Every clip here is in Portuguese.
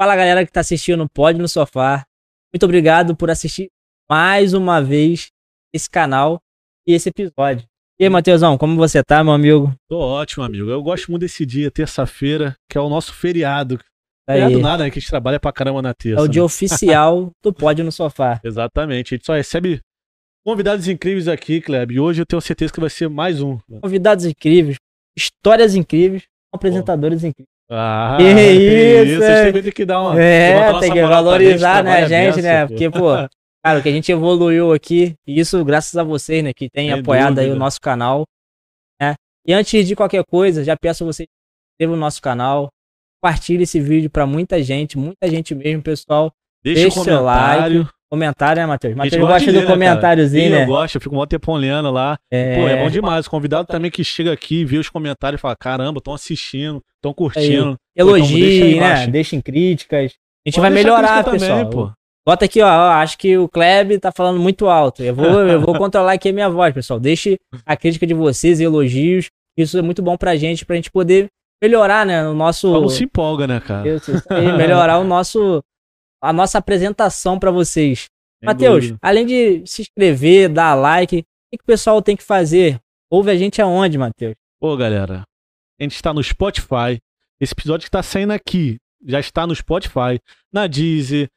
Fala galera que tá assistindo Pode no Sofá. Muito obrigado por assistir mais uma vez esse canal e esse episódio. E aí, Matheusão, como você tá, meu amigo? Tô ótimo, amigo. Eu gosto muito desse dia, terça-feira, que é o nosso feriado. Aí. Feriado nada, né? Que a gente trabalha pra caramba na terça. É o dia né? oficial do Pode no Sofá. Exatamente. A gente só recebe convidados incríveis aqui, Kleb. E hoje eu tenho certeza que vai ser mais um. Convidados incríveis, histórias incríveis, apresentadores incríveis. Ah, Que isso, Vocês é. também que dar uma. É, tem que valorizar, né, a gente, né? Porque, pô, cara, o que a gente evoluiu aqui, e isso graças a vocês, né, que têm Sem apoiado aí o dúvida. nosso canal, né? E antes de qualquer coisa, já peço a vocês que no nosso canal, compartilhe esse vídeo pra muita gente, muita gente mesmo, pessoal. Deixa Deixa o o seu comentário. Comentário, né, Matheus? Matheus gosta do né, comentáriozinho, Sim, né? Eu gosto, eu fico mó tempo olhando lá. É, Pô, é bom demais. O convidado também que chega aqui, vê os comentários e fala: caramba, estão assistindo, estão curtindo. Pô, então né? Deixem críticas. A gente Pode vai melhorar, pessoal. também, pô. Bota aqui, ó, ó, Acho que o Kleb tá falando muito alto. Eu vou, eu vou controlar aqui a minha voz, pessoal. Deixe a crítica de vocês, elogios. Isso é muito bom pra gente, pra gente poder melhorar, né? O nosso. Não se empolga, né, cara? Isso, isso aí, melhorar o nosso. A nossa apresentação pra vocês. Matheus, além de se inscrever, dar like, o que, o pessoal tem que fazer? Ouve a gente aonde, Matheus? Pô, galera, a gente está no Spotify. Esse episódio que tá saindo aqui já está no Spotify, na Deezer,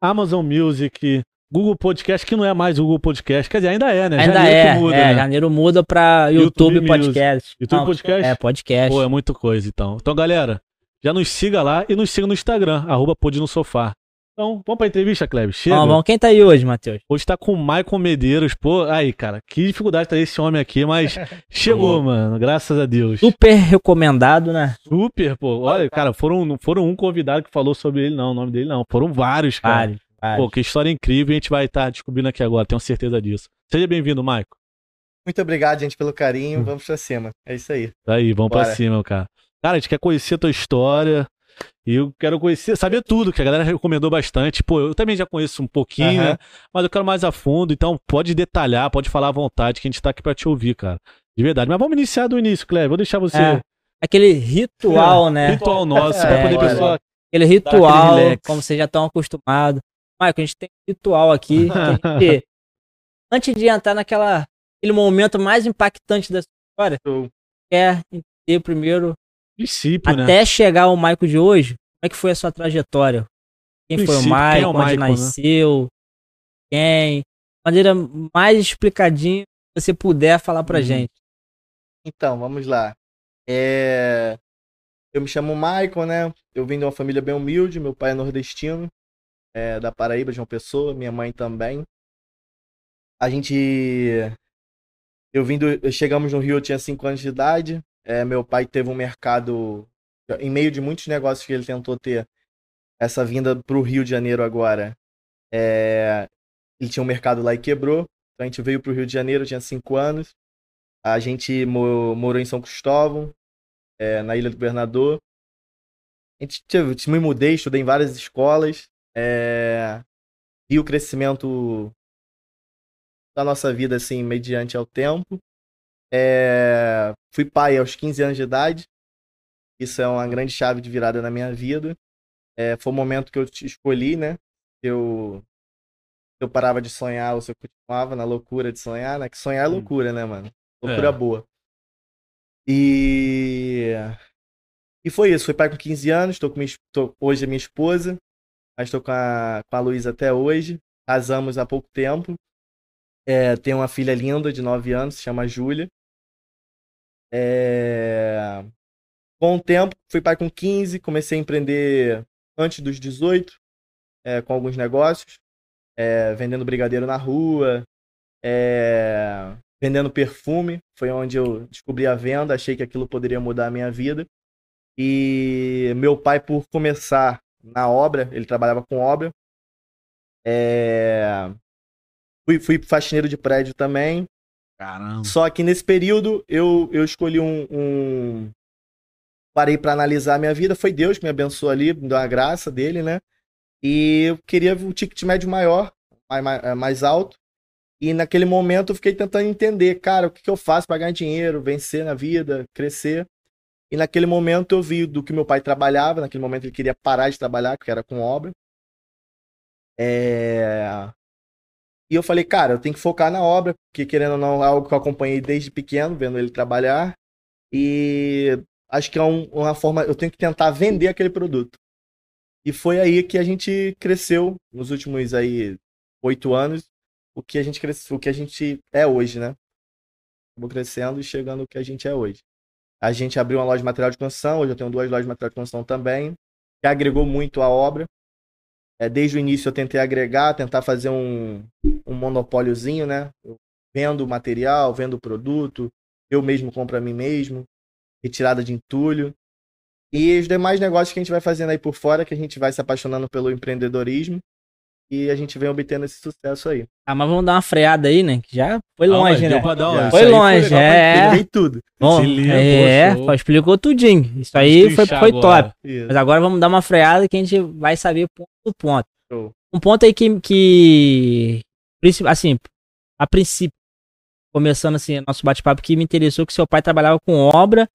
Amazon Music, Google Podcast, que não é mais o Google Podcast. Quer dizer, ainda é, né? Ainda Janeiro é, que muda, é, né? janeiro muda pra YouTube, YouTube Podcast. YouTube Não, Podcast? É, podcast. Pô, é muita coisa, então. Então, galera, já nos siga lá e nos siga no Instagram, arroba Pod no Sofá. Então, vamos pra entrevista, Kleber? Chega. Vamos, vamos. Quem tá aí hoje, Matheus? Hoje tá com o Maicon Medeiros. Pô, aí, cara, que dificuldade tá esse homem aqui, mas chegou, mano. Graças a Deus. Super recomendado, né? Super, pô. Olha, cara, foram, não foram um convidado que falou sobre ele, não, o nome dele, não. Foram vários, cara. Vários, vários. Pô, que história incrível. A gente vai estar descobrindo aqui agora, tenho certeza disso. Seja bem-vindo, Maicon. Muito obrigado, gente, pelo carinho. Vamos pra cima. É isso aí. Tá aí, vamos pra Bora. cima, meu cara. Cara, a gente quer conhecer a tua história. E eu quero conhecer, saber tudo, que a galera recomendou bastante. Pô, eu também já conheço um pouquinho, Aham. né? Mas eu quero mais a fundo. Então, pode detalhar, pode falar à vontade, que a gente tá aqui pra te ouvir, cara. De verdade. Mas vamos iniciar do início, Cleber. Vou deixar você. É, Aquele ritual, né? Ritual nosso, É, pra poder a bora. pessoa. Aquele aquele ritual, relax. como vocês já estão acostumados. Michael, a gente tem um ritual aqui. que a gente- antes de entrar naquela aquele momento mais impactante da sua história, Show. quer entender primeiro, Princípio, né? até chegar ao Michael de hoje, como é que foi a sua trajetória? Quem foi o Princípio, quem é o onde Michael, né? nasceu, quem? De maneira mais explicadinha que você puder falar pra Uhum. gente. Então, vamos lá. É... Eu me chamo Michael, né? Eu vim de uma família bem humilde. Meu pai é nordestino, é da Paraíba, de uma pessoa. Minha mãe também. A gente. Eu vim do... Chegamos no Rio, eu tinha 5 anos de idade. É, meu pai teve um mercado. Em meio de muitos negócios que ele tentou ter, essa vinda pro Rio de Janeiro agora. é, Ele tinha um mercado lá e quebrou. Então a gente veio pro Rio de Janeiro, tinha 5 anos. A gente mo- morou em São Cristóvão, é, na Ilha do Governador. A gente teve, me mudei, estudei em várias escolas. É, vi o crescimento da nossa vida, assim, mediante ao tempo. É, fui pai aos 15 anos de idade. Isso é uma grande chave de virada na minha vida. É, foi o momento que eu te escolhi, né? Eu, eu parava de sonhar ou se eu continuava na loucura de sonhar, né? Que sonhar é Hum. loucura, né, mano? Loucura É. boa. E. E foi isso. Fui pai com 15 anos. Tô com minha, tô- hoje é minha esposa. Mas tô com a, com a Luísa até hoje. Casamos há pouco tempo. É, tenho uma filha linda de 9 anos, se chama Júlia. É... Com o tempo, fui pai com 15, comecei a empreender antes dos 18, é, com alguns negócios, é, vendendo brigadeiro na rua, vendendo perfume. Foi onde eu descobri a venda, achei que aquilo poderia mudar a minha vida. E meu pai, por começar na obra, ele trabalhava com obra. É, Fui, fui faxineiro de prédio também. Caramba. Só que nesse período eu, eu escolhi um. um- Parei pra analisar a minha vida. Foi Deus que me abençoou ali, me deu uma graça dele, né? E eu queria um ticket médio maior, mais, mais, mais alto. E naquele momento eu fiquei tentando entender, cara, o que, que eu faço pra ganhar dinheiro, vencer na vida, crescer. E naquele momento eu vi do que meu pai trabalhava, naquele momento ele queria parar de trabalhar, que era com obra. É... E eu falei, cara, eu tenho que focar na obra, porque querendo ou não, é algo que eu acompanhei desde pequeno, vendo ele trabalhar. E acho que é um- uma forma, eu tenho que tentar vender aquele produto. E foi aí que a gente cresceu nos últimos aí oito anos, o que a gente cresceu, o que a gente é hoje, né? Vou crescendo e chegando ao que a gente é hoje. A gente abriu uma loja de material de construção, hoje eu tenho duas lojas de material de construção também, que agregou muito à obra. É, desde o início eu tentei agregar, tentar fazer um, um monopóliozinho, né? Eu vendo o material, vendo o produto, eu mesmo compro a mim mesmo, retirada de entulho. E os demais negócios que a gente vai fazendo aí por fora, que a gente vai se apaixonando pelo empreendedorismo e a gente vem obtendo esse sucesso aí. Ah, mas vamos dar uma freada aí, né? Que já foi Ah, longe, mas né? deu pra dar uma- Já. isso Foi aí longe, legal pra é. Peguei tudo. Bom, Se liga, é, pô, explicou tudinho. Isso aí foi, foi agora. top. Isso. Mas agora vamos dar uma freada que a gente vai saber ponto por ponto. Show. Um ponto aí que, que assim, a princípio, começando assim, nosso bate-papo que me interessou que seu pai trabalhava com obra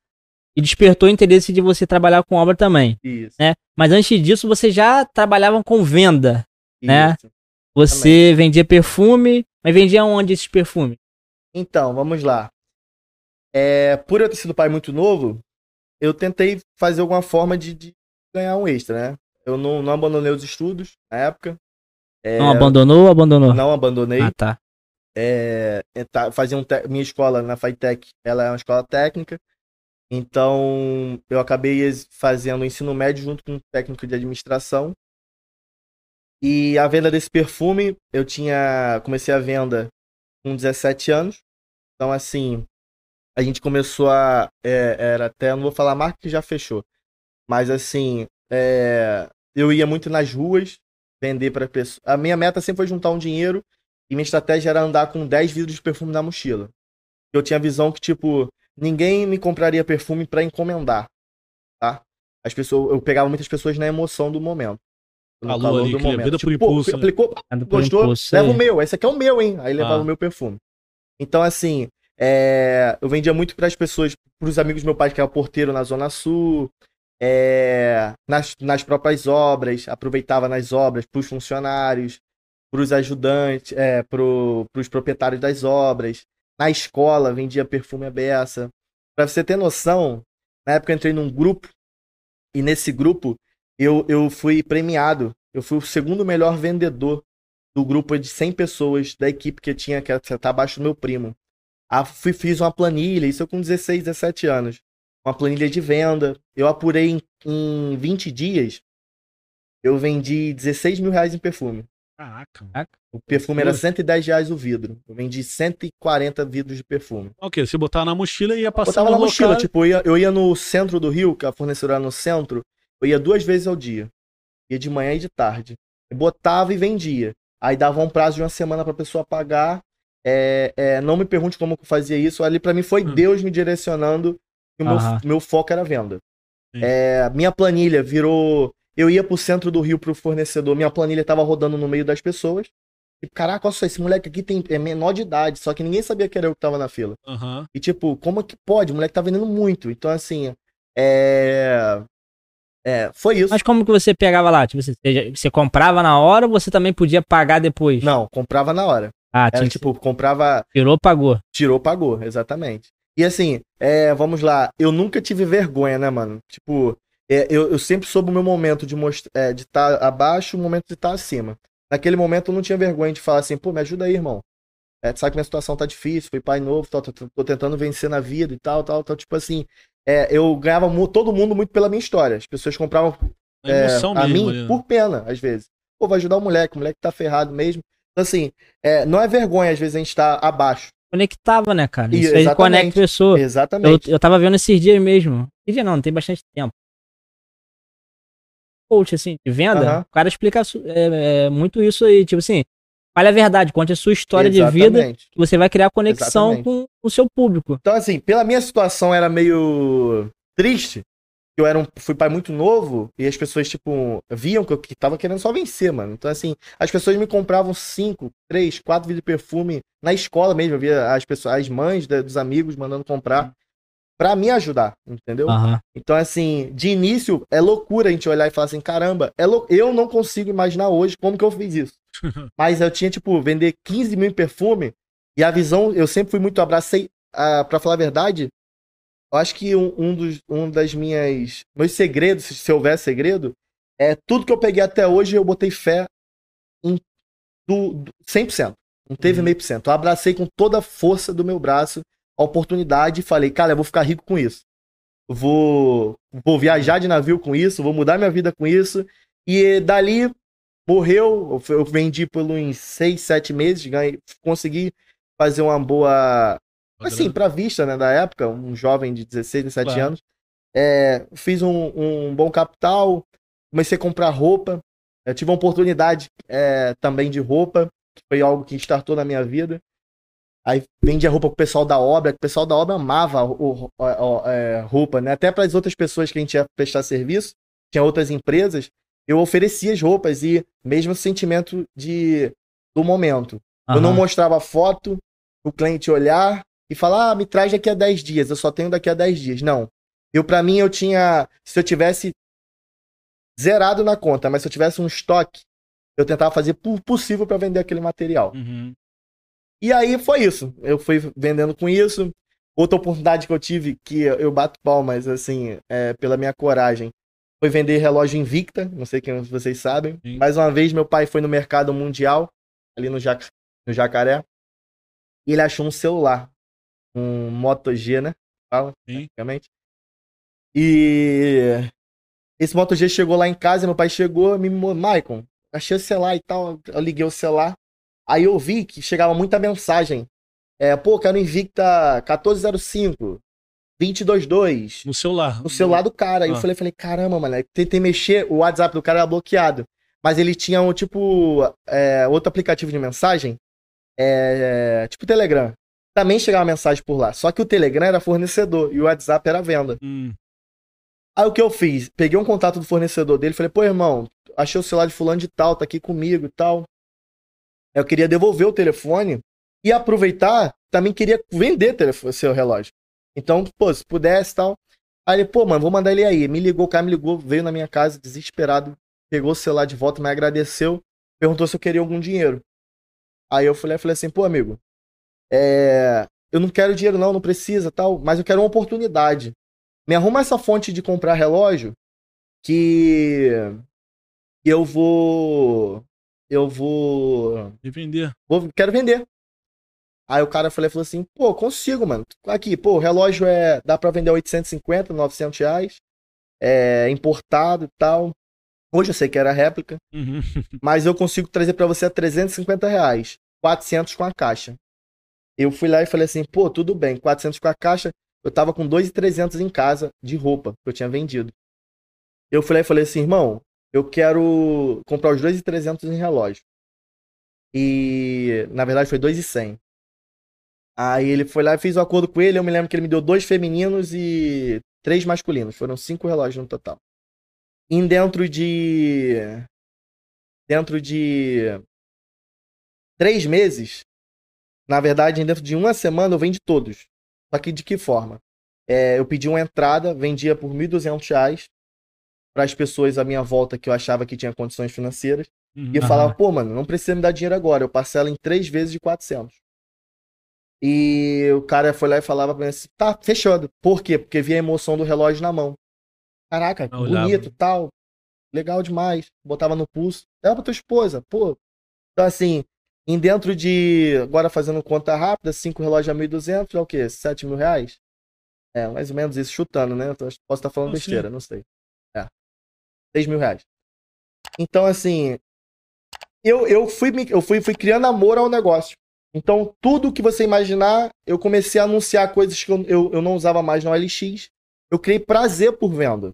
e despertou o interesse de você trabalhar com obra também, Isso. né? Mas antes disso, você já trabalhava com venda. Né? isso. Você vendia perfume, mas vendia onde esses perfumes? Então, vamos lá. É, por eu ter sido pai muito novo, eu tentei fazer alguma forma de, de ganhar um extra, né? Eu não, não abandonei os estudos na época. É, Não abandonou ou abandonou? não abandonei. Ah, tá. É, fazia um te- minha escola na FATEC, ela é uma escola técnica. Então, eu acabei fazendo ensino médio junto com um técnico de administração. E a venda desse perfume, eu tinha comecei a venda com 17 anos. Então, assim, a gente começou a é, era até, não vou falar a marca que já fechou. Mas assim, é, eu ia muito nas ruas vender para pessoas. A minha meta sempre foi juntar um dinheiro e minha estratégia era andar com 10 vidros de perfume na mochila. Eu tinha a visão que, tipo, ninguém me compraria perfume para encomendar, tá? As pessoas, eu pegava muitas pessoas na emoção do momento. Alô, calor ali, do que momento. vida por Tipo, pô, impulso, né? aplicou, gostou? impulso, Leva aí. o meu, esse aqui é o meu, hein? Aí levava Ah. o meu perfume. Então, assim, é, eu vendia muito para as pessoas, para os amigos do meu pai, que era porteiro na Zona Sul, é, nas, nas próprias obras, aproveitava nas obras, para os funcionários, para os ajudantes, é, para os proprietários das obras. Na escola, vendia perfume à beça. Para você ter noção, na época eu entrei num grupo, e nesse grupo eu, eu fui premiado. Eu fui o segundo melhor vendedor do grupo de 100 pessoas da equipe que eu tinha, que tá abaixo do meu primo. Ah, fui, fiz uma planilha, isso eu com 16, 17 anos. Uma planilha de venda. Eu apurei em, em 20 dias. Eu vendi 16 mil reais em perfume. Caraca. O perfume era Loucura. 110 reais o vidro. Eu vendi 140 vidros de perfume. Ok, você botava na mochila e ia passando Botava na no mochila, local. tipo, eu ia, eu ia no centro do Rio, que a fornecedora era no centro, eu ia duas vezes ao dia. Ia de manhã e de tarde. Eu botava e vendia. Aí dava um prazo de uma semana pra pessoa pagar. É, é, não me pergunte como eu fazia isso. Ali pra mim foi Hum. Deus me direcionando que o meu, meu foco era venda. É, minha planilha virou. Eu ia pro centro do Rio pro fornecedor, minha planilha tava rodando no meio das pessoas. E, caraca, olha só, esse moleque aqui tem, é menor de idade, só que ninguém sabia que era eu que tava na fila. Aham. E tipo, como é que pode? O moleque tá vendendo muito. Então, assim, é. É, foi isso. Mas como que você pegava lá? Tipo, você, você comprava na hora ou você também podia pagar depois? Não, comprava na hora. Ah, Era tinha tipo, comprava, tirou, pagou. tirou, pagou, exatamente. E assim, é, vamos lá, eu nunca tive vergonha, né, mano? Tipo, é, eu, eu sempre soube o meu momento de estar é, de tá abaixo e o momento de estar acima. Naquele momento eu não tinha vergonha de falar assim, pô, me ajuda aí, irmão. É, tu sabe que minha situação tá difícil, fui pai novo, tô, tô, tô tentando vencer na vida e tal, tal, tal. Tipo assim, é, eu ganhava todo mundo muito pela minha história. As pessoas compravam A é, a mesmo. mim né? por pena, às vezes. Pô, vai ajudar o moleque, o moleque tá ferrado mesmo. Então, assim, é, não é vergonha, às vezes, a gente tá abaixo. Conectava, né, cara? Isso aí conecta pessoa. Eu, Exatamente. eu tava vendo esses dias mesmo. Esse dia não, não tem bastante tempo. Coach, assim, de venda, Aham. o cara explica é, é, muito isso aí. Tipo assim, fale a verdade, conte a sua história de vida, Exatamente. que você vai criar conexão Exatamente. com o seu público. Então, assim, pela minha situação era meio triste. Eu era um, fui pai muito novo e as pessoas, tipo, viam que eu que tava querendo só vencer, mano. Então, assim, as pessoas me compravam cinco, três, quatro vidros de perfume na escola mesmo. Eu via as pessoas, as mães da- dos amigos mandando comprar. Pra me ajudar, entendeu? Aham. Então, assim, de início, é loucura a gente olhar e falar assim, caramba, é lou- eu não consigo imaginar hoje como que eu fiz isso. Mas eu tinha, tipo, vender 15 mil em perfume, e a visão, eu sempre fui muito abracei, ah, pra falar a verdade, eu acho que um, um dos um das minhas, meus segredos, se, se houver segredo, é tudo que eu peguei até hoje, eu botei fé em do, do 100%. Não teve Uhum. meio por cento. Eu abracei com toda a força do meu braço a oportunidade e falei, cara, eu vou ficar rico com isso. Vou, vou viajar de navio com isso, vou mudar minha vida com isso. E dali morreu, eu- vendi por uns seis, sete meses, ganhei, consegui fazer uma boa. Assim, pra vista, né, da época, um jovem de 16, 17 Claro. anos. É, fiz um, um bom capital, comecei a comprar roupa. Eu tive uma oportunidade é, também de roupa, que foi algo que startou na minha vida. Aí vendia roupa pro pessoal da obra, que o pessoal da obra amava o, o- o- é, roupa, né? Até para as outras pessoas que a gente ia prestar serviço, tinha outras empresas, eu oferecia as roupas e mesmo sentimento de do momento. Eu não mostrava foto, o cliente olhar e falar, ah, me traz daqui a 10 dias, eu só tenho daqui a 10 dias. Não. Eu, pra mim, eu tinha. Se eu tivesse zerado na conta, mas se eu tivesse um estoque, eu tentava fazer o possível pra vender aquele material. Uhum. E aí foi isso. Eu fui vendendo com isso. Outra oportunidade que eu tive, que eu bato palmas, assim, é, pela minha coragem, foi vender relógio Invicta. Não sei quem vocês sabem. Sim. Mais uma vez, meu pai foi no mercado mundial, ali no, Jac no Jacaré, e ele achou um celular. Um Moto G, né? Fala, Sim. praticamente. E esse Moto G chegou lá em casa, meu pai chegou, me Maicon, achei o celular e tal. Eu liguei o celular. Aí eu vi que chegava muita mensagem. É, pô, quero Invicta 1405, 222, No celular. no celular do cara. Aí eu Ah. falei, falei, caramba, mano. Aí tentei mexer, o WhatsApp do cara era bloqueado. Mas ele tinha um tipo, é, outro aplicativo de mensagem, é, tipo Telegram. Também chegava mensagem por lá. Só que o Telegram era fornecedor e o WhatsApp era venda. Hum. Aí o que eu fiz? Peguei um contato do fornecedor dele, falei, pô, irmão, achei o celular de fulano de tal, tá aqui comigo e tal. Eu queria devolver o telefone e aproveitar, também queria vender telefone, seu relógio. Então, pô, se pudesse tal. Aí ele, pô, mano, vou mandar ele aí. Me ligou, o cara me ligou, veio na minha casa desesperado, pegou o celular de volta, me agradeceu, perguntou se eu queria algum dinheiro. Aí eu falei, falei assim, pô, amigo, é, eu não quero dinheiro não, não precisa tal, mas eu quero uma oportunidade. Me arruma essa fonte de comprar relógio que eu vou eu vou, E vender. vou quero vender. Aí o cara falou, falou assim, pô, consigo, mano. Aqui, pô, o relógio é dá pra vender 850, 900 reais, é importado e tal. Hoje eu sei que era réplica, Uhum. mas eu consigo trazer pra você a 350 reais, 400 com a caixa. Eu fui lá e falei assim, pô, tudo bem, 400 com a caixa. Eu tava com 2,300 em casa de roupa que eu tinha vendido. Eu fui lá e falei assim, irmão, eu quero comprar os 2,300 em relógio. E, na verdade, foi 2,100. Aí ele foi lá e fez o acordo com ele. Eu me lembro que ele me deu dois femininos e três masculinos. Foram cinco relógios no total. E dentro de. Dentro de. Três meses. Na verdade, dentro de uma semana eu vendi todos. Só que de que forma? É, eu pedi uma entrada, vendia por 1.200 reais para as pessoas à minha volta que eu achava que tinha condições financeiras. Uhum. E eu falava, pô, mano, não precisa me dar dinheiro agora. Eu parcelo em três vezes de 400. E o cara foi lá e falava pra mim assim, tá, fechado. Por quê? Porque via a emoção do relógio na mão. Caraca, olhava. bonito, tal. Legal demais. Botava no pulso. Dava pra tua esposa, pô. Então, assim, em dentro de. Agora fazendo conta rápida, cinco relógios a 1.200, é o quê? 7 mil reais? É, mais ou menos isso, chutando, né? Posso estar falando Não, sim. besteira, não sei. É. 6 mil reais. Então, assim, eu, eu, fui, eu fui, fui criando amor ao negócio. Então, tudo que você imaginar, eu comecei a anunciar coisas que eu, eu, eu não usava mais no OLX. Eu criei prazer por venda.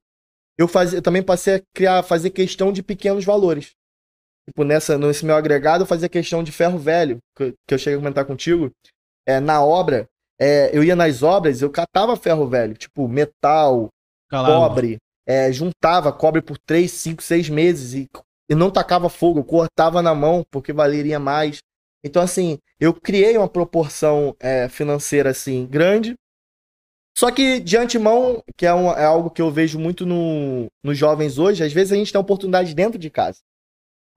Eu, fazia, eu também passei a criar, fazer questão de pequenos valores. Tipo, nessa, nesse meu agregado, eu fazia questão de ferro velho, que, que eu cheguei a comentar contigo. É, na obra, é, eu ia nas obras, eu catava ferro velho, tipo metal, Calado. cobre, é, juntava cobre por 3, 5, 6 meses e, e não tacava fogo, cortava na mão porque valeria mais. Então, assim, eu criei uma proporção é, financeira assim grande Só que, de antemão, que é, um- é algo que eu vejo muito no, nos jovens hoje, às vezes a gente tem oportunidade dentro de casa.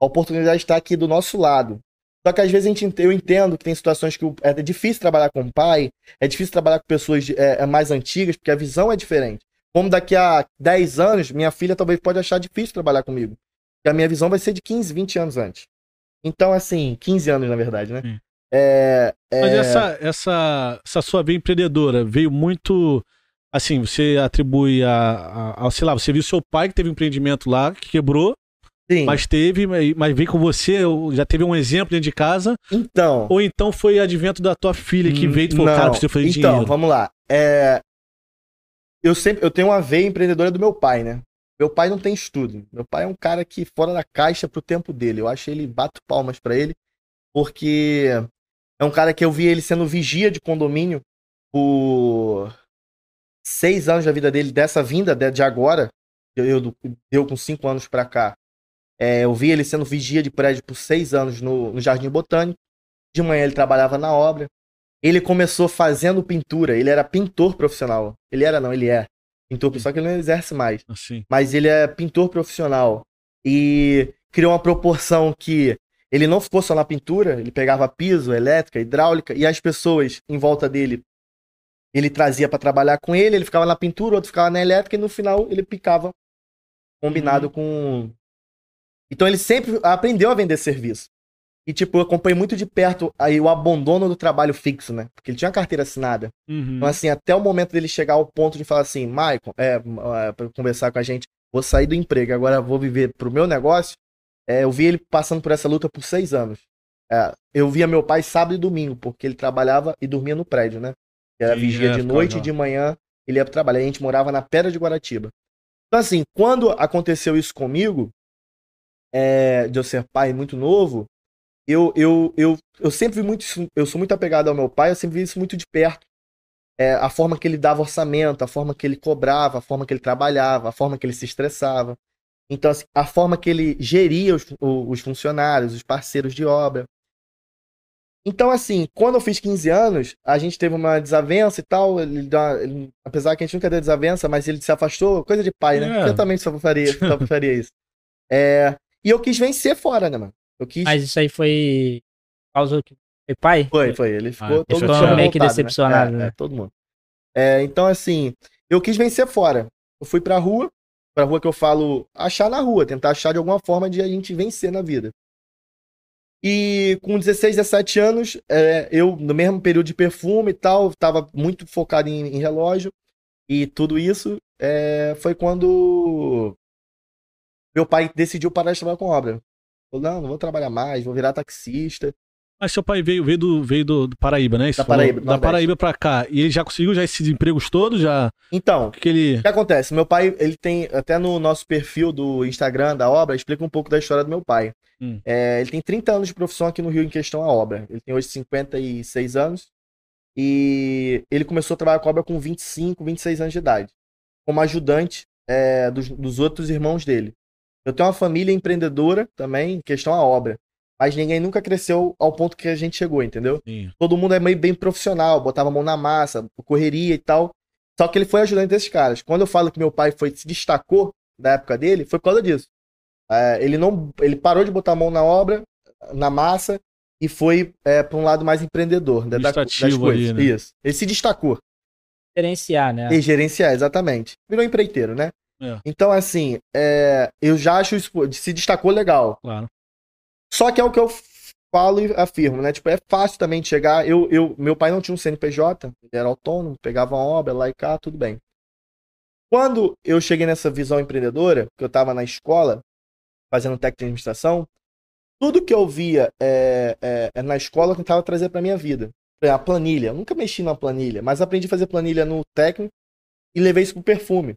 A oportunidade está aqui do nosso lado. Só que às vezes a gente, ent- eu entendo que tem situações que é difícil trabalhar com o pai, é difícil trabalhar com pessoas de- é, é, mais antigas, porque a visão é diferente. Como daqui a 10 anos, minha filha talvez pode achar difícil trabalhar comigo. Porque a minha visão vai ser de 15, 20 anos antes. Então, assim, 15 anos, na verdade, né? Sim. É, Mas é, essa, essa, essa sua veia empreendedora veio muito. Assim, você atribui a, a, a- Sei lá, você viu seu pai que teve um empreendimento lá, que quebrou, sim. mas teve, mas veio com você, já teve um exemplo dentro de casa, Então, ou então foi advento da tua filha que Hum, veio e falou, não. cara, precisa fazer então, dinheiro. vamos lá. É, eu sempre eu tenho uma veia empreendedora do meu pai, né? Meu pai não tem estudo. Meu pai é um cara que fora da caixa pro tempo dele. Eu acho ele bato palmas pra ele, porque é um cara que eu vi ele sendo vigia de condomínio por seis anos da vida dele, dessa vinda de, agora. Eu, eu com cinco anos pra cá. É, eu vi ele sendo vigia de prédio por seis anos no, no Jardim Botânico. De manhã ele trabalhava na obra. Ele começou fazendo pintura. Ele era pintor profissional. Ele era, não, ele é. Pintor, só que ele não exerce mais. Assim. Mas ele é pintor profissional. E criou uma proporção que ele não ficou só na pintura, ele pegava piso, elétrica, hidráulica, e as pessoas em volta dele ele trazia para trabalhar com ele, ele ficava na pintura, outro ficava na elétrica, e no final ele picava combinado com. Então ele sempre aprendeu a vender serviço. E, tipo, eu acompanhei muito de perto aí o abandono do trabalho fixo, né? Porque ele tinha carteira assinada. Uhum. Então, assim, até o momento dele chegar ao ponto de falar assim, Maicon, é, é pra conversar com a gente, vou sair do emprego, agora vou viver pro meu negócio. É, eu vi ele passando por essa luta por seis anos. É, eu via meu pai sábado e domingo, porque ele trabalhava e dormia no prédio, né? Era vigia é, de noite e de manhã ele ia pro trabalho. A gente morava na Pedra de Guaratiba. Então, assim, quando aconteceu isso comigo, é, de eu ser pai muito novo, eu, eu, eu, eu sempre vi muito isso, eu sou muito apegado ao meu pai, eu sempre vi isso muito de perto. É, a forma que ele dava orçamento, a forma que ele cobrava, a forma que ele trabalhava, a forma que ele se estressava. Então, assim, a forma que ele geria os, os funcionários, os parceiros de obra. Então, assim, quando eu fiz 15 anos, a gente teve uma desavença e tal. Ele ele- apesar que a gente nunca deu desavença, mas ele se afastou, coisa de pai, né? É. Eu também só faria, só faria isso. É, e eu quis vencer fora, né, mano? Eu quis. Mas isso aí foi. Causa que. Foi pai? Foi, foi. Ele ficou Ah, todo ficou mundo meio que revoltado, decepcionado, né? É, né? é, todo mundo. É, então, assim, eu quis vencer fora. Eu fui pra rua, pra rua que eu falo, achar na rua, tentar achar de alguma forma de a gente vencer na vida. E com 16, 17 anos, é, eu, no mesmo período de perfume e tal, tava muito focado em, em relógio. E tudo isso é, foi quando meu pai decidiu parar de trabalhar com obra. Falou, não, não vou trabalhar mais, vou virar taxista. Mas seu pai veio, veio, do, veio do, do Paraíba, né? Isso Da falou? Paraíba, do Da. Paraíba pra cá. E ele já conseguiu já esses empregos todos? Já. Então, O que, que ele. O que acontece? Meu pai, ele tem, até no nosso perfil do Instagram da obra, explica um pouco da história do meu pai. Hum. É, ele tem 30 anos de profissão aqui no Rio em questão à obra. Ele tem hoje 56 anos. E ele começou a trabalhar com a obra com 25, 26 anos de idade. Como ajudante é, dos, dos outros irmãos dele. Eu tenho uma família empreendedora também, em questão à obra. Mas ninguém nunca cresceu ao ponto que a gente chegou, entendeu? Sim. todo mundo é meio bem profissional, botava a mão na massa, correria e tal. Só que ele foi ajudante desses caras. Quando eu falo que meu pai foi se destacou da época dele, foi por causa disso. É, ele não, ele parou de botar a mão na obra, na massa e foi é, para um lado mais empreendedor né, da, das coisas. ali, né? Isso. Ele se destacou Gerenciar, né? e gerenciar, exatamente. Virou empreiteiro, né? É. Então assim, é, eu já acho isso se destacou legal. Claro. Só que é o que eu falo e afirmo, né? Tipo, é fácil também de chegar. Eu, eu, meu pai não tinha um CNPJ, ele era autônomo, pegava uma obra lá e cá, tudo bem. Quando eu cheguei nessa visão empreendedora, que eu tava na escola, fazendo técnico de administração, tudo que eu via é, é, é na escola eu tentava trazer pra minha vida. A planilha. Eu nunca mexi na planilha, mas aprendi a fazer planilha no técnico e levei isso pro perfume.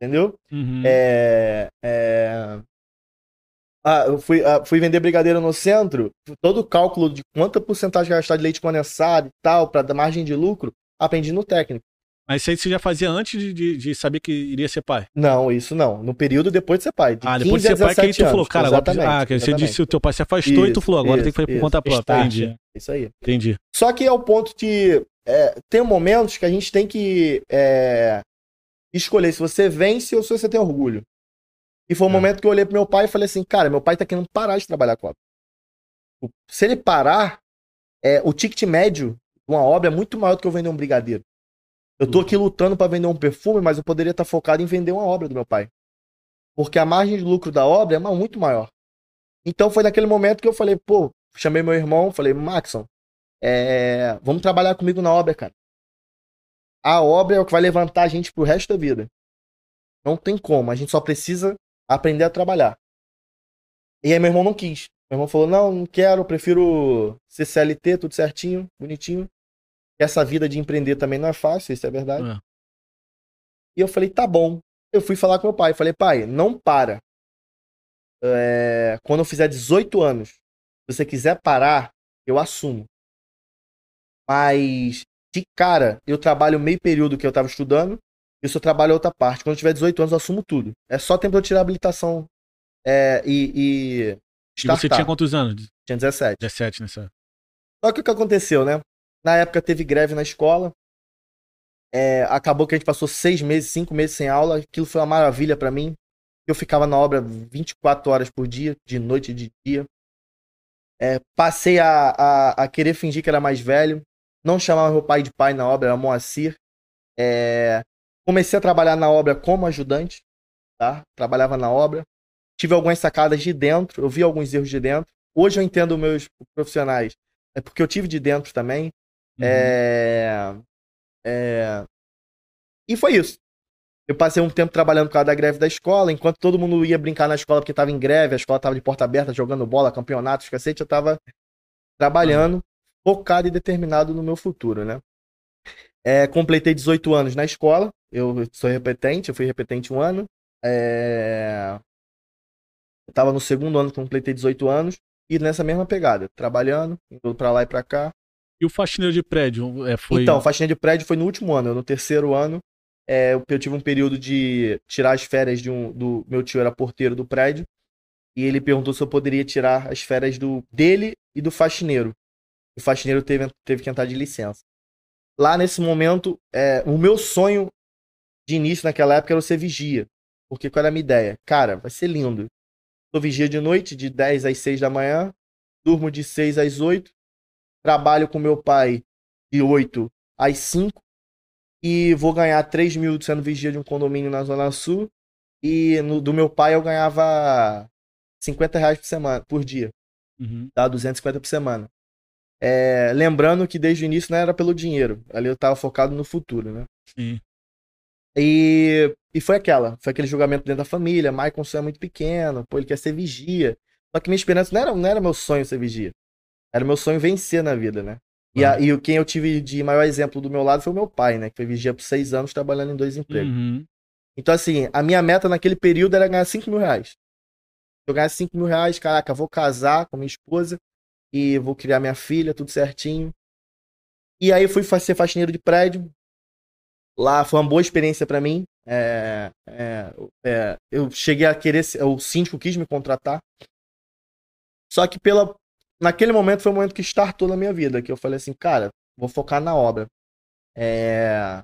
Entendeu? Uhum. É, é... Ah, eu fui, ah, fui vender brigadeiro no centro, todo o cálculo de quanta porcentagem gastar de leite condensado e tal, para dar margem de lucro, aprendi no técnico. Mas isso aí você já fazia antes de, de, de saber que iria ser pai. Não, isso não. No período depois de ser pai. De ah, depois 15 de ser pai que aí 17 tu falou, cara, agora, ah, que você disse que o teu pai se afastou e tu Isso, falou, agora tem que isso, fazer por isso. conta própria. Start. Entendi. Isso aí. Entendi. Só que ao ponto de. é, tem momentos que a gente tem que é, escolher se você vence ou se você tem orgulho. E foi um É. momento que eu olhei pro meu pai e falei assim, cara, meu pai tá querendo parar de trabalhar com obra. Se ele parar, é, o ticket médio de uma obra é muito maior do que eu vender um brigadeiro. Eu tô aqui lutando pra vender um perfume, mas eu poderia estar focado em vender uma obra do meu pai. Porque a margem de lucro da obra é muito maior. Então foi naquele momento que eu falei, pô, chamei meu irmão, falei, Maxon, é, vamos trabalhar comigo na obra, cara. A obra é o que vai levantar a gente pro resto da vida. Não tem como, a gente só precisa aprender a trabalhar. E aí meu irmão não quis. Meu irmão falou, não, não quero, prefiro ser CLT, tudo certinho, bonitinho. Essa vida de empreender também não é fácil, isso é verdade. É. E eu falei, tá bom. Eu fui falar com meu pai. Falei, pai, não para. É, quando eu fizer 18 anos, se você quiser parar, eu assumo. Mas, de cara, eu trabalho meio período que eu tava estudando, e eu só trabalho outra parte. Quando eu tiver 18 anos, eu assumo tudo. É só tempo de eu tirar a habilitação é, e, e E você tinha quantos anos? Tinha 17. 17, nessa. Só que o que aconteceu, né? Na época teve greve na escola. É, acabou que a gente passou seis meses, cinco meses sem aula. Aquilo foi uma maravilha pra mim. Eu ficava na obra 24 horas por dia, de noite e de dia. É, passei a, a, a querer fingir que era mais velho. Não chamava meu pai de pai na obra, era Moacir. É, comecei a trabalhar na obra como ajudante, tá? Trabalhava na obra. Tive algumas sacadas de dentro, eu vi alguns erros de dentro. Hoje eu entendo meus profissionais é porque eu tive de dentro também. Uhum. É... é, E foi isso. Eu passei um tempo trabalhando por causa da greve da escola, enquanto todo mundo ia brincar na escola porque tava em greve, a escola tava de porta aberta, jogando bola, campeonatos, cacete, eu tava trabalhando, focado e determinado no meu futuro, né? É, completei 18 anos na escola, eu sou repetente, eu fui repetente um ano. É... Eu tava no segundo ano, completei 18 anos, e nessa mesma pegada, trabalhando, indo pra lá e pra cá. E o faxineiro de prédio? É, foi... Então, faxina de prédio foi no último ano. No terceiro ano, é, eu, eu tive um período de tirar as férias de um. Do, meu tio era porteiro do prédio. E ele perguntou se eu poderia tirar as férias do, dele e do faxineiro. O faxineiro teve, teve que entrar de licença. Lá nesse momento, é, o meu sonho de início naquela época era ser vigia. Porque qual era a minha ideia? Cara, vai ser lindo. Sou vigia de noite, de 10 às 6 da manhã. Durmo de 6 às 8 trabalho com meu pai de 8 às 5 e vou ganhar 3 mil sendo vigia de um condomínio na Zona Sul. E no, do meu pai eu ganhava 50 reais por semana, por dia, Uhum. tá? 250 por semana. É, lembrando que desde o início não era pelo dinheiro, ali eu tava focado no futuro, né? Sim. E, e foi aquela, foi aquele julgamento dentro da família, Michael é muito pequeno, pô, ele quer ser vigia. Só que minha esperança não era, não era meu sonho ser vigia. Era meu sonho vencer na vida, né? E, a, e o- quem eu tive de maior exemplo do meu lado foi o meu pai, né? Que foi vigia por seis anos trabalhando em dois empregos. Uhum. Então, assim, a minha meta naquele período era ganhar 5 mil reais. Se eu ganhar 5 mil reais, caraca, vou casar com minha esposa e vou criar minha filha, tudo certinho. E aí fui ser faxineiro de prédio. Lá foi uma boa experiência pra mim. É, é, é, eu cheguei a querer, o síndico quis me contratar. Só que pela, naquele momento foi o momento que startou na minha vida, que eu falei assim, cara, vou focar na obra. É,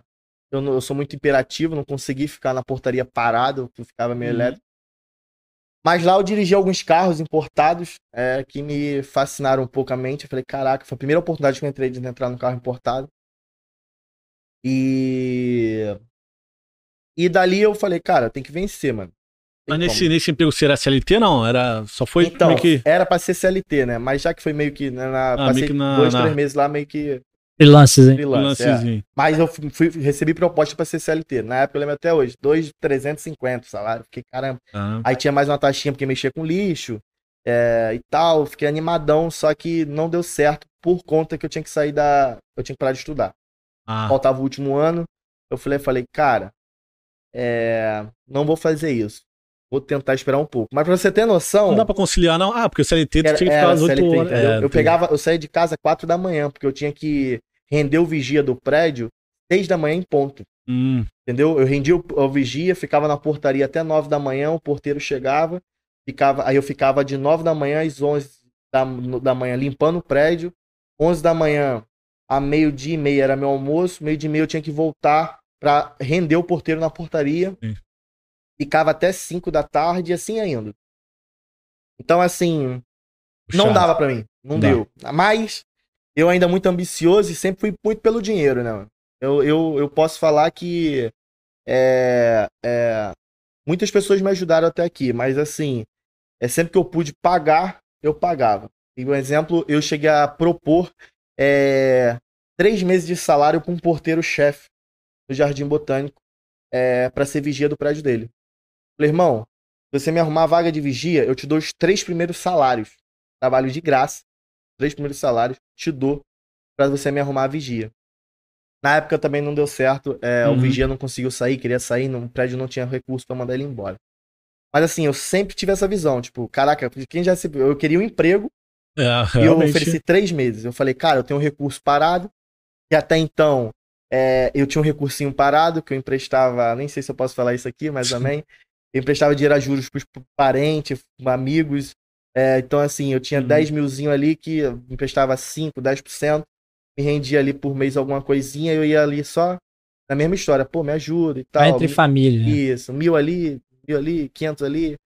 eu, não- eu sou muito imperativo, não consegui ficar na portaria parado, eu ficava meio Uhum. elétrico. Mas lá eu dirigi alguns carros importados é, que me fascinaram um pouco a mente. Eu falei, caraca, foi a primeira oportunidade que eu entrei de entrar num carro importado. E. E dali eu falei, cara, tem que vencer, mano. Tem Mas nesse, como. nesse emprego você era CLT, não? Era, só foi então, meio que... era pra ser CLT, né? Mas já que foi meio que. né, na, Ah, passei que na- dois, na- três meses lá, meio que Freelances, hein? freelance. é. Mas eu fui, recebi proposta pra ser CLT. Na época eu lembro até hoje, 2,350 o salário. Fiquei, caramba. Ah, Aí tinha mais uma taxinha porque mexia com lixo é, e tal. Fiquei animadão, só que não deu certo por conta que eu tinha que sair da. Eu tinha que parar de estudar. ah, Faltava o último ano. Eu falei, falei, cara, é, não vou fazer isso. Vou tentar esperar um pouco. Mas pra você ter noção. não dá pra conciliar, não? Ah, porque o CLT tu Era- tinha que ficar às 8 CLT, horas. É, eu pegava, eu saía de casa 4 da manhã, porque eu tinha que render o vigia do prédio 6 da manhã em ponto. Hum, Entendeu? Eu rendia o, o vigia, ficava na portaria até 9 da manhã, o porteiro chegava, ficava, aí eu ficava de 9 da manhã às 11 da, da manhã limpando o prédio. 11 da manhã a meio-dia e meia era meu almoço, meio-dia e meia eu tinha que voltar pra render o porteiro na portaria. Sim. Ficava até 5 da tarde e assim ainda. Então, assim, não dava pra mim. Não Dá. deu. Mas eu ainda muito ambicioso e sempre fui muito pelo dinheiro, né? Eu, eu, eu posso falar que é, é, muitas pessoas me ajudaram até aqui, mas assim, é sempre que eu pude pagar, eu pagava. E um exemplo, eu cheguei a propor é, três meses de salário para um porteiro-chefe do Jardim Botânico é, para ser vigia do prédio dele. Falei, irmão, se você me arrumar a vaga de vigia, eu te dou os três primeiros salários. Trabalho de graça. Três primeiros salários, te dou pra você me arrumar a vigia. Na época também não deu certo. é, Uhum. O vigia não conseguiu sair, queria sair, no prédio não tinha recurso pra mandar ele embora. Mas assim, eu sempre tive essa visão, tipo, caraca, quem já se. Eu queria um emprego É, e eu ofereci três meses. Eu falei, cara, eu tenho um recurso parado. E até então, é, eu tinha um recursinho parado que eu emprestava. Nem sei se eu posso falar isso aqui, mas também. Emprestava dinheiro a juros pros parentes, amigos. É, então, assim, eu tinha Uhum. 10 milzinho ali que emprestava 5, 10%. Me rendia ali por mês alguma coisinha. Eu ia ali só na mesma história. Pô, me ajuda e tal. Entre família. né? Isso, mil ali, mil ali, 500 ali.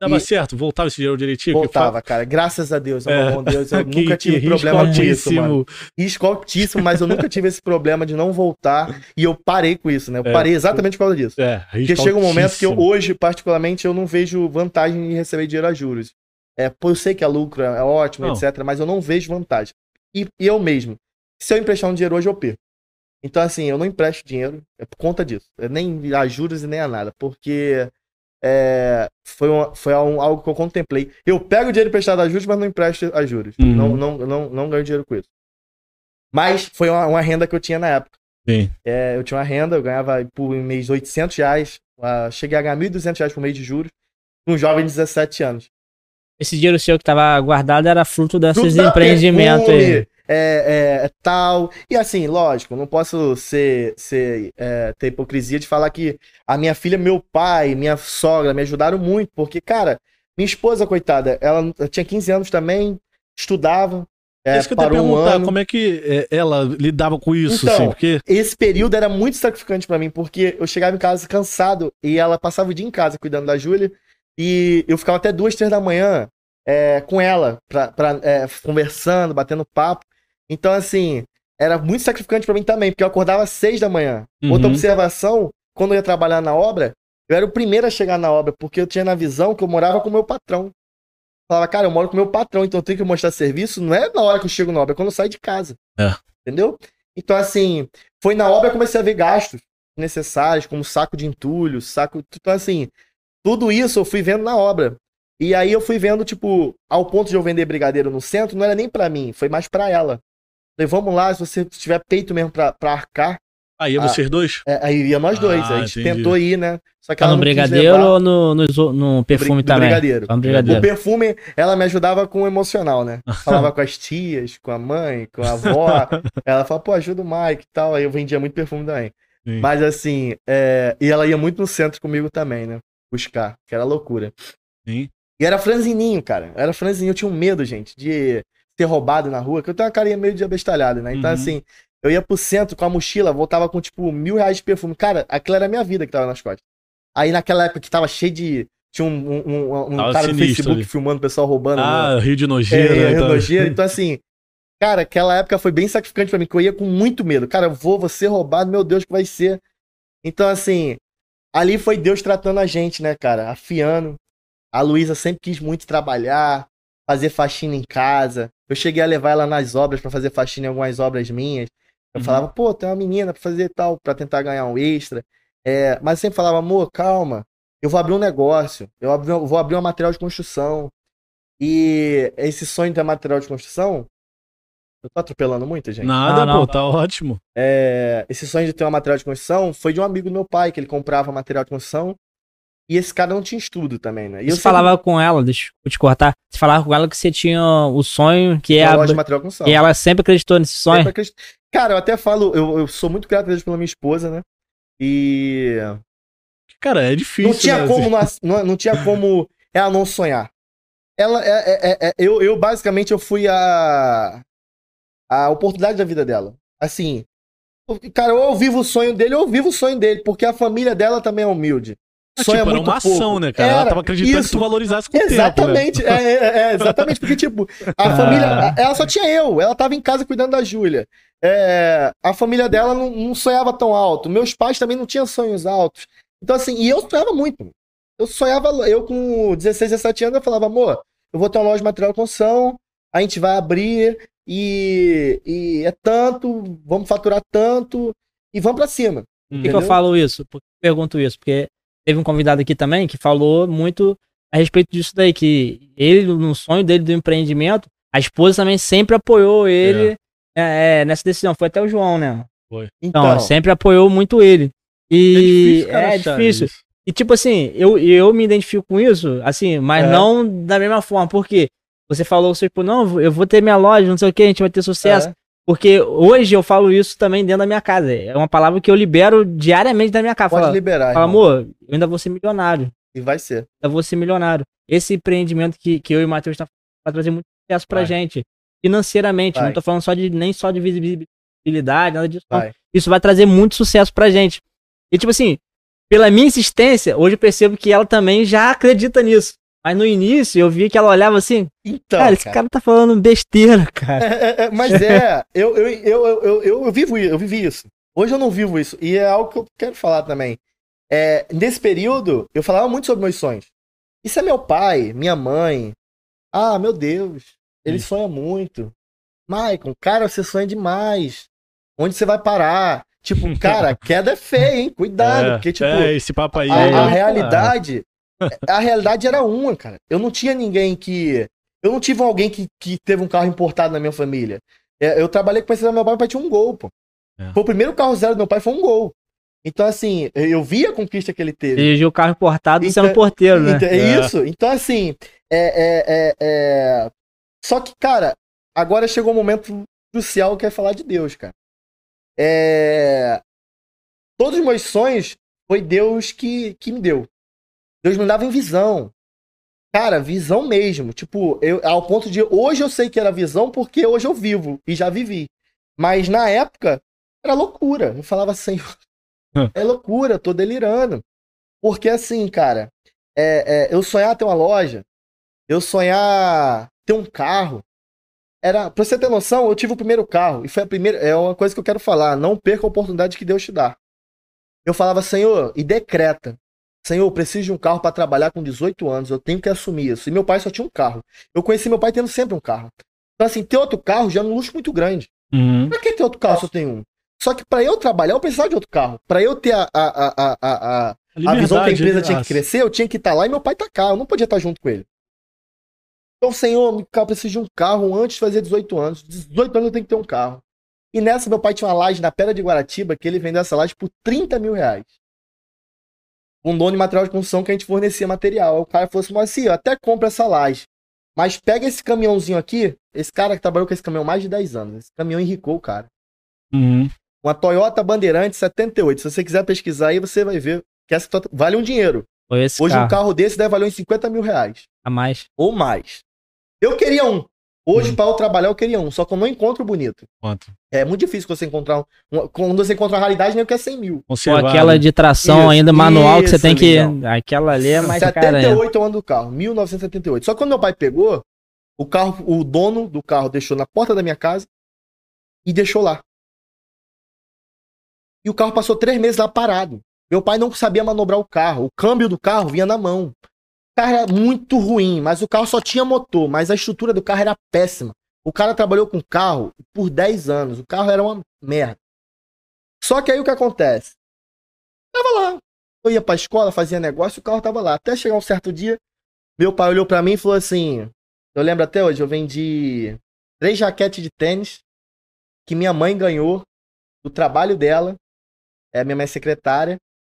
Dava e- certo? Voltava esse dinheiro direitinho? Voltava, cara. Graças a Deus, É. bom Deus, eu Que- nunca tive problema com isso, mano altíssimo. risco altíssimo, mas eu nunca tive esse problema de não voltar. E eu parei com isso, né? Eu É. parei exatamente por causa disso. É, risco Porque chega um momento que eu, hoje, particularmente, eu não vejo vantagem em receber dinheiro a juros. É, eu sei que é lucro, é ótimo, Não. etc., mas eu não vejo vantagem. E, e eu mesmo, se eu emprestar um dinheiro hoje, eu perco. Então, assim, eu não empresto dinheiro, é por conta disso. É nem a juros e nem a nada, porque é, foi, uma- foi um- algo que eu contemplei. Eu pego dinheiro emprestado a juros, mas não empresto a juros. Uhum. Não, não, não, não ganho dinheiro com isso. Mas foi uma, uma renda que eu tinha na época. É, eu tinha uma renda, eu ganhava por mês 800 reais. ah, cheguei a ganhar 1.200 reais por mês de juros. Um jovem de 17 anos. Esse dinheiro seu que tava guardado era fruto desses Fruto empreendimentos aí. perfume, É, é, é tal. E assim, lógico, não posso ser, ser é, ter hipocrisia de falar que a minha filha, meu pai, minha sogra me ajudaram muito, porque, cara, minha esposa, coitada, ela tinha 15 anos também, estudava. É, isso que eu ia um perguntar, ano. como é que é, ela lidava com isso, Então, assim, porque... Esse período era muito sacrificante pra mim, porque eu chegava em casa cansado e ela passava o dia em casa cuidando da Júlia e eu ficava até duas, três da manhã é, com ela, pra, pra, é, conversando, batendo papo. Então, assim, era muito sacrificante pra mim também, porque eu acordava às seis da manhã. Outra Uhum. observação, quando eu ia trabalhar na obra, eu era o primeiro a chegar na obra, porque eu tinha na visão que eu morava com o meu patrão. Falava, cara, eu moro com o meu patrão, então eu tenho que mostrar serviço, não é na hora que eu chego na obra, é quando eu saio de casa. É. Entendeu? Então, assim, foi na obra que eu comecei a ver gastos necessários, como saco de entulho, saco. Então, assim, tudo isso eu fui vendo na obra. E aí eu fui vendo, tipo, ao ponto de eu vender brigadeiro no centro, não era nem pra mim, foi mais pra ela. Falei, vamos lá, se você tiver peito mesmo pra, pra arcar, Aí, Ah, vocês dois? é, aí ia nós dois. Ah, a gente entendi. tentou ir, né? Só que Tá ela no brigadeiro ou no, no, no perfume do também? brigadeiro. Só no O brigadeiro. perfume, ela me ajudava com o emocional, né? Falava com as tias, com a mãe, com a avó. ela falava, pô, ajuda o Mike e tal. Aí eu vendia muito perfume também. Sim. Mas assim, é, e ela ia muito no centro comigo também, né? Buscar, que era loucura. Sim. E era franzininho, cara. Era franzininho. Eu tinha um medo, gente, de ser roubado na rua, que eu tenho uma carinha meio de abestalhado, né? Então, Uhum. assim, eu ia pro centro com a mochila, voltava com, tipo, mil reais de perfume. Cara, aquilo era a minha vida que tava nas costas. Aí, naquela época que tava cheio de. Tinha um, um, um- um cara no Facebook ali. filmando o pessoal roubando. Ah, Rio de né? Nojeira. É, então. nojeira. Então, assim, cara, aquela época foi bem sacrificante pra mim, que eu ia com muito medo. Cara, eu vou, vou ser roubado, meu Deus, que vai ser. Então, assim, ali foi Deus tratando a gente, né, cara? Afiando. A Luísa sempre quis muito trabalhar, fazer faxina em casa. Eu cheguei a levar ela nas obras pra fazer faxina em algumas obras minhas. Eu Uhum. falava, pô, tem uma menina pra fazer tal, pra tentar ganhar um extra. É, mas eu sempre falava, amor, calma, eu vou abrir um negócio, eu vou abrir um material de construção. E esse sonho de ter material de construção, eu tô atropelando muito, gente. Nada, Não, não. pô, tá ótimo. É, esse sonho de ter um material de construção foi de um amigo do meu pai, que ele comprava material de construção. E esse cara não tinha estudo também, né? E Você sempre- falava com ela, deixa eu te cortar. Você falava com ela que você tinha o sonho, que é uma a, loja de material de construção. e ela sempre acreditou nesse sonho. Sempre acredito- Cara, eu até falo, eu, eu sou muito grato a Deus pela minha esposa, né? E Cara, é difícil. não tinha né? como não, não, não tinha como ela não sonhar. Ela é, é- é- é- eu, eu basicamente eu fui a a oportunidade da vida dela. Assim, cara, ou eu vivo o sonho dele, ou eu vivo o sonho dele, porque a família dela também é humilde. É, Sonha tipo, era muito uma pouco. ação, né, cara? Ela Era, tava acreditando que isso. tu valorizasse com o Exatamente, tempo, né? é, é, é, exatamente, porque, tipo, a Ah. família, ela só tinha eu, ela tava em casa cuidando da Júlia. É, a família dela não, não sonhava tão alto, meus pais também não tinham sonhos altos. Então, assim, e eu sonhava muito. Eu sonhava, eu com 16, 17 anos, eu falava, amor, eu vou ter uma loja de material de construção, a gente vai abrir e, e é tanto, vamos faturar tanto e vamos pra cima. Por que, que eu falo isso? Por que eu pergunto isso? Porque teve um convidado aqui também que falou muito a respeito disso daí, que ele, no sonho dele do empreendimento, a esposa também sempre apoiou ele é, é, nessa decisão. Foi até o João, né? Então, Então, sempre apoiou muito ele. E cara, é difícil. isso. E tipo assim, eu, eu me identifico com isso, assim, mas É. não da mesma forma, porque você falou, tipo, não, eu vou ter minha loja, não sei o que, a gente vai ter sucesso. é, Porque hoje eu falo isso também dentro da minha casa. É uma palavra que eu libero diariamente da minha casa. pode Fala, liberar. fala, irmão. amor, eu ainda vou ser milionário. E vai ser. Ainda vou ser milionário. Esse empreendimento que, que eu e o Matheus tá vai trazer muito sucesso pra Vai. gente. Financeiramente. Vai. Não tô falando só de, nem só de visibilidade, nada disso. Vai. Isso vai trazer muito sucesso pra gente. E tipo assim, pela minha insistência, hoje eu percebo que ela também já acredita nisso. Mas no início eu vi que ela olhava assim, Então, cara, esse cara tá falando besteira, cara. É, é, é, mas é, eu, eu, eu, eu, eu, eu, vivo isso, eu vivi isso. Hoje eu não vivo isso. E é algo que eu quero falar também. É, nesse período, eu falava muito sobre meus sonhos. Isso é meu pai, minha mãe. Ah, meu Deus, ele Hum. sonha muito. Maicon, cara, você sonha demais. Onde você vai parar? Tipo, cara, queda é feia, hein? Cuidado, É, porque, tipo, é, esse papo aí. a, é- a realidade, a realidade era uma, cara. Eu não tinha ninguém que. Eu não tive alguém que, que teve um carro importado na minha família. É, Eu trabalhei com o parceiro do meu pai, meu pai tinha um gol, pô. É. Foi o primeiro carro zero do meu pai, foi um gol. Então, assim, eu vi a conquista que ele teve. Dirigiu o carro importado Então- sendo porteiro, né? Então, é É. isso. Então, assim, é, é, é, é- Só que, cara, agora chegou o momento crucial que é falar de Deus, cara. É... Todos os meus sonhos foi Deus que, que me deu. Deus me dava em visão. Cara, visão mesmo. Tipo, eu, ao ponto de hoje eu sei que era visão porque hoje eu vivo e já vivi. Mas na época era loucura. Eu falava assim, é loucura, eu tô delirando. Porque assim, cara, é, é, eu sonhar ter uma loja, eu sonhar ter um carro. Era, pra você ter noção, eu tive o primeiro carro e foi a primeira, é uma coisa que eu quero falar, não perca a oportunidade que Deus te dá. Eu falava, Senhor, e decreta. Senhor, eu preciso de um carro para trabalhar com 18 anos, eu tenho que assumir isso. E meu pai só tinha um carro. Eu conheci meu pai tendo sempre um carro. Então assim, ter outro carro já é um luxo muito grande. Uhum. Pra que ter outro carro se eu tenho um? Só que pra eu trabalhar, eu precisava de outro carro. Pra eu ter a, a, a, a, a, a visão que a empresa tinha que crescer, eu tinha que estar lá e meu pai tá cá. Eu não podia estar junto com ele. Então, senhor, eu preciso de um carro antes de fazer 18 anos. 18 anos eu tenho que ter um carro. E nessa, meu pai tinha uma laje na Pedra de Guaratiba que ele vendeu essa laje por 30 mil reais. Um dono de material de construção que a gente fornecia material. Aí o cara falou assim: mas assim, até compro essa laje. Mas pega esse caminhãozinho aqui. Esse cara que trabalhou com esse caminhão há mais de 10 anos. Esse caminhão enricou o cara. Uhum. Uma Toyota Bandeirante 78. Se você quiser pesquisar aí, você vai ver que essa vale um dinheiro. Hoje carro, um carro desse deve valer uns 50 mil reais. a mais. Ou mais. Eu queria um. Hoje, para eu trabalhar, eu queria um. Só que eu não encontro bonito. Quanto? É muito difícil você encontrar um. um- quando você encontra uma raridade, nem o que é 100 mil. Conservado. aquela de tração Isso, ainda manual que você isso, tem que. amigão. Aquela ali é mais cara ainda. 78 é o ano do carro. 1978. Só que quando meu pai pegou, o carro, o dono do carro deixou na porta da minha casa e deixou lá. E o carro passou três meses lá parado. Meu pai não sabia manobrar o carro. O câmbio do carro vinha na mão. Carro era muito ruim, mas o carro só tinha motor, mas a estrutura do carro era péssima. O cara trabalhou com carro por 10 anos. O carro era uma merda. Só que aí o que acontece? Tava lá. Eu ia pra escola, fazia negócio, o carro tava lá. Até chegar um certo dia, meu pai olhou pra mim e falou assim: Eu lembro até hoje, eu vendi três jaquetes de tênis que minha mãe ganhou do trabalho dela. É, minha mãe é secretária.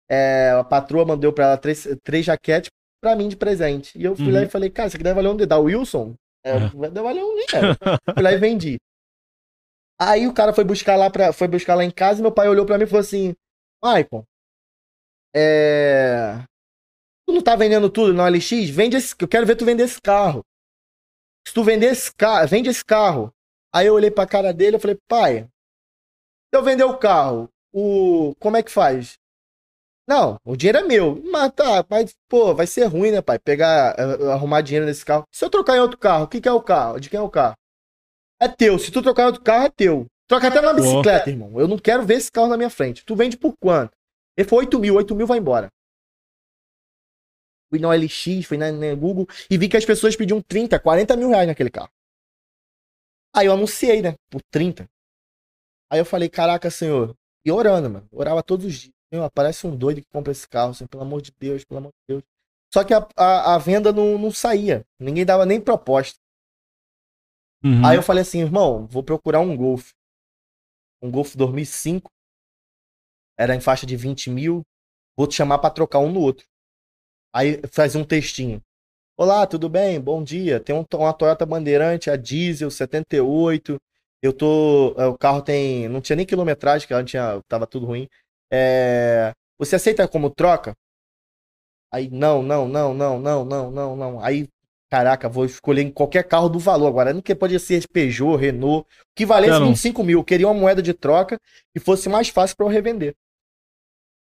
É, a patroa mandou pra ela três, três jaquetes pra mim de presente. E eu fui lá Uhum. e falei, cara, isso aqui deve valer um dinheiro. Da Wilson? É, É. deve valer um dinheiro. fui lá e vendi. Aí o cara foi buscar lá para foi buscar lá em casa e meu pai olhou pra mim e falou assim: Maicon, é. Tu não tá vendendo tudo no LX? Vende esse. Eu quero ver tu vender esse carro. Se tu vender esse carro, vende esse carro. Aí eu olhei pra cara dele e falei, pai, Se eu vender o carro, o como é que faz? Não, o dinheiro é meu. Mas tá, mas, pô, vai ser ruim, né, pai? Pegar, eh, arrumar dinheiro nesse carro. Se eu trocar em outro carro, o que, que é o carro? De quem é o carro? É teu. Se tu trocar em outro carro, é teu. Troca até na bicicleta, irmão. Eu não quero ver esse carro na minha frente. Tu vende por quanto? Ele foi 8 mil, 8 mil vai embora. Fui na OLX, fui na, na Google e vi que as pessoas pediam 30, 40 mil reais naquele carro. Aí eu anunciei, né? Por 30. Aí eu falei, caraca, senhor. E orando, mano. Orava todos os dias. Meu, aparece um doido que compra esse carro, assim, pelo amor de Deus, pelo amor de Deus. Só que a, a, a venda não, não saía. Ninguém dava nem proposta. Uhum. Aí eu falei assim, irmão, vou procurar um Golf. Um Golf 2005. Era em faixa de 20 mil. Vou te chamar pra trocar um no outro. Aí faz um textinho. Olá, tudo bem? Bom dia. Tem um, uma Toyota Bandeirante, a diesel 78. Eu tô. é, O carro tem. Não tinha nem quilometragem, que ela tinha. Tava tudo ruim. É, você aceita como troca? Aí, não, não, não, não, não, não, não, não. Aí, caraca, vou escolher em qualquer carro do valor agora. Não que pode ser Peugeot, Renault. Que valesse Não, não. 25 mil. Eu queria uma moeda de troca que fosse mais fácil para eu revender.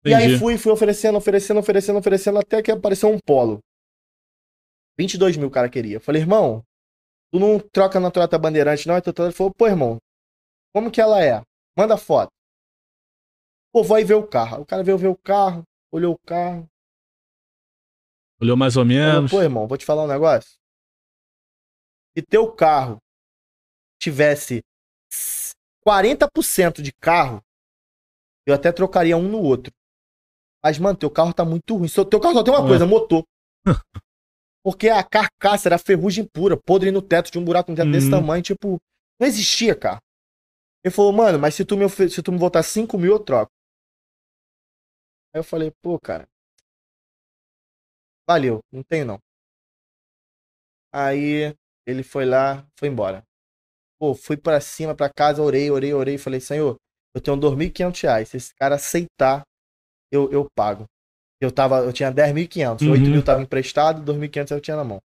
E aí Entendi. fui, fui oferecendo, oferecendo, oferecendo, oferecendo, até que apareceu um polo. 22 mil o cara queria. Eu falei, irmão, tu não troca na Toyota Bandeirante, não? Aí tu falou, pô, irmão, como que ela é? Manda foto. Pô, aí ver o carro. O cara veio ver o carro, olhou o carro. Olhou mais ou menos. pô, irmão, vou te falar um negócio. Se teu carro tivesse 40% de carro, eu até trocaria um no outro. Mas, mano, teu carro tá muito ruim. Só- Teu carro só tem uma É. coisa, motor. Porque a carcaça era ferrugem pura, podre no teto, de um buraco no teto desse Uhum. tamanho, tipo, não existia carro. Ele falou, mano, mas se tu me, se tu me botar 5 mil, eu troco. Aí eu falei, pô, cara. Valeu, não tenho não. Aí ele foi lá, foi embora. Pô, fui pra cima, pra casa, orei, orei, orei. Falei, senhor, eu tenho 2.500 reais. Se esse cara aceitar, eu, eu pago. Eu, tava, eu tinha 10.500. Uhum. 8 mil tava emprestado, 2.500 eu tinha na mão.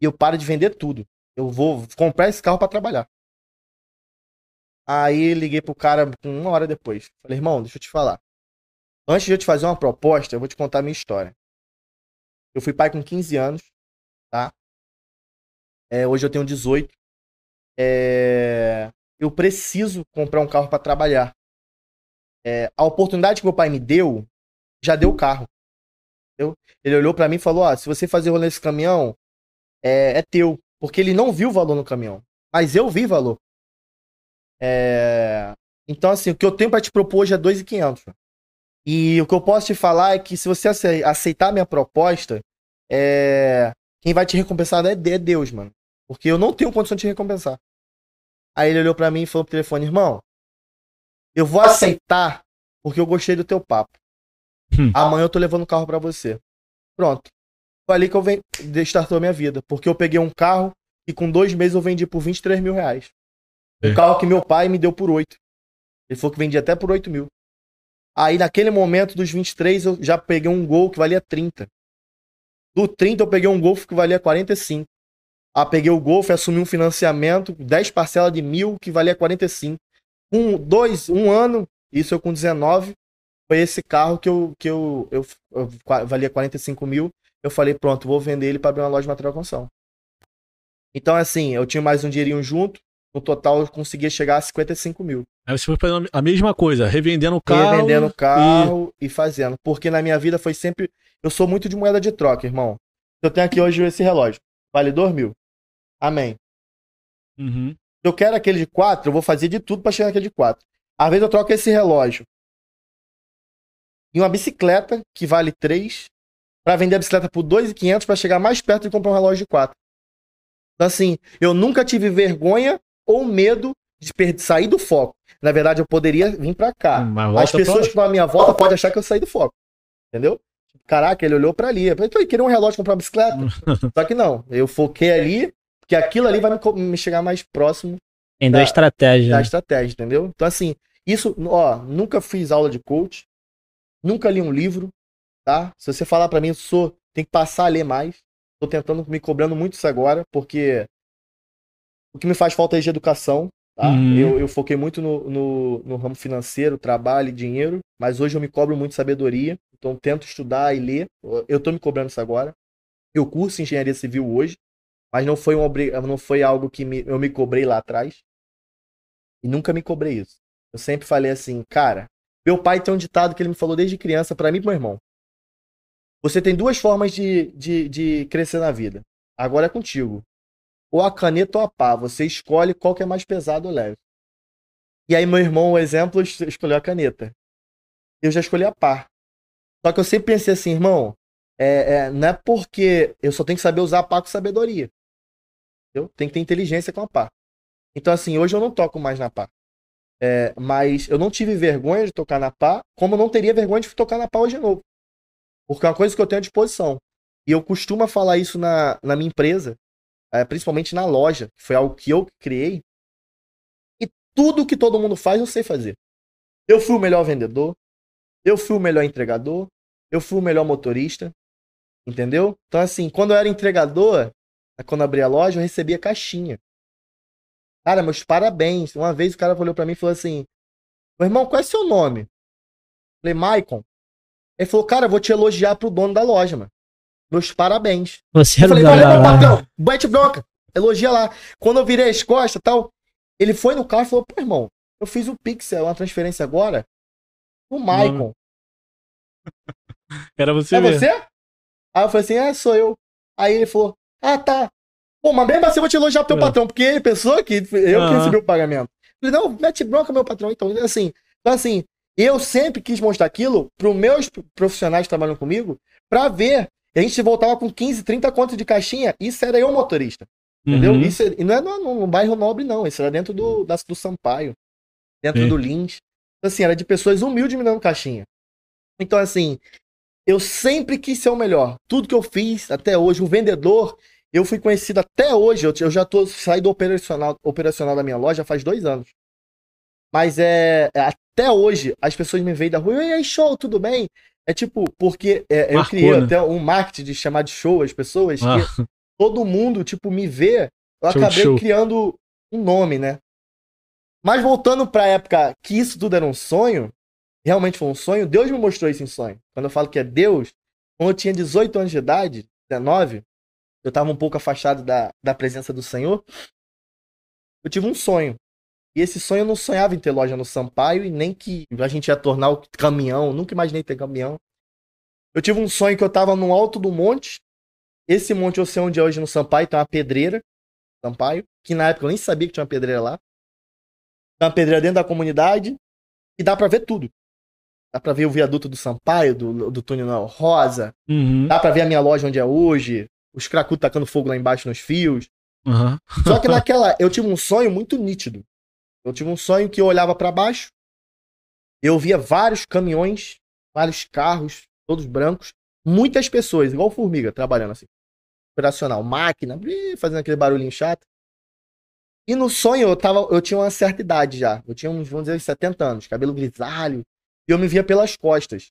E eu paro de vender tudo. Eu vou comprar esse carro pra trabalhar. Aí liguei pro cara uma hora depois. Falei, irmão, deixa eu te falar. Antes de eu te fazer uma proposta, eu vou te contar a minha história. Eu fui pai com 15 anos, tá? É, hoje eu tenho 18. É, eu preciso comprar um carro para trabalhar. É, a oportunidade que meu pai me deu, já deu o carro. entendeu? Ele olhou para mim e falou: ó, se você fazer rolê nesse caminhão, é, é teu. Porque ele não viu valor no caminhão. Mas eu vi valor. É, Então, assim, o que eu tenho para te propor hoje é 2,500. E o que eu posso te falar é que se você ace- aceitar a minha proposta, é... quem vai te recompensar é é Deus, mano. Porque eu não tenho condição de te recompensar. Aí ele olhou pra mim e falou pro telefone, irmão, eu vou aceitar porque eu gostei do teu papo. Hum. Amanhã eu tô levando o carro pra você. Pronto. Foi ali que eu ven... startou a minha vida. Porque eu peguei um carro e com dois meses eu vendi por 23 mil reais. É. Um carro que meu pai me deu por 8. Ele falou que vendia até por 8 mil. Aí naquele momento dos 23 eu já peguei um gol que valia 30. Do 30 eu peguei um Golf que valia 45. Ah, peguei o Golf, assumi um financiamento, 10 parcelas de mil que valia 45. Um, dois, um ano, isso eu com 19, foi esse carro que eu, que eu, eu, eu qua- valia 45 mil. Eu falei, pronto, vou vender ele para abrir uma loja de material de construção. Então, assim, eu tinha mais um dinheirinho junto, no total eu conseguia chegar a 55 mil. Aí você foi fazendo a mesma coisa, revendendo o carro. Revendendo o carro e... fazendo. Porque na minha vida foi sempre. Eu sou muito de moeda de troca, irmão. Eu tenho aqui hoje esse relógio. Vale 2 mil. Amém. Uhum. Se eu quero aquele de 4, eu vou fazer de tudo pra chegar naquele de 4. Às vezes eu troco esse relógio e uma bicicleta que vale 3 pra vender a bicicleta por 2.500 pra chegar mais perto de comprar um relógio de 4. Então assim, eu nunca tive vergonha ou medo de per- sair do foco. Na verdade, eu poderia vir pra cá. Mas As pessoas pra... que estão à minha volta podem achar que eu saí do foco. Entendeu? Caraca, ele olhou pra ali. Eu falei, "Tô, queria um relógio comprar uma bicicleta. Só que não. Eu foquei ali, porque aquilo ali vai me, me chegar mais próximo Entendeu a Da- estratégia. da né? estratégia, entendeu? Então, assim, isso, ó, nunca fiz aula de coach, nunca li um livro, tá? Se você falar pra mim, eu sou, tem que passar a ler mais. Tô tentando, me cobrando muito isso agora, porque o que me faz falta é de educação, Tá? Uhum. Eu, eu foquei muito no, no, no ramo financeiro, trabalho e dinheiro, mas hoje eu me cobro muito sabedoria, então tento estudar e ler. Eu tô me cobrando isso agora. Eu curso engenharia civil hoje, mas não foi, um, não foi algo que me- eu me cobrei lá atrás. E nunca me cobrei isso. Eu sempre falei assim, cara, meu pai tem um ditado que ele me falou desde criança pra mim e pro meu irmão. Você tem duas formas de, de, de crescer na vida. Agora é contigo. Ou a caneta ou a pá. Você escolhe qual que é mais pesado ou leve. E aí, meu irmão, o exemplo, es- escolheu a caneta. Eu já escolhi a pá. Só que eu sempre pensei assim, irmão, é, é, não é porque eu só tenho que saber usar a pá com sabedoria. Entendeu? Tem que ter inteligência com a pá. Então, assim, hoje eu não toco mais na pá. É, mas eu não tive vergonha de tocar na pá, como eu não teria vergonha de tocar na pá hoje de novo. Porque é uma coisa que eu tenho à disposição. E eu costumo falar isso na, na minha empresa, é, principalmente na loja, que foi algo que eu criei. E tudo que todo mundo faz, eu sei fazer. Eu fui o melhor vendedor, eu fui o melhor entregador, eu fui o melhor motorista, entendeu? Então, assim, quando eu era entregador, quando eu abri a loja, eu recebia caixinha. Cara, meus parabéns. Uma vez o cara olhou pra mim e falou assim: Meu irmão, qual é seu nome? Falei, Maicon. Ele falou, cara, eu vou te elogiar pro dono da loja, mano. Meus parabéns. Você Eu falei, valeu, meu patrão, bate bronca. Elogia lá. Quando eu virei as costas e tal, ele foi no carro e falou, pô, irmão, eu fiz o Pixel, uma transferência agora. O Maicon. Era você É mesmo. você? Aí eu falei assim, é, sou eu. Aí ele falou, ah, tá. Pô, mas mesmo assim eu vou te elogiar pro teu É. patrão, porque ele pensou que eu que Aham. recebi o pagamento. Eu falei, não, mete bronca, meu patrão. Então, assim, então, assim, eu sempre quis mostrar aquilo pros meus profissionais que trabalham comigo, pra ver. E a gente voltava com 15, 30 contas de caixinha, isso era eu motorista. Entendeu? Uhum. Isso e não é no, no- no bairro nobre, não. Isso era dentro do, da, do Sampaio. Dentro Sim. do Lins. Então, assim, era de pessoas humildes me dando caixinha. Então, assim, eu sempre quis ser o melhor. Tudo que eu fiz até hoje, o vendedor, eu fui conhecido até hoje. Eu, eu já tô saí do operacional, operacional da minha loja faz dois anos. Mas é, é, até hoje as pessoas me veem da rua, e aí, show, tudo bem? É tipo, porque é, eu Marcou, criei né? até um marketing de chamar de show as pessoas, que Ah, todo mundo, tipo, me vê, eu Show acabei show. criando um nome, né? Mas voltando pra época que isso tudo era um sonho, realmente foi um sonho, Deus me mostrou isso em sonho. Quando eu falo que é Deus, quando eu tinha 18 anos de idade, 19, eu tava um pouco afastado da, da presença do Senhor, eu tive um sonho. E esse sonho eu não sonhava em ter loja no Sampaio e nem que a gente ia tornar o caminhão, nunca imaginei ter caminhão. Eu tive um sonho que eu tava no alto do monte, esse monte eu sei onde é hoje no Sampaio, tem uma pedreira, Sampaio, que na época eu nem sabia que tinha uma pedreira lá. Tem uma pedreira dentro da comunidade e dá pra ver tudo. Dá pra ver o viaduto do Sampaio, do, do túnel Rosa, uhum. dá pra ver a minha loja onde é hoje, os cracudos tacando fogo lá embaixo nos fios. Aham. Só que naquela, eu tive um sonho muito nítido. Eu tive um sonho que eu olhava pra baixo, eu via vários caminhões, vários carros, todos brancos, muitas pessoas, igual formiga, trabalhando assim. Operacional, máquina, fazendo aquele barulhinho chato. E no sonho eu tava, eu tinha uma certa idade já. Eu tinha uns, vamos dizer, 70 anos, cabelo grisalho, e eu me via pelas costas.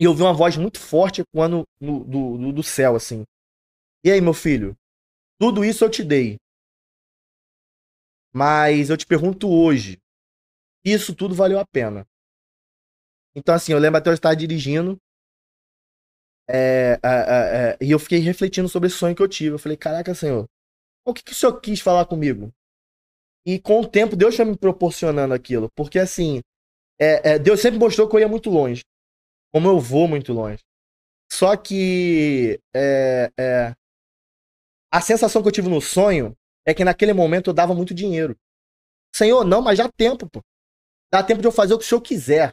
E eu vi uma voz muito forte ecoando no, do, do, do céu, assim. E aí, meu filho? Tudo isso eu te dei. Mas eu te pergunto hoje, isso tudo valeu a pena? Então, assim, eu lembro até eu estar dirigindo. é, é, é, e eu fiquei refletindo sobre esse sonho que eu tive. Eu falei, caraca, senhor, o que, que o senhor quis falar comigo? E com o tempo, Deus foi me proporcionando aquilo. Porque, assim, é, é, Deus sempre mostrou que eu ia muito longe. Como eu vou muito longe. Só que é, a sensação que eu tive no sonho é que naquele momento eu dava muito dinheiro. Senhor, não, mas dá tempo, pô. Dá tempo de eu fazer o que o senhor quiser.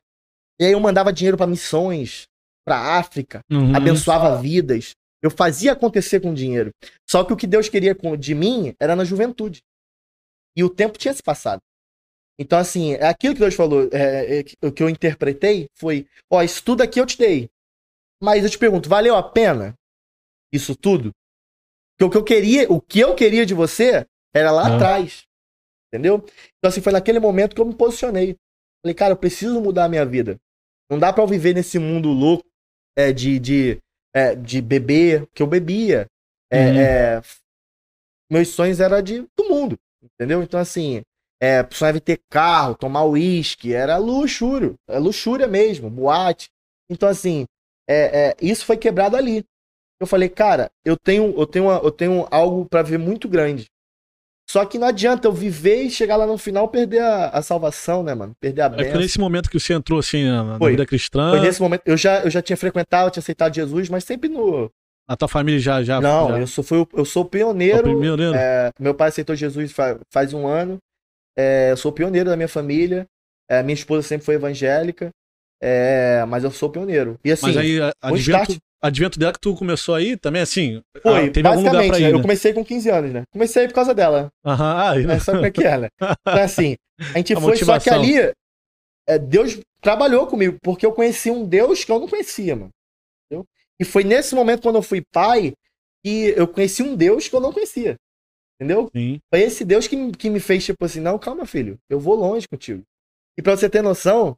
E aí eu mandava dinheiro pra missões, pra África, Uhum. abençoava vidas. Eu fazia acontecer com dinheiro. Só que o que Deus queria de mim era na juventude. E o tempo tinha se passado. Então, assim, é aquilo que Deus falou, é, é, que eu interpretei foi: ó, isso tudo aqui eu te dei. Mas eu te pergunto, valeu a pena isso tudo? Porque o que eu queria, o que eu queria de você era lá Ah. atrás. Entendeu? Então, assim, foi naquele momento que eu me posicionei. Falei, cara, eu preciso mudar a minha vida. Não dá pra eu viver nesse mundo louco é, de, de, é, de beber, que eu bebia. É, Uhum. é, meus sonhos eram de, do mundo. Entendeu? Então, assim, É, sonhava em ter carro, tomar uísque, era luxúrio, é luxúria mesmo, boate. Então, assim, é, é, isso foi quebrado ali. Eu falei, cara, eu tenho, eu tenho, uma- eu tenho algo pra ver muito grande. Só que não adianta eu viver e chegar lá no final perder a, a salvação, né, mano? Perder a É que bênção. nesse momento que você entrou assim na, Foi. vida cristã, Foi nesse momento. Eu já, eu já tinha frequentado, eu tinha aceitado Jesus, mas sempre no. a tua família já. já não, já, eu sou, fui, eu sou o o pioneiro. É, meu pai aceitou Jesus fa- faz um ano. É, eu sou pioneiro da minha família. É, minha esposa sempre foi evangélica. É, mas eu sou pioneiro. E assim, Mas aí, advento, start advento dela que tu começou aí também, assim. foi, ah, teve algum lugar pra né, ir, eu né? comecei com 15 anos, né? Comecei por causa dela. Aham, aí, né? Né? Sabe como é que é, né? Então, assim, a gente A foi, só que motivação. ali, é, Deus trabalhou comigo, porque eu conheci um Deus que eu não conhecia, mano. Entendeu? E foi nesse momento, quando eu fui pai, que eu conheci um Deus que eu não conhecia. Entendeu? Sim. Foi esse Deus que, que me fez, tipo assim, não, calma, filho, eu vou longe contigo. E pra você ter noção,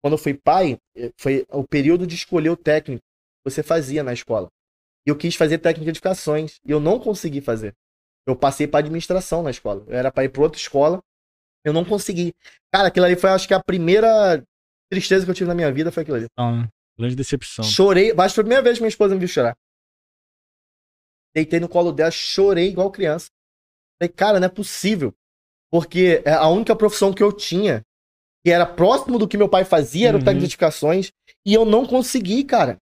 quando eu fui pai, eh, foi o período de escolher o técnico você fazia na escola. E eu quis fazer técnica de edificações, e eu não consegui fazer. Eu passei pra administração na escola. Eu era pra ir pra outra escola, eu não consegui. Cara, aquilo ali foi, acho que a primeira tristeza que eu tive na minha vida foi aquilo ali. Então, Grande decepção. Chorei, acho que foi a primeira vez que minha esposa me viu chorar. Deitei no colo dela, chorei igual criança. Falei, cara, não é possível. Porque é a única profissão que eu tinha, que era próximo do que meu pai fazia, era o Uhum. técnico de edificações, e eu não consegui, cara.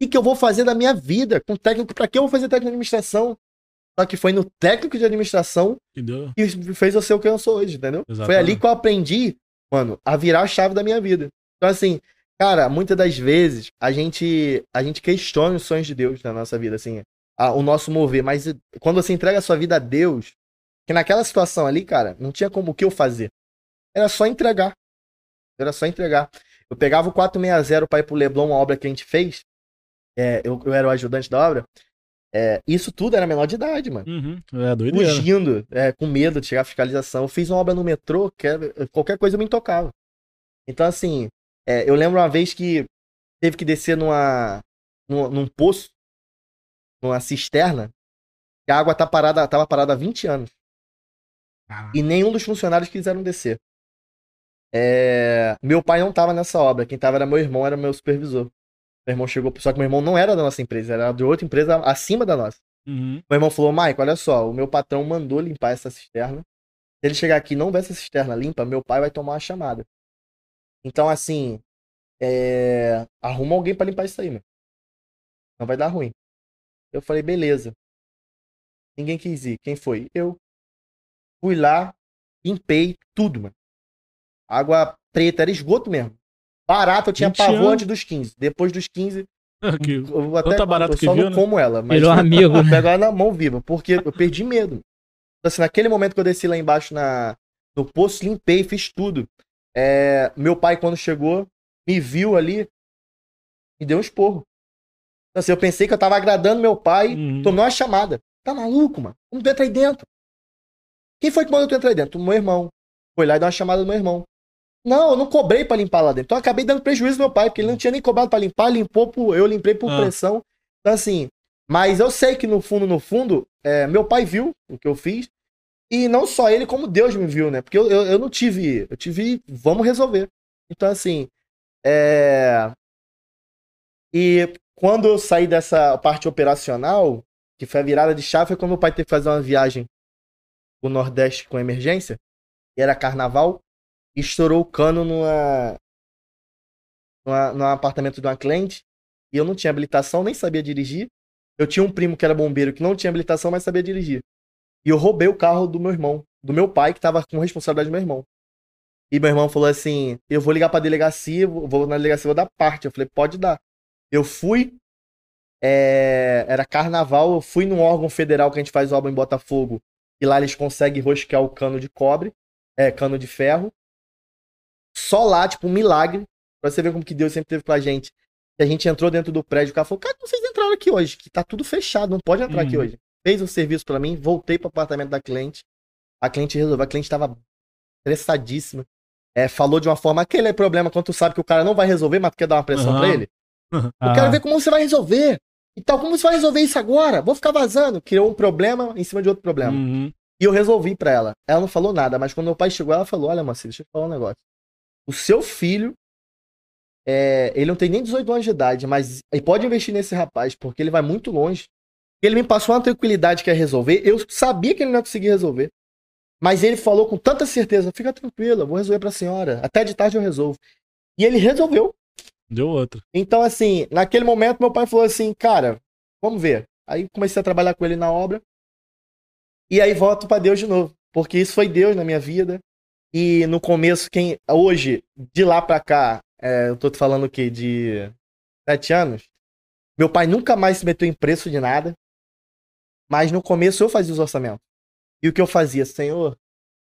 Que, que eu vou fazer da minha vida com técnico? Pra que eu vou fazer técnico de administração? Só que foi no técnico de administração Entendeu? que fez eu ser o que eu sou hoje, entendeu? Foi Exatamente. ali que eu aprendi, mano, a virar a chave da minha vida. Então, assim, cara, muitas das vezes a gente, a gente questiona os sonhos de Deus na nossa vida, assim, a- o nosso mover. Mas quando você entrega a sua vida a Deus, que naquela situação ali, cara, não tinha como o que eu fazer. Era só entregar. Era só entregar. Eu pegava o 460 para ir pro Leblon, uma obra que a gente fez. É, eu, eu era o ajudante da obra. É, isso tudo era menor de idade, mano Uhum. É doideira. fugindo, é, com medo de chegar à fiscalização. Eu fiz uma obra no metrô, que era- qualquer coisa eu me tocava. Então, assim, é, eu lembro uma vez que teve que descer numa, num, num poço, numa cisterna, que a água tá parada, tava parada há 20 anos. Ah. E nenhum dos funcionários quiseram descer. É, meu pai não tava nessa obra, quem tava era meu irmão, era meu supervisor. Meu irmão chegou, só que meu irmão não era da nossa empresa, era de outra empresa acima da nossa. Uhum. Meu irmão falou, Mike, olha só, o meu patrão mandou limpar essa cisterna. Se ele chegar aqui e não ver essa cisterna limpa, meu pai vai tomar uma chamada. Então, assim, é... arruma alguém pra limpar isso aí, meu. Não vai dar ruim. Eu falei, beleza. Ninguém quis ir. Quem foi? Eu. Fui lá, limpei tudo, mano. Água preta, era esgoto mesmo. Barato, eu tinha 20 pavor anos. antes dos 15. Depois dos 15, Que- eu até, Tanta barato eu que só viu, não né? como ela. Mas melhor amigo, eu né? pego ela na mão viva, porque eu perdi medo. Então, assim, naquele momento que eu desci lá embaixo na, no poço, limpei, fiz tudo. É, meu pai, quando chegou, me viu ali, me deu um esporro. Então, assim, eu pensei que eu tava agradando meu pai, Uhum. tomei uma chamada. Tá maluco, mano? Como tu entra aí dentro? Quem foi que mandou tu entrar aí dentro? O meu irmão. Foi lá e deu uma chamada do meu irmão. Não, eu não cobrei pra limpar lá dentro. Então eu acabei dando prejuízo ao meu pai, porque ele não tinha nem cobrado pra limpar, limpou por, eu limpei por Ah. pressão. Então assim, mas eu sei que no fundo, no fundo, é, meu pai viu o que eu fiz. E não só ele, como Deus me viu, né? Porque eu, eu, eu não tive. Eu tive. Vamos resolver. Então, assim. É... E quando eu saí dessa parte operacional, que foi a virada de chave, foi quando meu pai teve que fazer uma viagem pro Nordeste com emergência. E era carnaval. Estourou o cano numa, numa, num apartamento de uma cliente. E eu não tinha habilitação, nem sabia dirigir. Eu tinha um primo que era bombeiro que não tinha habilitação, mas sabia dirigir. E eu roubei o carro do meu irmão, do meu pai, que tava com responsabilidade do meu irmão. E meu irmão falou assim: Eu vou ligar pra delegacia, vou na delegacia, vou dar parte. Eu falei: Pode dar. Eu fui, é, era carnaval, eu fui num órgão federal que a gente faz obra em Botafogo. E lá eles conseguem rosquear o cano de cobre, é, cano de ferro. Só lá, tipo, um milagre. Pra você ver como que Deus sempre teve com a gente. E a gente entrou dentro do prédio, o cara falou: Cara, como vocês entraram aqui hoje? Que tá tudo fechado, não pode entrar aqui Uhum. hoje. Fez o serviço pra mim, voltei pro apartamento da cliente. A cliente resolveu, a cliente tava estressadíssima. É, falou de uma forma, aquele é problema quando tu sabe que o cara não vai resolver, mas tu quer dar uma pressão Aham. pra ele. Eu Ah, quero ver como você vai resolver. Então, como você vai resolver isso agora? Vou ficar vazando. Criou um problema em cima de outro problema. Uhum. E eu resolvi pra ela. Ela não falou nada, mas quando meu pai chegou, ela falou: Olha, Marcelo, deixa eu te falar um negócio. O seu filho, é, ele não tem nem 18 anos de idade, mas ele pode investir nesse rapaz, porque ele vai muito longe. Ele me passou uma tranquilidade que ia resolver. Eu sabia que ele não ia conseguir resolver. Mas ele falou com tanta certeza: Fica tranquila, vou resolver pra senhora. Até de tarde eu resolvo. E ele resolveu. Deu outro. Então, assim, naquele momento, meu pai falou assim, cara, vamos ver. Aí comecei a trabalhar com ele na obra. E aí volto para Deus de novo. Porque isso foi Deus na minha vida. E no começo, quem. Hoje, de lá pra cá, é, eu tô falando o quê? De sete anos. Meu pai nunca mais se meteu em preço de nada. Mas no começo eu fazia os orçamentos. E o que eu fazia, senhor,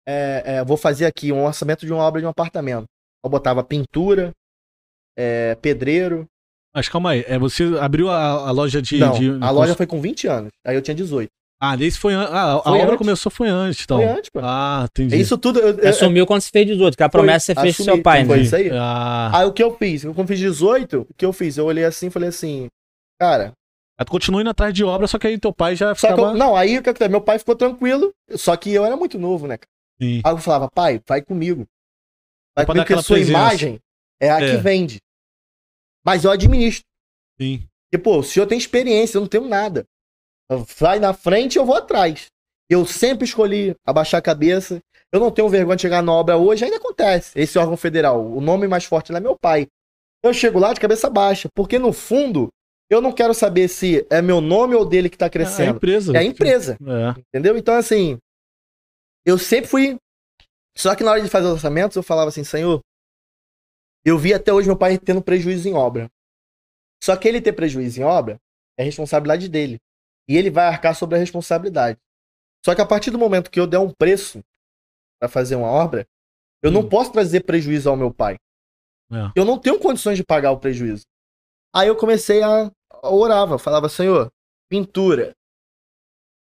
é, é, vou fazer aqui um orçamento de uma obra de um apartamento. Eu botava pintura, é, pedreiro. Mas calma aí, é, você abriu a, a loja de. Não, de- a loja foi com 20 anos. Aí eu tinha 18. Ah, esse foi. an- Ah, a Foi obra antes. começou foi antes, então. Foi antes, pô. Ah, entendi. É isso tudo. Eu, eu- Assumiu quando se fez 18, que a Foi, promessa você fez com assumi, seu pai, foi né? isso aí. Ah, Aí o que eu fiz? Eu, quando fiz 18, o que eu fiz? Eu olhei assim e falei assim, cara. tu continua indo atrás de obra, só que aí teu pai já Só que ficava. eu, não, aí o que acontece? Meu pai ficou tranquilo, só que eu era muito novo, né? cara? Sim. Aí eu falava, pai, vai comigo. Vai comigo porque a sua presença. imagem é a É. que vende. Mas eu administro. Sim. Porque, pô, o senhor tem experiência, eu não tenho nada. Vai na frente, eu vou atrás. Eu sempre escolhi abaixar a cabeça. Eu não tenho vergonha de chegar na obra hoje, ainda acontece. Esse órgão federal, o nome mais forte lá é meu pai. Eu chego lá de cabeça baixa, porque no fundo, eu não quero saber se é meu nome ou dele que tá É a crescendo. empresa. É a empresa, É. entendeu? Então, assim, eu sempre fui. Só que na hora de fazer os orçamentos, eu falava assim, senhor, eu vi até hoje meu pai tendo prejuízo em obra. Só que ele ter prejuízo em obra é responsabilidade dele. E ele vai arcar sobre a responsabilidade. Só que a partir do momento que eu der um preço para fazer uma obra, eu não Hum. posso trazer prejuízo ao meu pai. É. Eu não tenho condições de pagar o prejuízo. Aí eu comecei a, a orava, falava, senhor, pintura,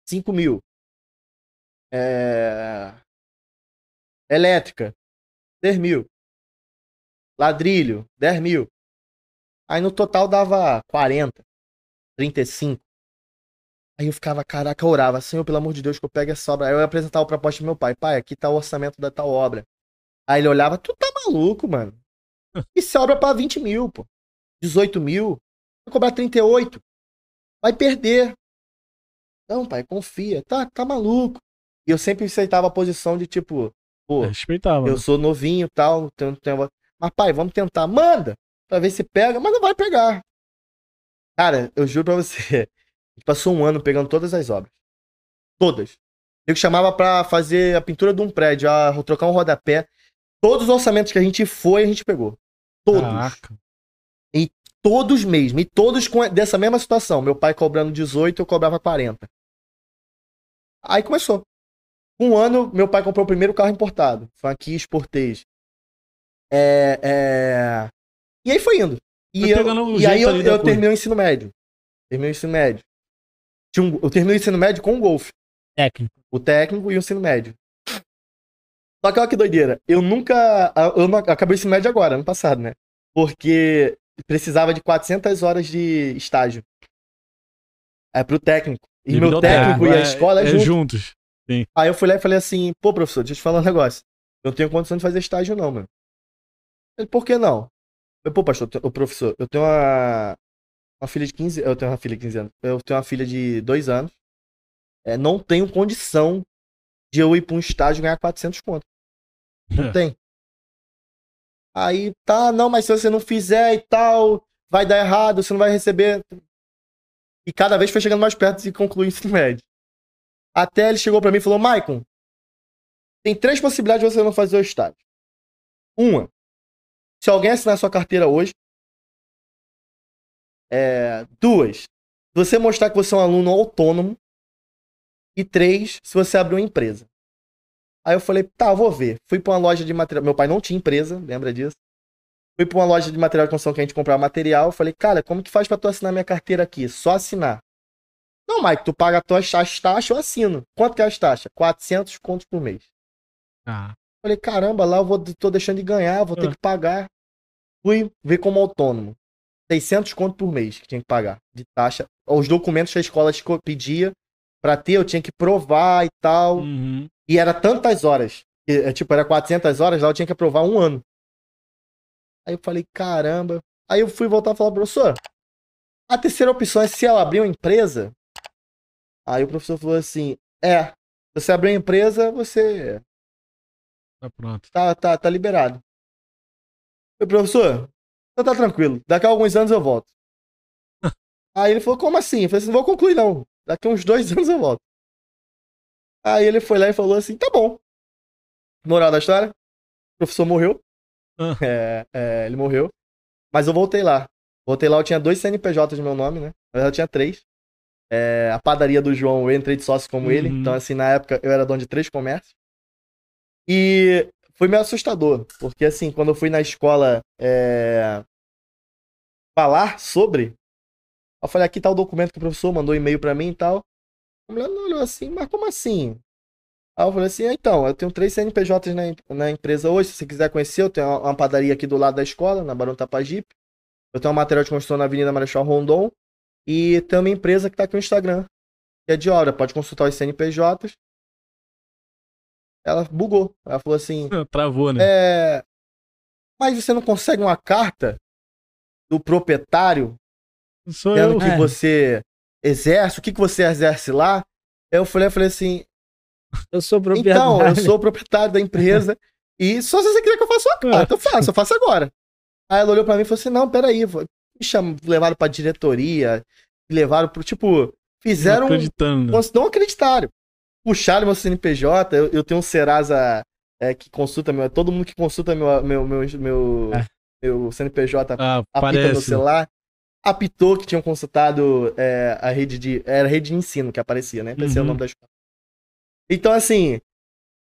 5 mil. É... Elétrica, 10 mil. Ladrilho, 10 mil. Aí no total dava 40, 35. Aí eu ficava, caraca, eu orava, Senhor, pelo amor de Deus, que eu pegue essa obra. Aí eu ia apresentar o proposta pro meu pai. Pai, aqui tá o orçamento da tal obra. Aí ele olhava, tu tá maluco, mano. Isso é obra pra 20 mil, pô. 18 mil. Vai cobrar 38. Vai perder. Não, pai, confia. Tá, tá maluco. E eu sempre aceitava a posição de tipo, pô, Respeitava. eu sou novinho e tal, tenho, tenho... mas pai, vamos tentar, manda, pra ver se pega, mas não vai pegar. Cara, eu juro pra você, a gente passou um ano pegando todas as obras. Todas. Eu chamava pra fazer a pintura de um prédio, a trocar um rodapé. Todos os orçamentos que a gente foi, a gente pegou. Todos. Caraca. Todos mesmo. E todos com dessa mesma situação. Meu pai cobrando 18, eu cobrava 40. Aí começou. Um ano, meu pai comprou o primeiro carro importado. Foi aqui, exportei. É, é... E aí foi indo. E, eu- e aí eu, eu terminei o ensino médio. Terminei o ensino médio. Tinha um- eu terminei o ensino médio com o Golf. Técnico. O técnico e o ensino médio. Só que olha que doideira. Eu nunca. Eu não, acabei o ensino médio agora, ano passado, né? Porque precisava de 400 horas de estágio. É pro técnico. E meu técnico e a É- escola é, é junto. juntos. Aí eu fui lá e falei assim: pô, professor, deixa eu te falar um negócio. Eu não tenho condição de fazer estágio, não, mano. Ele, por que não? Eu, pô, pastor, ô, professor, eu tenho uma, uma filha de 15 Eu tenho uma filha de 15 anos. Eu tenho uma filha de 2 anos. É, não tenho condição de eu ir pra um estágio e ganhar 400 conto. Não É. tem. Aí, tá, não, mas se você não fizer e tal, vai dar errado, você não vai receber. E cada vez foi chegando mais perto de concluir o ensino médio. Até ele chegou pra mim e falou: Maicon, tem três possibilidades de você não fazer o estágio. Uma, se alguém assinar sua carteira hoje. É, duas, se você mostrar que você é um aluno autônomo. E três, se você abrir uma empresa. Aí eu falei, tá, vou ver. Fui pra uma loja de material. Meu pai não tinha empresa, lembra disso? Fui pra uma loja de material de construção que a gente comprava material. Falei, cara, como que faz pra tu assinar minha carteira aqui? Só assinar. Não, Mike, tu paga as tuas as taxas, eu assino. Quanto que é as taxas? 400 contos por mês. Ah, Falei, caramba, lá eu vou, tô deixando de ganhar, vou ter Ah. que pagar. Fui ver como autônomo. 600 conto por mês que tinha que pagar de taxa. Os documentos que a escola esco- pedia pra ter, eu tinha que provar e tal. Uhum. E era tantas horas. que, é, tipo, era 400 horas, lá eu tinha que aprovar um ano. Aí eu falei, caramba. Aí eu fui voltar a falar, professor, a terceira opção é se ela abrir uma empresa. Aí o professor falou assim, é, se você abrir uma empresa, você Tá pronto. tá, tá, tá liberado. Eu, professor, então tá tranquilo. Daqui a alguns anos eu volto. Aí ele falou, como assim? Eu falei assim, não vou concluir não. Daqui a uns dois anos eu volto. Aí ele foi lá e falou assim, tá bom. Moral da história, o professor morreu. Ah. É, é, ele morreu. Mas eu voltei lá. Voltei lá, eu tinha dois CNPJs no meu nome, né? Eu tinha três. É, a padaria do João, eu entrei de sócio como ele. Uhum. Então, assim, na época, eu era dono de três comércios. E foi meio assustador, porque assim, quando eu fui na escola é, falar sobre, eu falei, aqui tá o documento que o professor mandou um e-mail pra mim e tal. A mulher não olhou assim, mas como assim? Aí eu falei assim, "Ah, então, eu tenho três CNPJs na, na empresa hoje, se você quiser conhecer, eu tenho uma, uma padaria aqui do lado da escola, na Barão Tapajipe. Eu tenho um material de construção na Avenida Marechal Rondon. E tem uma empresa que tá aqui no Instagram, que é de obra, pode consultar os CNPJs. Ela bugou. Ela falou assim, Travou, né? é, mas você não consegue uma carta do proprietário Sou eu. que É. você exerce, o que, que você exerce lá? Eu falei, eu falei assim, Eu sou proprietário. então, eu sou o proprietário da empresa e só se você quiser que eu faça uma carta, eu faço, eu faço agora. Aí ela olhou pra mim e falou assim, não, peraí, me cham... levaram pra diretoria, levaram pro, tipo, fizeram, Não acreditando. não acreditaram. Puxaram meu CNPJ, eu, eu tenho um Serasa é, que consulta meu. Todo mundo que consulta meu, meu, meu, meu, É. meu CNPJ Ah, apita parece. celular. Apitou que tinham consultado é, a rede de. Era a rede de ensino que aparecia, né? Aparecia Uhum. o nome da escola. Então, assim,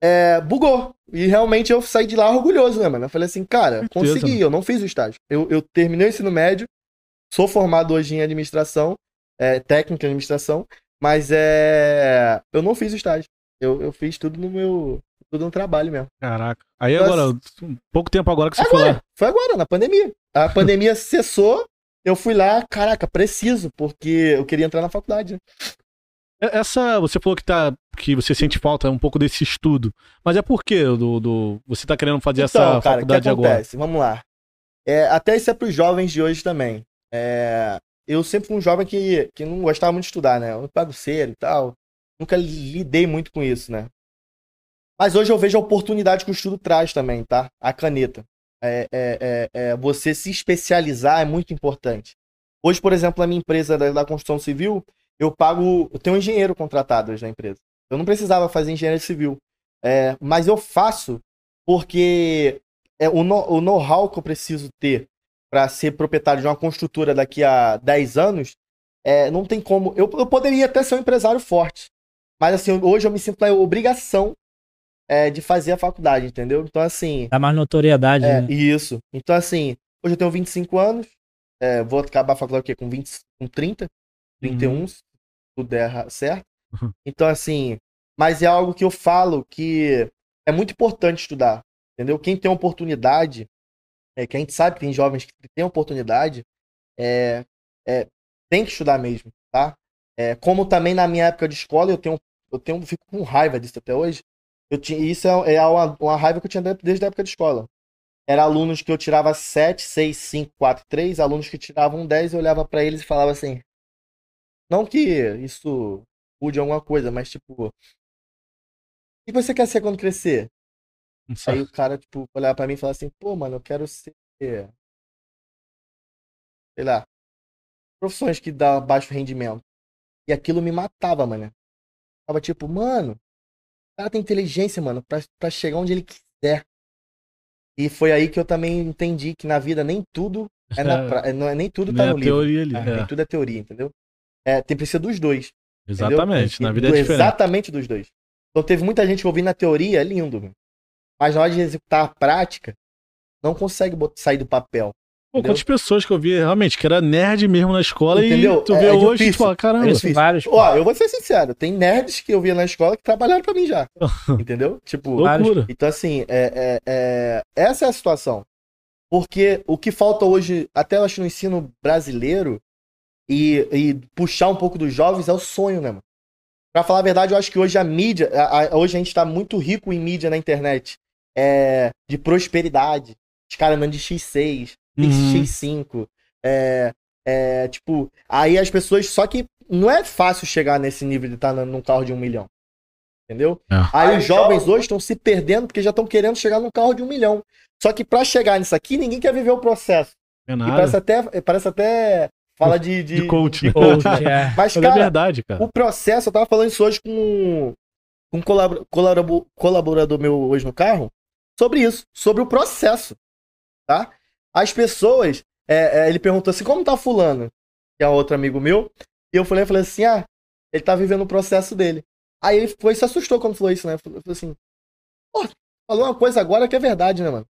é, bugou. E realmente eu saí de lá orgulhoso, né, mano? Eu falei assim, cara, Certeza, consegui, eu não fiz o estágio. Eu, eu terminei o ensino médio, sou formado hoje em administração, é, técnica em administração, mas é. Eu não fiz o estágio. Eu, eu fiz tudo no meu. Tudo no trabalho mesmo. Caraca. Aí agora, pouco tempo agora que você foi lá. Agora, foi agora, na pandemia. A pandemia cessou, eu fui lá, caraca, preciso, porque eu queria entrar na faculdade, né? Essa, você falou que tá, que você sente falta um pouco desse estudo. Mas é por quê do, do você tá querendo fazer essa Então, cara, o que faculdade agora? acontece? Vamos lá. É, até isso é pros jovens de hoje também. É, eu sempre fui um jovem que, que não gostava muito de estudar, né? Eu pago cedo e tal. Nunca lidei muito com isso, né? Mas hoje eu vejo a oportunidade que o estudo traz também, tá? A caneta. É, é, é, é, você se especializar é muito importante. Hoje, por exemplo, na minha empresa da, da construção civil, eu pago. Eu tenho um engenheiro contratado hoje na empresa. Eu não precisava fazer engenharia civil. É, mas eu faço porque é, o know-how que eu preciso ter para ser proprietário de uma construtora daqui a 10 anos, é, não tem como. Eu, eu poderia até ser um empresário forte. Mas assim, hoje eu me sinto na obrigação é, de fazer a faculdade, entendeu? Então, assim. Dá mais notoriedade, É, né? isso. Então, assim, hoje eu tenho 25 anos. é, vou acabar a faculdade o quê? Com, 20, com 30, 31, se tudo der certo. Uhum. Então, assim, mas é algo que eu falo que é muito importante estudar, entendeu? Quem tem oportunidade, é, que a gente sabe que tem jovens que têm oportunidade, é, é, tem que estudar mesmo, tá? É, como também na minha época de escola, eu tenho, eu tenho, fico com raiva disso até hoje. Eu tinha, isso é, é uma, uma raiva que eu tinha de- desde a época de escola. Era alunos que eu tirava 7, 6, 5, 4, 3, alunos que tiravam 10, eu olhava pra eles e falava assim: Não que isso mude alguma coisa, mas tipo, o que você quer ser quando crescer? Aí o cara, tipo, olhava pra mim e falava assim: Pô, mano, eu quero ser. Sei lá. Profissões que dão baixo rendimento. E aquilo me matava, mano. Tava tipo, mano, o cara tem inteligência, mano, pra, pra chegar onde ele quiser. E foi aí que eu também entendi que na vida nem tudo é na pra... não é nem tudo tá Nem no a livro. teoria ali. Ah, é. Nem tudo é teoria, entendeu? É, tem precisa dos dois. entendeu? Exatamente. Na vida é diferente. Exatamente dos dois. Então teve muita gente que ouvindo na teoria, é lindo, meu. Mas na hora de executar a prática, não consegue sair do papel. Pô, quantas pessoas que eu vi realmente que era nerd mesmo na escola Entendeu? e tu É- vê é hoje e tu fala, caramba. É Conheço difícil. vários. Ó, eu vou ser sincero, tem nerds que eu via na escola que trabalharam pra mim já. entendeu? Tipo, Loucura. Então, assim, é, é- é- essa é a situação. Porque o que falta hoje, até eu acho no ensino brasileiro, e, e puxar um pouco dos jovens é o sonho, né, mano? Pra falar a verdade, eu acho que hoje a mídia, a- a- hoje a gente tá muito rico em mídia na internet. É, de prosperidade. Os caras andando de X6, Uhum. X5. É, é, tipo, aí as pessoas. Só que não é fácil chegar nesse nível de estar num carro de um milhão. Entendeu? É. Aí os jovens hoje estão se perdendo porque já estão querendo chegar num carro de um milhão. Só que pra chegar nisso aqui, ninguém quer viver o processo. É E parece até, parece até fala de, de, De coach. de Coach, né? é. Mas, Mas é cara, verdade, cara. o processo, eu tava falando isso hoje com com um colabor- colabo- colaborador meu hoje no carro, sobre isso, sobre o processo, tá? As pessoas, é, é, ele perguntou assim, como tá fulano? Que é outro amigo meu, e eu falei, eu falei assim, ah, ele tá vivendo o processo dele. Aí ele foi se assustou quando falou isso, né? Falou falou assim, pô, falou uma coisa agora que é verdade, né, mano?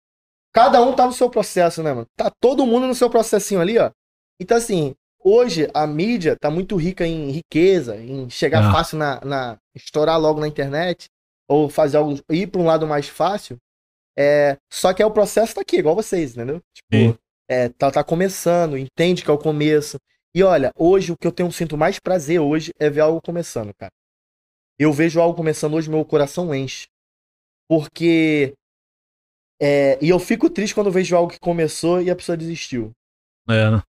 Cada um tá no seu processo, né, mano? Tá todo mundo no seu processinho ali, ó. Então, assim, hoje a mídia tá muito rica em riqueza, em chegar Ah. fácil na, na. estourar logo na internet, ou fazer algo. ir pra um lado mais fácil. É, só que é o processo tá aqui, igual vocês, entendeu? Tipo, é, tá, tá começando, entende que é o começo. E olha, hoje o que eu tenho sinto mais prazer hoje é ver algo começando, cara. Eu vejo algo começando hoje, meu coração enche. Porque. é, e eu fico triste quando eu vejo algo que começou e a pessoa desistiu É, né?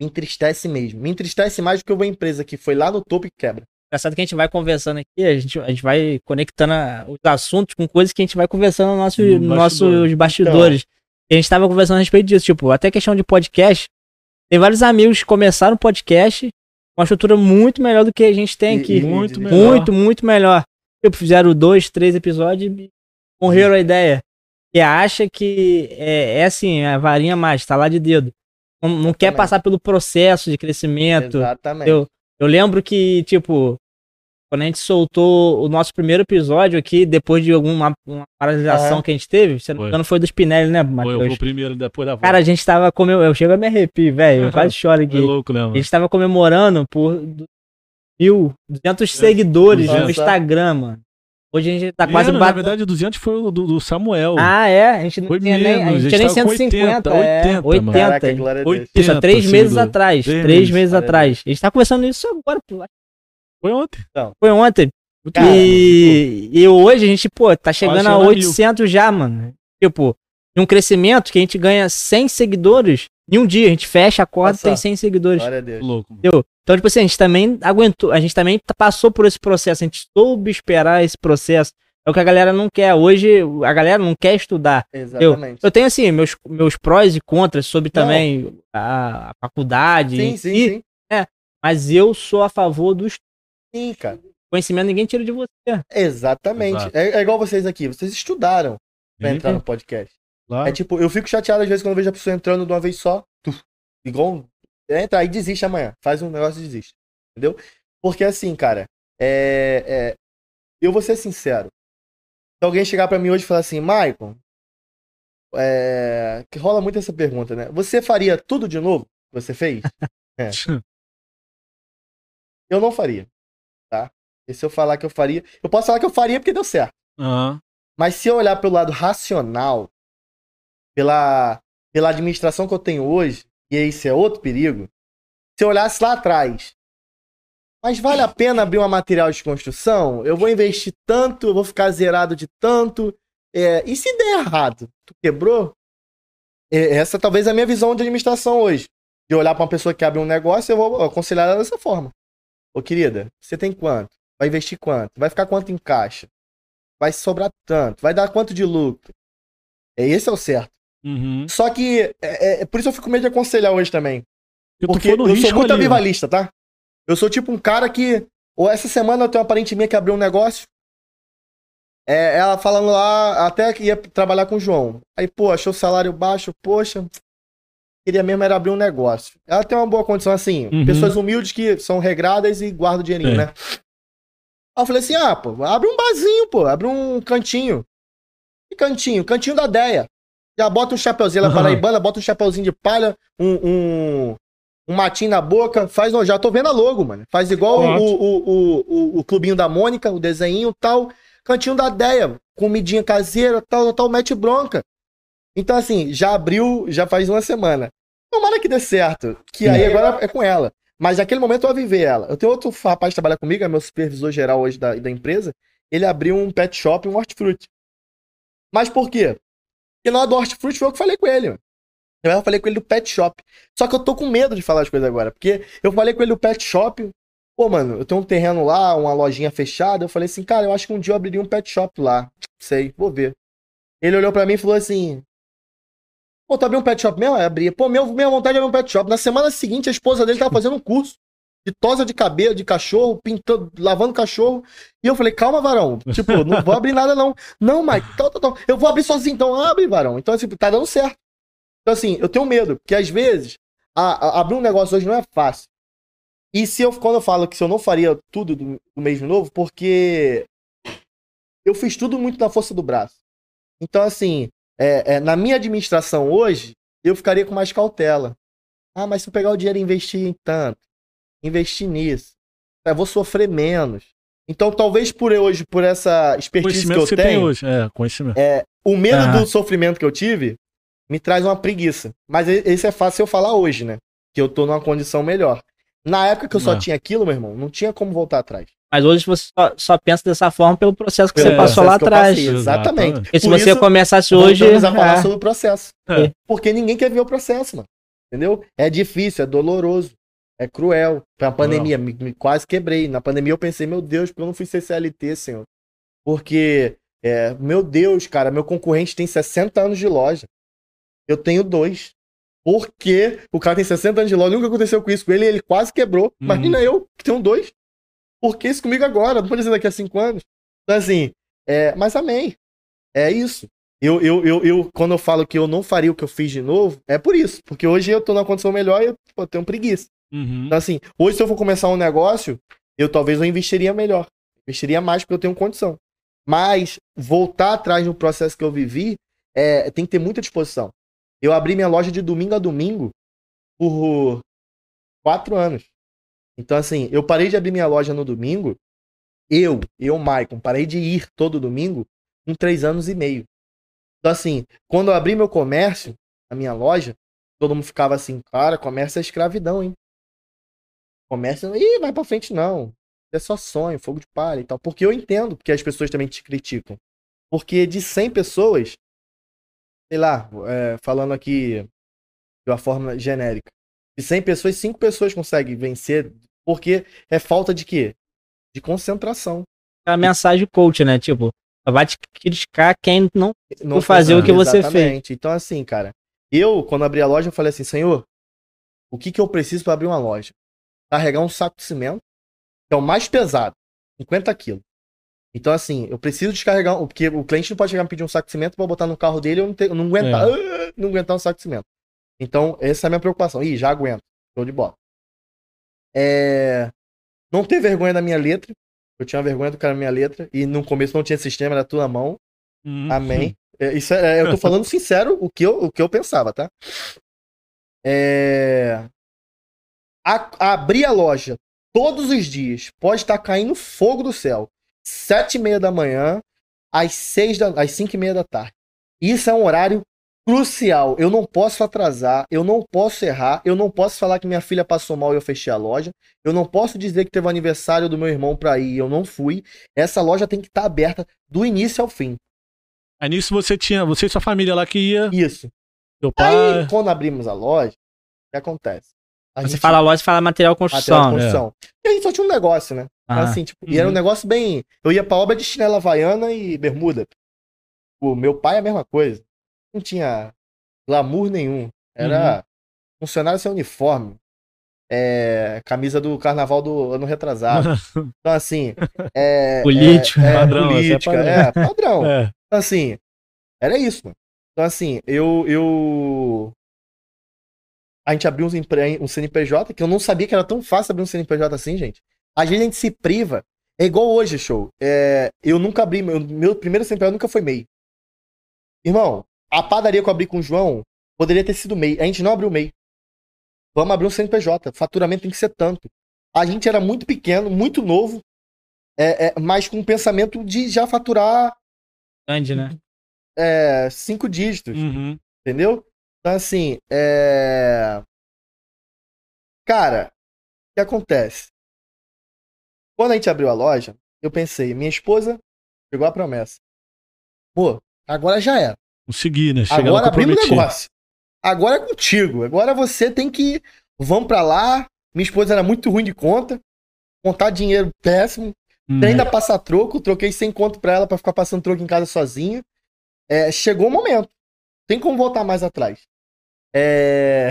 me entristece mesmo. Me entristece mais do que em empresa que foi lá no topo e quebra. Engraçado que a gente vai conversando aqui, a gente, a gente vai conectando a- os assuntos com coisas que a gente vai conversando nos nossos, No bastidor. nossos bastidores. E a gente tava conversando a respeito disso, tipo, até questão de podcast. Tem vários amigos que começaram o podcast com uma estrutura muito melhor do que a gente tem aqui. e- Muito e- melhor. Muito, muito melhor. Tipo, fizeram dois, três episódios e morreram a ideia. E acha que é, é assim, a varinha mais, tá lá de dedo. Não, não quer passar pelo processo de crescimento. Exatamente. Eu, eu lembro que, tipo, quando a gente soltou o nosso primeiro episódio aqui, depois de alguma uma paralisação Aham. que a gente teve, se não me Foi. engano, foi do Spinelli, né, Foi, eu Matheus? fui o primeiro depois da volta. Cara, a gente tava comemorando. Eu chego a me arrepio, velho. Eu quase choro aqui. Foi louco, né, A mano? gente tava comemorando por du- mil, 200 seguidores no 200. Instagram, mano. Hoje a gente tá quase Menos, Na batendo. verdade, 200 foi o do, do Samuel. Ah, é? A gente não Foi tinha nem, a menos, gente a tinha nem gente tava com 150. 80, é, 80, mano. 80. Caraca, glória a Deus. 80 Isso, há três meses seguidores. atrás. Três Três meses, meses atrás. A gente tá conversando isso agora, pô. Foi ontem. Foi ontem. Cara, e, e hoje a gente, pô, tá chegando a chegando a 800 já, mano. Tipo, num crescimento que a gente ganha 100 seguidores em um dia. A gente fecha a corda e Nossa. tem 100 seguidores. Glória a Deus. Louco. Entendeu? Então, tipo assim, a gente também aguentou, a gente também t- passou por esse processo, a gente soube esperar esse processo. É o que a galera não quer. Hoje, a galera não quer estudar. Exatamente. Eu tenho, assim, meus, meus prós e contras sobre Não. também a, a faculdade. Sim, sim, si, sim. Mas eu sou a favor do estudo. Sim, cara. conhecimento, ninguém tira de você. Exatamente. É, é igual vocês aqui. Vocês estudaram pra entrar no podcast. Claro. É tipo, eu fico chateado às vezes quando eu vejo a pessoa entrando de uma vez só. tuf, igual. um- Entra aí desiste amanhã. Faz um negócio e desiste. Entendeu? Porque assim, cara, é, é, eu vou ser sincero. Se alguém chegar pra mim hoje e falar assim, Michael, é, que rola muito essa pergunta, né? Você faria tudo de novo que você fez? É. Eu não faria, tá? E se eu falar que eu faria, eu posso falar que eu faria porque deu certo. Aham. Mas se eu olhar pelo lado racional, pela, pela administração que eu tenho hoje, e esse é outro perigo, se eu olhasse lá atrás, mas vale a pena abrir uma material de construção? Eu vou investir tanto, eu vou ficar zerado de tanto. é, e se der errado? Tu quebrou? É, essa talvez é a minha visão de administração hoje. De olhar pra uma pessoa que abre um negócio, eu vou aconselhar ela dessa forma. Ô, querida, você tem quanto? Vai investir quanto? Vai ficar quanto em caixa? Vai sobrar tanto? Vai dar quanto de lucro? É, esse é o certo. Uhum. Só que, é, é- é por isso eu fico com medo de aconselhar hoje também. Porque tu Porque eu sou muito ali, né? avivalista, tá? Eu sou tipo um cara que. Ou essa semana eu tenho uma parente minha que abriu um negócio. É, ela falando lá, até que ia trabalhar com o João. Aí, pô, achou o salário baixo, poxa. Queria mesmo era abrir um negócio. Ela tem uma boa condição assim. Uhum. Pessoas humildes que são regradas e guardam o dinheirinho, É. né? Aí eu falei assim: ah, pô, abre um barzinho, pô, abre um cantinho. Que cantinho? Cantinho da Deia. Já bota um chapeuzinho, ela é Aham. paraibana, bota um chapeuzinho de palha, um, um, um matinho na boca, faz, ó, já tô vendo a logo, mano. Faz igual o, o, o, o, clubinho da Mônica, o desenho e tal. Cantinho da Deia, comidinha caseira, tal, tal, mete bronca. Então, assim, já abriu, já faz uma semana. Tomara que dê certo. Que aí agora é com ela. Mas naquele momento eu vivi ela. Eu tenho outro rapaz que trabalha comigo, é meu supervisor geral hoje da, da empresa. Ele abriu um pet shop, um hortifruti. Mas por quê? Na hora do hortifruti foi eu que falei com ele. Eu falei com ele do pet shop. Só que eu tô com medo de falar as coisas agora. Porque eu falei com ele do pet shop. Pô, mano, eu tenho um terreno lá, uma lojinha fechada. Eu falei assim, cara, eu acho que um dia eu abriria um pet shop lá. Sei, vou ver. Ele olhou pra mim e falou assim: Pô, tu abriu um pet shop mesmo? Eu abri. Pô, meu, minha vontade de abrir um pet shop. Na semana seguinte, a esposa dele tava fazendo um curso de tosa de cabelo, de cachorro, pintando, lavando cachorro. E eu falei, calma, varão. Tipo, não vou abrir nada, não. Não, Mike, tal, tal, tal. Eu vou abrir sozinho, então abre, varão. Então, assim, tá dando certo. Então, assim, eu tenho medo, porque às vezes, a, a- abrir um negócio hoje não é fácil. E se eu, quando eu falo que se eu não faria tudo do, do mês de novo, porque eu fiz tudo muito na força do braço. Então, assim, é, é, na minha administração hoje, eu ficaria com mais cautela. Ah, mas se eu pegar o dinheiro e investir em tanto, investir nisso, eu vou sofrer menos. Então, talvez por eu hoje, por essa expertise que Conhecimento eu que você tem tenho, hoje. É, conhecimento. o medo Aham. do sofrimento que eu tive me traz uma preguiça. Mas e- esse é fácil eu falar hoje, né? Que eu tô numa condição melhor. Na época que eu só É. tinha aquilo, meu irmão, não tinha como voltar atrás. Mas hoje você só, só pensa dessa forma pelo processo que Pelo você passou lá atrás. passei, Exatamente. Exatamente. Porque se Por você isso, começasse hoje. Voltamos a falar é, sobre o processo. É. Porque ninguém quer ver o processo, mano. Entendeu? É difícil, é doloroso, é cruel. Foi a pandemia, me, me quase quebrei. Na pandemia eu pensei, meu Deus, porque eu não fui ser CLT, senhor. Porque, é, meu Deus, cara, meu concorrente tem 60 anos de loja. Eu tenho dois. Porque o cara tem 60 anos de loja, nunca aconteceu com isso com ele, ele quase quebrou. Uhum. Imagina eu, que tenho dois. Por que isso comigo agora? Não pode ser daqui a cinco anos. Então, assim, é, mas amém. É isso. Eu, eu, eu, eu, quando eu falo que eu não faria o que eu fiz de novo, é por isso. Porque hoje eu tô numa condição melhor e eu, pô, tenho preguiça. Uhum. Então, assim, hoje se eu for começar um negócio, eu talvez eu investiria melhor. Investiria mais porque eu tenho condição. Mas voltar atrás no processo que eu vivi, é, tem que ter muita disposição. Eu abri minha loja de domingo a domingo por quatro anos. Então, assim, eu parei de abrir minha loja no domingo. Eu, eu, Maicon, parei de ir todo domingo com três anos e meio. Então, assim, quando eu abri meu comércio, a minha loja, todo mundo ficava assim, cara, comércio é escravidão, hein? Comércio, ih, vai pra frente não. É só sonho, fogo de palha e tal. Porque eu entendo porque as pessoas também te criticam. Porque de 100 pessoas, sei lá, é, falando aqui de uma forma genérica, de 100 pessoas, 5 pessoas conseguem vencer porque é falta de quê? De concentração. a mensagem coach, né? Tipo, vai te criticar quem não. Não fazer o que você Exatamente. Então, assim, cara, eu, quando abri a loja, eu falei assim, senhor, o que que eu preciso para abrir uma loja? Carregar um saco de cimento, que é o mais pesado, 50 quilos. Então, assim, eu preciso descarregar, porque o cliente não pode chegar e me pedir um saco de cimento pra botar no carro dele e eu não, não aguentar, ah, não aguentar um saco de cimento. Então, essa é a minha preocupação. Ih, já aguento. Show de bola. É... Não ter vergonha da minha letra. Eu tinha vergonha do cara da minha letra. E no começo não tinha sistema, era tudo na mão. Uhum. Amém. É, Isso é, eu tô falando sincero o que eu, o que eu pensava, tá? É... A- abrir a loja todos os dias pode estar caindo fogo do céu. Sete e meia da manhã, às seis da, às cinco e meia da tarde. Isso é um horário crucial. Eu não posso atrasar, eu não posso errar, eu não posso falar que minha filha passou mal e eu fechei a loja. Eu não posso dizer que teve o aniversário do meu irmão pra ir e eu não fui. Essa loja tem que estar aberta do início ao fim. Aí nisso você tinha, você e sua família lá que ia, Isso. seu pai. Aí, quando abrimos a loja, o que acontece? Você fala loja, você fala material material construção. de né? construção. E a gente só tinha um negócio, né? Ah. assim, tipo, E era um Uhum. negócio bem. Eu ia pra obra de chinela havaiana e bermuda. O meu pai é a mesma coisa. Não tinha glamour nenhum. Era funcionário sem uniforme. É, camisa do carnaval do ano retrasado. Então, assim. É, Político. É, é, Padrão, é política. padrão. É, padrão. É. Então, assim, era isso, mano. Então, assim, eu. eu... A gente abriu um CNPJ, que eu não sabia que era tão fácil abrir um CNPJ assim, gente. Às vezes a gente se priva. É igual hoje, show. É, eu nunca abri. Meu, meu primeiro CNPJ nunca foi MEI. Irmão, a padaria que eu abri com o João poderia ter sido MEI. A gente não abriu MEI. Vamos abrir um CNPJ. Faturamento tem que ser tanto. A gente era muito pequeno, muito novo, é, é, mas com o pensamento de já faturar Grande, né? é, cinco dígitos, Uhum. entendeu? Então, assim, é... Cara, que acontece? Quando a gente abriu a loja, eu pensei, minha esposa pegou a promessa. Pô, agora já era. Consegui, né? Chegar Agora abrimos o negócio. Agora é contigo. Agora você tem que. Vamos pra lá. Minha esposa era muito ruim de conta. Contar dinheiro péssimo. Hum. Ainda passar troco. Troquei 100 conto pra ela pra ficar passando troco em casa sozinha. É, chegou o momento. Tem como voltar mais atrás. É,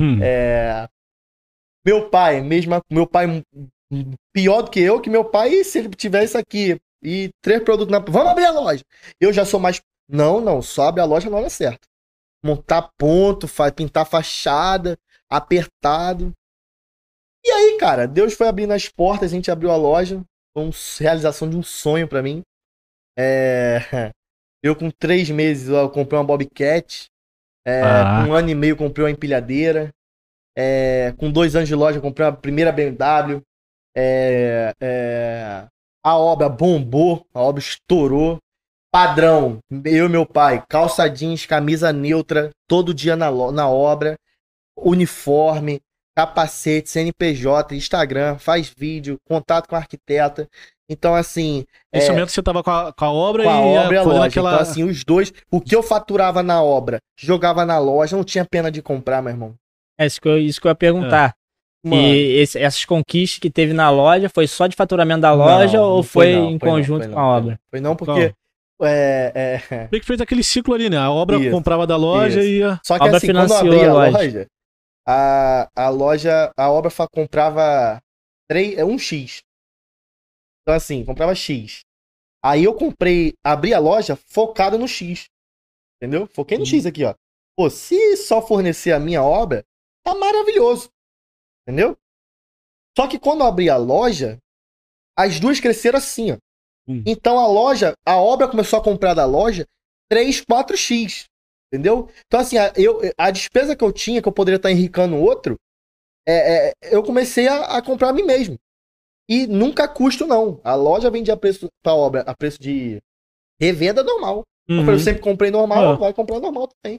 Hum. é, meu pai, mesmo meu pai pior do que eu, que meu pai, se ele tivesse aqui e três produtos na. Vamos abrir a loja. Eu já sou mais. Não, não, só abre a loja na hora certa. Montar ponto, fa- pintar fachada, apertado. E aí, cara, Deus foi abrindo as portas, a gente abriu a loja. Foi uma realização de um sonho pra mim. É, Eu, com três meses, eu comprei uma Bobcat. É, Ah. Com um ano e meio, comprei uma empilhadeira. É, com dois anos de loja, eu comprei a primeira BMW. É, é, a obra bombou, a obra estourou. Padrão, eu e meu pai, calça jeans, camisa neutra, todo dia na, na obra, uniforme, capacete, CNPJ, Instagram, faz vídeo, contato com arquiteta. Então, assim, Nesse é, momento você tava com a, com a obra com a e obra e a loja. aquela. Então, assim, os dois, o que eu faturava na obra, jogava na loja, não tinha pena de comprar, meu irmão. É isso que eu, isso que eu ia perguntar. Mano, E esse- essas conquistas que teve na loja, foi só de faturamento da loja não, ou não foi, não, em foi não, conjunto foi com a foi obra? não. Foi não, porque. É, é, Meio que fez aquele ciclo ali, né? A obra Isso. comprava da loja Isso. e ia. Só que A obra assim, quando eu financiou abri a a loja. loja, a, a loja, a obra comprava três, é um X. Então assim, comprava X. Aí eu comprei, abri a loja focado no X. Entendeu? Foquei no. X aqui, ó. Pô, se só fornecer a minha obra, tá maravilhoso. Entendeu? Só que quando eu abri a loja, as duas cresceram assim, ó. Hum. Então a loja, a obra começou a comprar da loja 3, 4x. Entendeu? Então, assim, a, eu, a despesa que eu tinha, que eu poderia estar enricando o outro, é, é, eu comecei a, a comprar a mim mesmo. E nunca custo, não. A loja vende a preço pra obra, a preço de revenda normal. Eu Uhum. falei, eu sempre comprei normal, Ah. vai comprar normal também.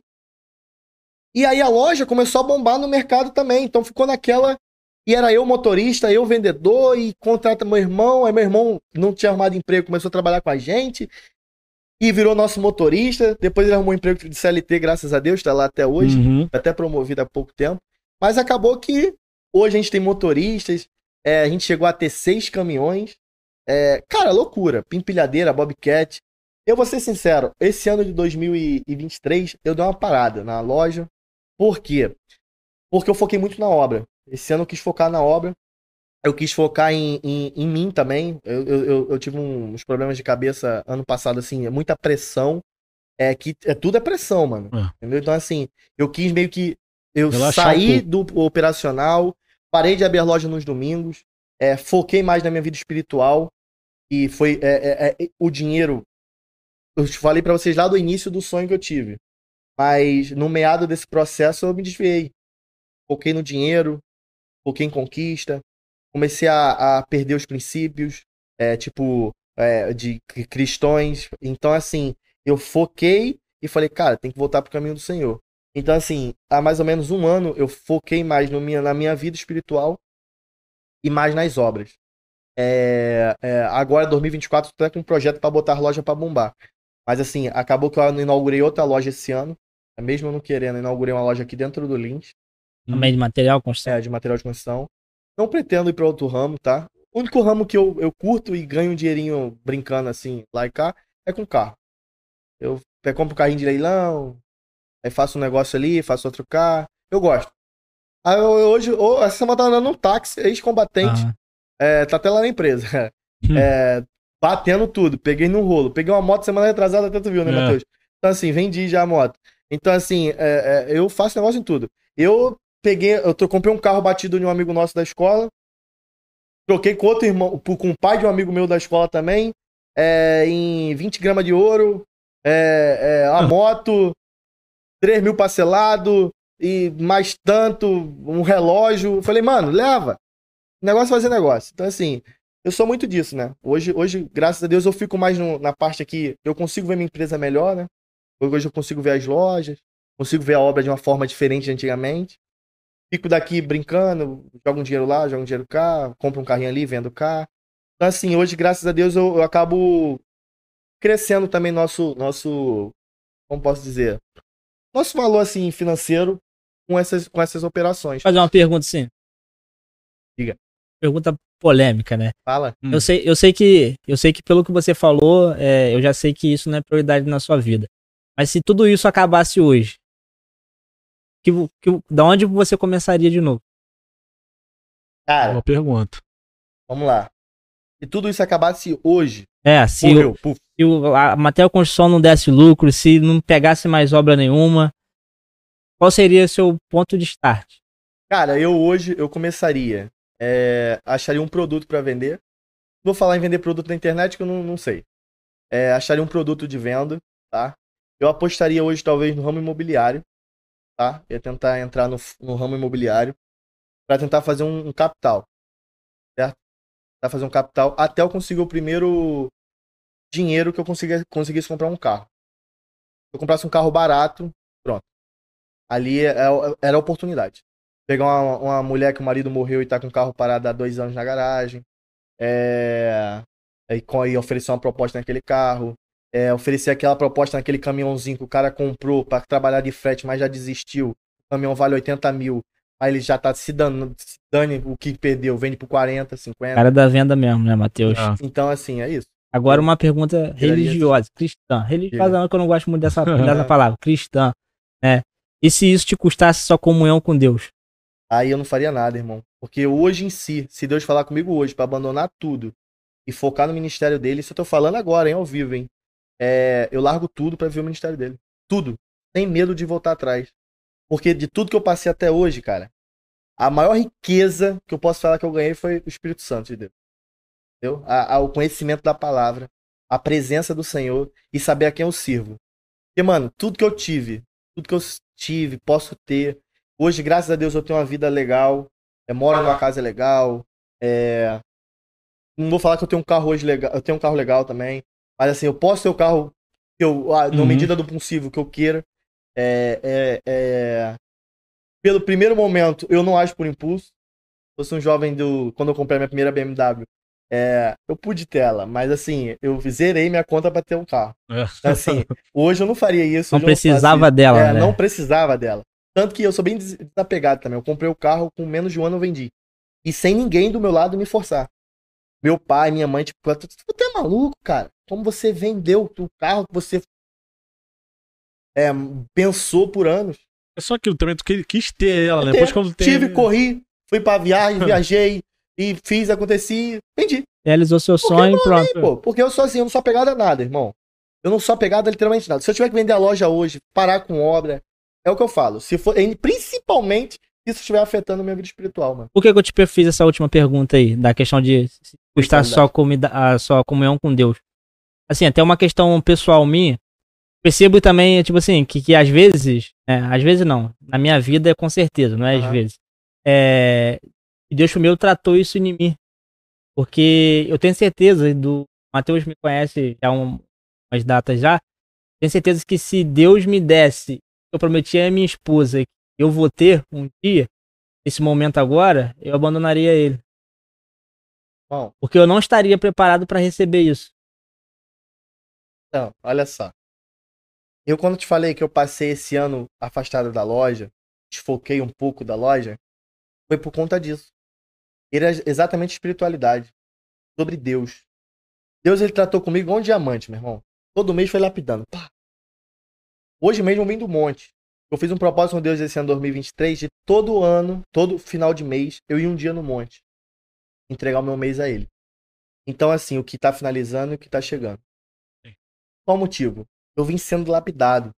E aí a loja começou a bombar no mercado também. Então ficou naquela. E era eu motorista, eu vendedor, e contrata meu irmão. Aí meu irmão não tinha arrumado emprego, começou a trabalhar com a gente. E virou nosso motorista. Depois ele arrumou um emprego de CLT, graças a Deus, tá lá até hoje. Uhum. Até promovido há pouco tempo. Mas acabou que hoje a gente tem motoristas. É, a gente chegou a ter seis caminhões. É, cara, loucura. Pimpilhadeira, Bobcat. Eu vou ser sincero, esse ano de 2023 eu dei uma parada na loja. Por quê? Porque eu foquei muito na obra. Esse ano eu quis focar na obra. Eu quis focar em, em, em mim também. Eu, eu, eu- tive uns problemas de cabeça ano passado, assim, é muita pressão. É que é tudo é pressão, mano. É. Entendeu? Então, assim, eu quis meio que. Eu Relaxar saí do operacional, parei de abrir loja nos domingos, é, foquei mais na minha vida espiritual. E foi é, é, é, o dinheiro. Eu te falei pra vocês lá do início do sonho que eu tive. Mas no meado desse processo eu me desviei. Foquei no dinheiro, foquei em conquista, comecei a, a perder os princípios, é, tipo, é, de cri- cristãos. Então, assim, eu foquei e falei, cara, tem que voltar pro caminho do Senhor. Então, assim, há mais ou menos um ano eu foquei mais minha, na minha vida espiritual e mais nas obras. É, é, agora, 2024, tô até com um projeto para botar loja para bombar. Mas, assim, acabou que eu inaugurei outra loja esse ano. Mesmo eu não querendo, eu inaugurei uma loja aqui dentro do Lins. Também de material, construção. É, de material de construção. Não pretendo ir para outro ramo, tá? O único ramo que eu, eu curto e ganho um dinheirinho brincando assim, lá e cá, é com carro. Eu compro carrinho de leilão, aí faço um negócio ali, faço outro carro. Eu gosto. Aí eu, hoje, essa semana tava andando num táxi, ex-combatente, Ah, é, tá até lá na empresa. Hum. É, batendo tudo, peguei no rolo. Peguei uma moto semana retrasada, até tu viu, né, É. Matheus? Então, assim, vendi já a moto. Então, assim, é, é, eu faço negócio em tudo. Eu peguei, eu comprei um carro batido de um amigo nosso da escola. Troquei com outro irmão, com o pai de um amigo meu da escola também. é, em 20 gramas de ouro. É, é, a moto, 3 mil parcelado. E mais tanto, um relógio. Falei, mano, leva. Negócio é fazer negócio. Então, assim, eu sou muito disso, né? Hoje, hoje graças a Deus, eu fico mais no- na parte aqui. Eu consigo ver minha empresa melhor, né? Hoje eu consigo ver as lojas, consigo ver a obra de uma forma diferente de antigamente. fico daqui brincando, jogo um dinheiro lá, jogo um dinheiro cá, compro um carrinho ali, vendo cá. Então, assim, hoje, graças a Deus, eu, eu acabo crescendo também nosso, nosso, como posso dizer, nosso valor, assim, financeiro com essas, com essas operações. Fazer uma pergunta, sim. Diga. Pergunta polêmica, né? Fala. Hum. Eu sei, eu sei que, eu sei que pelo que você falou, é, eu já sei que isso não é prioridade na sua vida. Mas se tudo isso acabasse hoje, que, que, da onde você começaria de novo? Cara, Boa pergunta. vamos lá. Se tudo isso acabasse hoje, É, se, morreu, puf. Se a material construção não desse lucro, se não pegasse mais obra nenhuma, qual seria o seu ponto de start? Cara, eu hoje, eu começaria, é, acharia um produto pra vender. Vou falar em vender produto na internet que eu não, não sei. É, acharia um produto de venda, tá? Eu apostaria hoje talvez no ramo imobiliário, tá? Ia tentar entrar no, no ramo imobiliário pra tentar fazer um, um capital, certo? Pra fazer um capital até eu conseguir o primeiro dinheiro que eu consiga, conseguisse comprar um carro. Se eu comprasse um carro barato, pronto. Ali é- é- era a oportunidade. Pegar uma, uma mulher que o marido morreu e tá com o carro parado há dois anos na garagem. É... Aí, co- aí oferecer uma proposta naquele carro. É, oferecer aquela proposta naquele caminhãozinho que o cara comprou pra trabalhar de frete, mas já desistiu. O caminhão vale 80 mil. Aí ele já tá se dando, se dane o que perdeu, vende por 40, 50. Cara da venda mesmo, né, Matheus? Ah. Então, assim, é isso. Agora uma pergunta religiosa, cristã. Religiosa não, que eu não gosto muito dessa, dessa palavra, cristã. né? E se isso te custasse sua comunhão com Deus? Aí eu não faria nada, irmão. Porque hoje em si, se Deus falar comigo hoje pra abandonar tudo e focar no ministério dele, isso eu tô falando agora, hein, ao vivo, hein? É, eu largo tudo pra ver o ministério dele. Tudo. Sem medo de voltar atrás. Porque de tudo que eu passei até hoje, cara, a maior riqueza que eu posso falar que eu ganhei foi o Espírito Santo de Deus. Entendeu? A- conhecimento da palavra, a presença do Senhor e saber a quem eu sirvo. Porque, mano, tudo que eu tive, tudo que eu tive, posso ter, Hoje, graças a Deus, eu tenho uma vida legal. é, moro numa casa legal. é, Não vou falar que eu tenho um carro hoje legal. Eu tenho um carro legal também. Mas assim, eu posso ter o carro que eu, ah, na Uhum. medida do possível que eu queira. É, é, é, Pelo primeiro momento, eu não acho por impulso. Eu sou um jovem do. Quando eu comprei a minha primeira BMW, é, eu pude ter ela, mas assim, eu zerei minha conta pra ter um carro. É. Então, assim, hoje eu não faria isso. Não hoje eu faço precisava dela, é, né? não precisava dela. Tanto que eu sou bem des- desapegado também. Eu comprei o carro com menos de um ano eu vendi. E sem ninguém do meu lado me forçar. Meu pai, minha mãe, tipo, tu é maluco, cara? Como você vendeu o carro que você é, pensou por anos? É só aquilo também, tu que- quis ter ela, né? Depois quando tem... Tive, corri, fui pra viagem, viajei e fiz, aconteci, vendi. Realizou seu sonho e pronto. Pô, porque eu sou assim, eu não sou apegado a nada, irmão. Eu não sou apegado a literalmente nada. Se eu tiver que vender a loja hoje, parar com obra, é o que eu falo. Se for, principalmente se isso estiver afetando a minha vida espiritual, mano. Por que, que eu te fiz essa última pergunta aí, da questão de custar só comida, a sua comunhão com Deus? Assim, até uma questão pessoal minha. Percebo também, tipo assim, que, que às vezes, é, às vezes não, na minha vida com certeza, não é às vezes. É, que Deus meu tratou isso em mim. Porque eu tenho certeza, do Mateus me conhece há um, umas datas já, tenho certeza que se Deus me desse, eu prometi à minha esposa que eu vou ter um dia, esse momento agora, eu abandonaria ele. Bom, Porque eu não estaria preparado para receber isso. então, olha só. Eu, quando te falei que eu passei esse ano afastado da loja, desfoquei um pouco da loja, foi por conta disso. Era exatamente espiritualidade. Sobre Deus. Deus, ele tratou comigo igual um diamante, meu irmão. Todo mês foi lapidando. Pá. Hoje mesmo eu vim do monte. Eu fiz um propósito com Deus esse ano 2023 de todo ano, todo final de mês, eu ia um dia no monte. Entregar o meu mês a ele. Então, assim, o que tá finalizando e o que tá chegando. Sim. Qual o motivo? Eu vim sendo lapidado.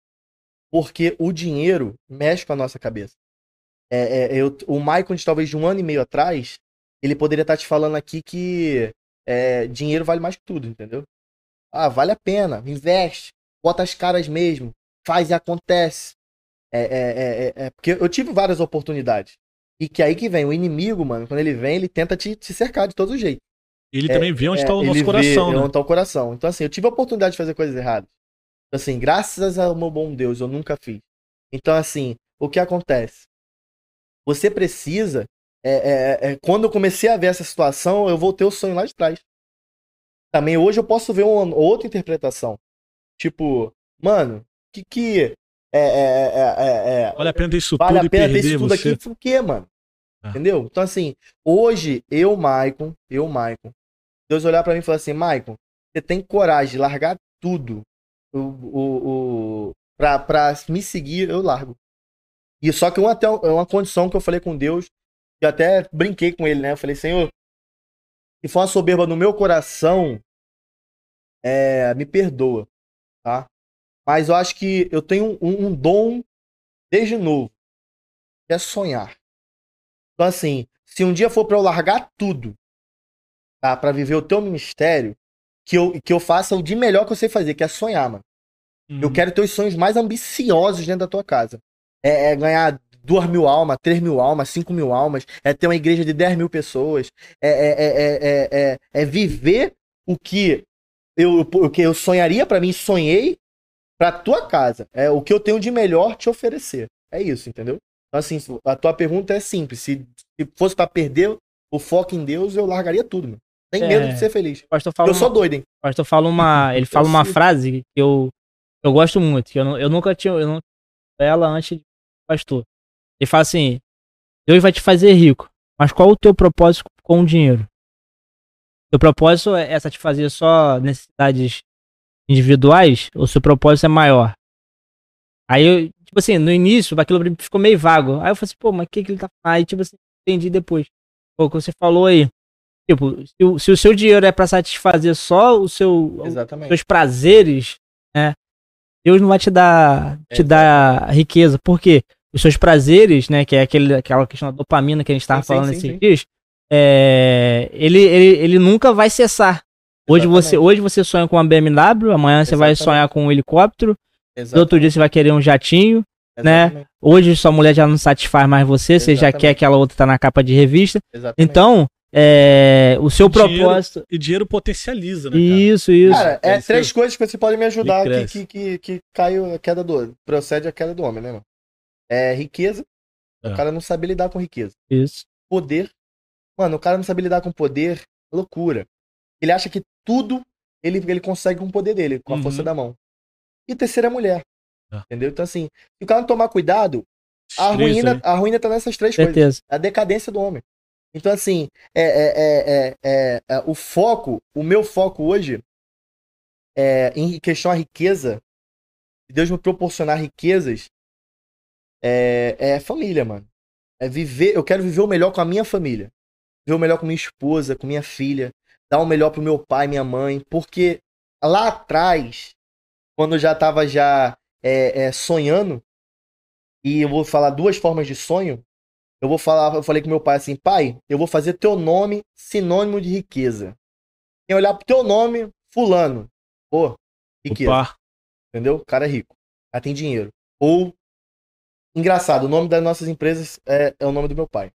Porque o dinheiro mexe com a nossa cabeça. É, é, eu, o Michael, de talvez de um ano e meio atrás, ele poderia estar te falando aqui que é, dinheiro vale mais que tudo, entendeu? Ah, vale a pena, investe, bota as caras mesmo, faz e acontece. É, é, é, é, é, porque eu tive várias oportunidades. E que aí que vem, o inimigo, mano, quando ele vem, ele tenta te, te cercar de todo jeito. Ele também vê onde É, tá o nosso coração, né? Onde tá o coração. Então, assim, eu tive a oportunidade de fazer coisas erradas. Assim, graças ao meu bom Deus, eu nunca fiz. Então, assim, o que acontece? Você precisa. É, é, é, quando eu comecei a ver essa situação, eu voltei o sonho lá de trás. Também hoje eu posso ver uma outra interpretação. Tipo, mano, que que. É, é, é, é, é, Vale a pena ter isso vale tudo a pena ter isso tudo você. aqui por quê, mano? Ah. Entendeu? Então, assim, hoje, eu, Maicon, eu, Maicon, Deus olhar pra mim e falar assim, Maicon, você tem coragem de largar tudo o, o, o, pra, pra me seguir, eu largo. E só que uma, até uma condição que eu falei com Deus, eu até brinquei com ele, né? Eu falei, Senhor, se for uma soberba no meu coração, é, me perdoa, tá? Mas eu acho que eu tenho um, um dom desde novo, que é sonhar. Então, assim, se um dia for pra eu largar tudo, tá? Pra viver o teu ministério, que eu, que eu faça o de melhor que eu sei fazer, que é sonhar, mano. Eu Uhum. quero ter os sonhos mais ambiciosos dentro da tua casa. É, é ganhar duas mil almas, três mil almas, cinco mil almas, é ter uma igreja de 10 mil pessoas, é, é, é, é, é, é viver o que eu, o que eu sonharia pra mim, sonhei pra tua casa. É o que eu tenho de melhor te oferecer. É isso, entendeu? Então, assim, a tua pergunta é simples. Se, se fosse pra perder o foco em Deus, eu largaria tudo, mano. Sem É. medo de ser feliz. Pastor fala Eu sou uma- doido, hein? o pastor fala uma, ele fala uma sei. frase que eu, eu gosto muito, que eu, eu nunca tinha, eu não ela antes de pastor. Ele fala assim: Deus vai te fazer rico, mas qual o teu propósito com o dinheiro? Teu propósito é satisfazer só necessidades individuais ou seu propósito é maior? Aí eu, tipo assim, no início aquilo ficou meio vago. Aí eu falei assim, pô, mas o que, que ele tá falando? Aí, tipo assim, entendi depois. Pô, o que você falou aí. Tipo, se o, se o seu dinheiro é pra satisfazer só o seu, os Exatamente. seus prazeres, né? Deus não vai te dar, te dar riqueza. Por quê? Os seus prazeres, né? Que é aquele, aquela questão da dopamina que a gente tava Sim, sim, falando sim, esses sim. dias. É, ele, ele, ele nunca vai cessar. Hoje você, Exatamente. hoje você sonha com uma BMW, amanhã você vai Exatamente. sonhar com um helicóptero, no Exatamente. outro dia você vai querer um jatinho. né? Exatamente. Hoje sua mulher já não satisfaz mais você, você já Exatamente. quer aquela outra tá na capa de revista. Exatamente. Então, é, o seu Dinheiro- propósito. E dinheiro potencializa, né, cara? Isso, isso. Cara, é Cresceu. três coisas que você pode me ajudar que, que, que, que caiu a queda do. Procede a queda do homem, né, mano? É riqueza. É. O cara não sabe lidar com riqueza. isso. Poder. Mano, o cara não sabe lidar com poder. Loucura. Ele acha que tudo ele, ele consegue com o poder dele, com a Uhum. força da mão. E terceira mulher. É. Entendeu? Então, assim, se o cara não tomar cuidado, a três ruína, a ruína tá nessas três coisas. Certeza. A decadência do homem. Então, assim, é, é, é, é, é, é, o foco, o meu foco hoje, é, em questão à riqueza, se Deus me proporcionar riquezas, é, é família, mano. É viver, eu quero viver o melhor com a minha família. Viver o melhor com minha esposa, com minha filha, dar o melhor pro meu pai, minha mãe, porque lá atrás, quando eu já tava já é, é, sonhando, e eu vou falar duas formas de sonho, eu vou falar, eu falei com meu pai assim, pai, eu vou fazer teu nome sinônimo de riqueza. Quem olhar pro teu nome, fulano. Pô, riqueza. Opa. Entendeu? O cara é rico. O cara tem dinheiro. Ou, engraçado, o nome das nossas empresas é, é o nome do meu pai.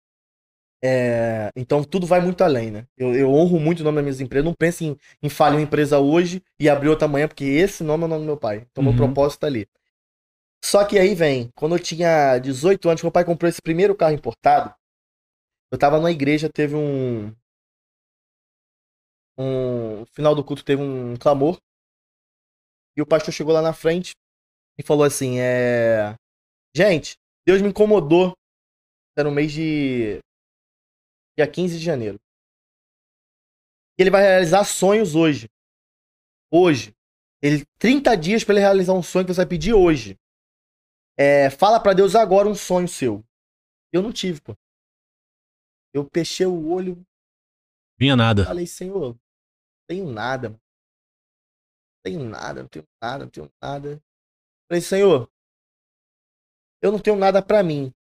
É, então tudo vai muito além, né? Eu, eu honro muito o nome das minhas empresas. Não pense em, em falir uma empresa hoje e abrir outra amanhã, porque esse nome é o nome do meu pai. Então meu Uhum. propósito tá ali. Só que aí vem, quando eu tinha 18 anos, meu pai comprou esse primeiro carro importado. Eu tava na igreja, teve um. Um. No final do culto teve um clamor. E o pastor chegou lá na frente e falou assim: é. Gente, Deus me incomodou. Era no mês de. Dia 15 de janeiro. Ele vai realizar sonhos hoje. Hoje. Ele 30 dias pra ele realizar um sonho que você vai pedir hoje. É, fala pra Deus agora um sonho seu. Eu não tive, pô. Eu fechei o olho, Vinha nada. Falei, Senhor, não tenho nada. Não tenho nada, não tenho nada, não tenho nada. Falei, Senhor, eu não tenho nada pra mim.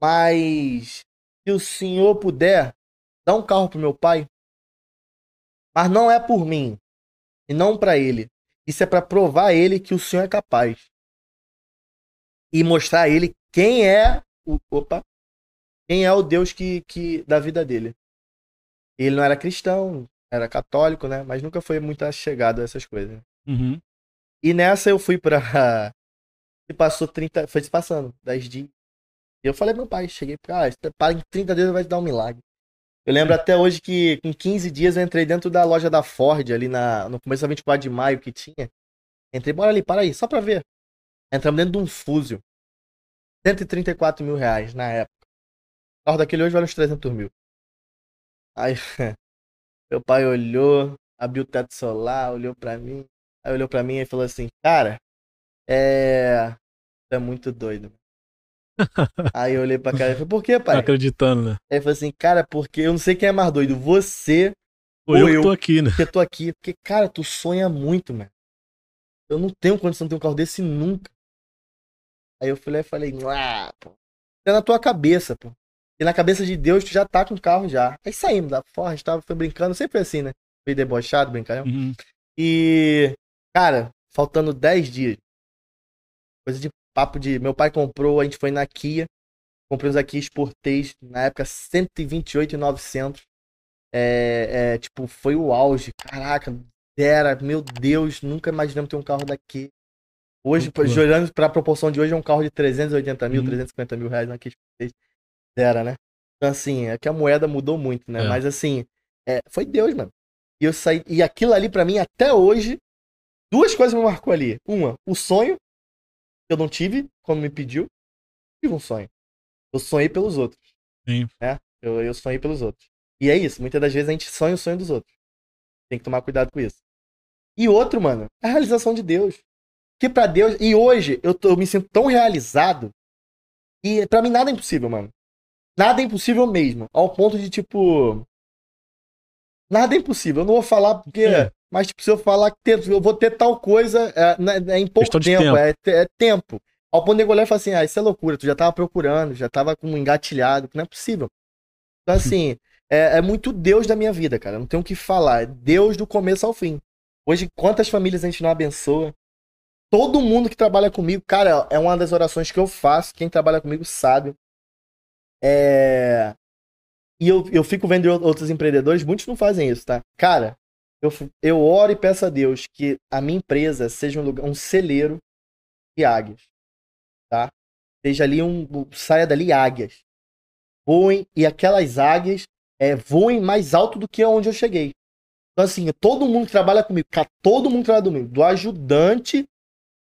Mas se o Senhor puder, dá um carro pro meu pai. Mas não é por mim. E não pra ele. Isso é pra provar a ele que o Senhor é capaz. E mostrar a ele quem é o. Opa! Quem é o Deus que, que da vida dele. Ele não era cristão, era católico, né? Mas nunca foi muito chegado a essas coisas. Uhum. E nessa eu fui pra. E passou 30. Foi se passando, 10 dias. E eu falei pro meu pai, cheguei, ah, se para em 30 dias vai te dar um milagre. Eu lembro até hoje que com 15 dias eu entrei dentro da loja da Ford, ali na, no começo da 24 de maio que tinha. Entrei, bora ali, para aí, só pra ver. Entramos dentro de um Fusio. 134 mil reais na época. O carro daquele hoje vale uns 300 mil. Aí, meu pai olhou, abriu o teto solar, olhou pra mim. Aí olhou pra mim e falou assim, cara, é... É muito doido. Aí eu olhei pra cara e falei, por que, pai? Não acreditando, né? Aí ele falou assim, cara, porque eu não sei quem é mais doido, você Ou Ou eu, eu. tô aqui, né? porque eu tô aqui. Porque, cara, tu sonha muito, mano. Eu não tenho condição de ter um carro desse nunca. Aí eu falei, falei, ah, pô. É na tua cabeça, pô. E na cabeça de Deus, tu já tá com o carro já. Aí saímos da Ford, a gente tava foi brincando, sempre assim, né? Meio debochado, brincando. Uhum. E, cara, faltando 10 dias. Coisa de papo de. Meu pai comprou, a gente foi na Kia. Comprei uns aqui, exportei, na época 128,900. É, é, tipo, foi o auge. Caraca, era, meu Deus, nunca imaginamos ter um carro daqui. Hoje, Muito olhando pra proporção de hoje, é um carro de 380 mil, Uhum. 350 mil reais aqui. Era, né? Então, assim, é que a moeda mudou muito, né? É. Mas, assim, é, foi Deus, mano. E eu saí. E aquilo ali, pra mim, até hoje, duas coisas me marcou ali. Uma, o sonho, eu não tive quando me pediu. Tive um sonho. Eu sonhei pelos outros. Sim. Né? Eu, eu sonhei pelos outros. E é isso. Muitas das vezes a gente sonha o sonho dos outros. Tem que tomar cuidado com isso. E outro, mano, é a realização de Deus. Que pra Deus. E hoje eu, tô, eu me sinto tão realizado. E pra mim nada é impossível, mano. Nada é impossível mesmo. Ao ponto de, tipo. Nada é impossível. Eu não vou falar porque. É. Mas, tipo, se eu falar que eu vou ter tal coisa é, né, é em pouco tempo. tempo. É, é tempo. Ao ponto de olhar e falar assim: ah, isso é loucura. Tu já tava procurando, já tava com um engatilhado. Não é possível. Então, assim, é, é muito Deus da minha vida, cara. Não tenho o que falar. É Deus do começo ao fim. Hoje, quantas famílias a gente não abençoa? Todo mundo que trabalha comigo, cara, é uma das orações que eu faço. Quem trabalha comigo sabe. É... E eu, eu fico vendo outros empreendedores, muitos não fazem isso, tá? Cara, eu, eu oro e peço a Deus que a minha empresa seja um, lugar, um celeiro de águias, tá? Seja ali um. saia dali águias. Voem, e aquelas águias é, voem mais alto do que onde eu cheguei. Então, assim, todo mundo que trabalha comigo, todo mundo que trabalha comigo, do ajudante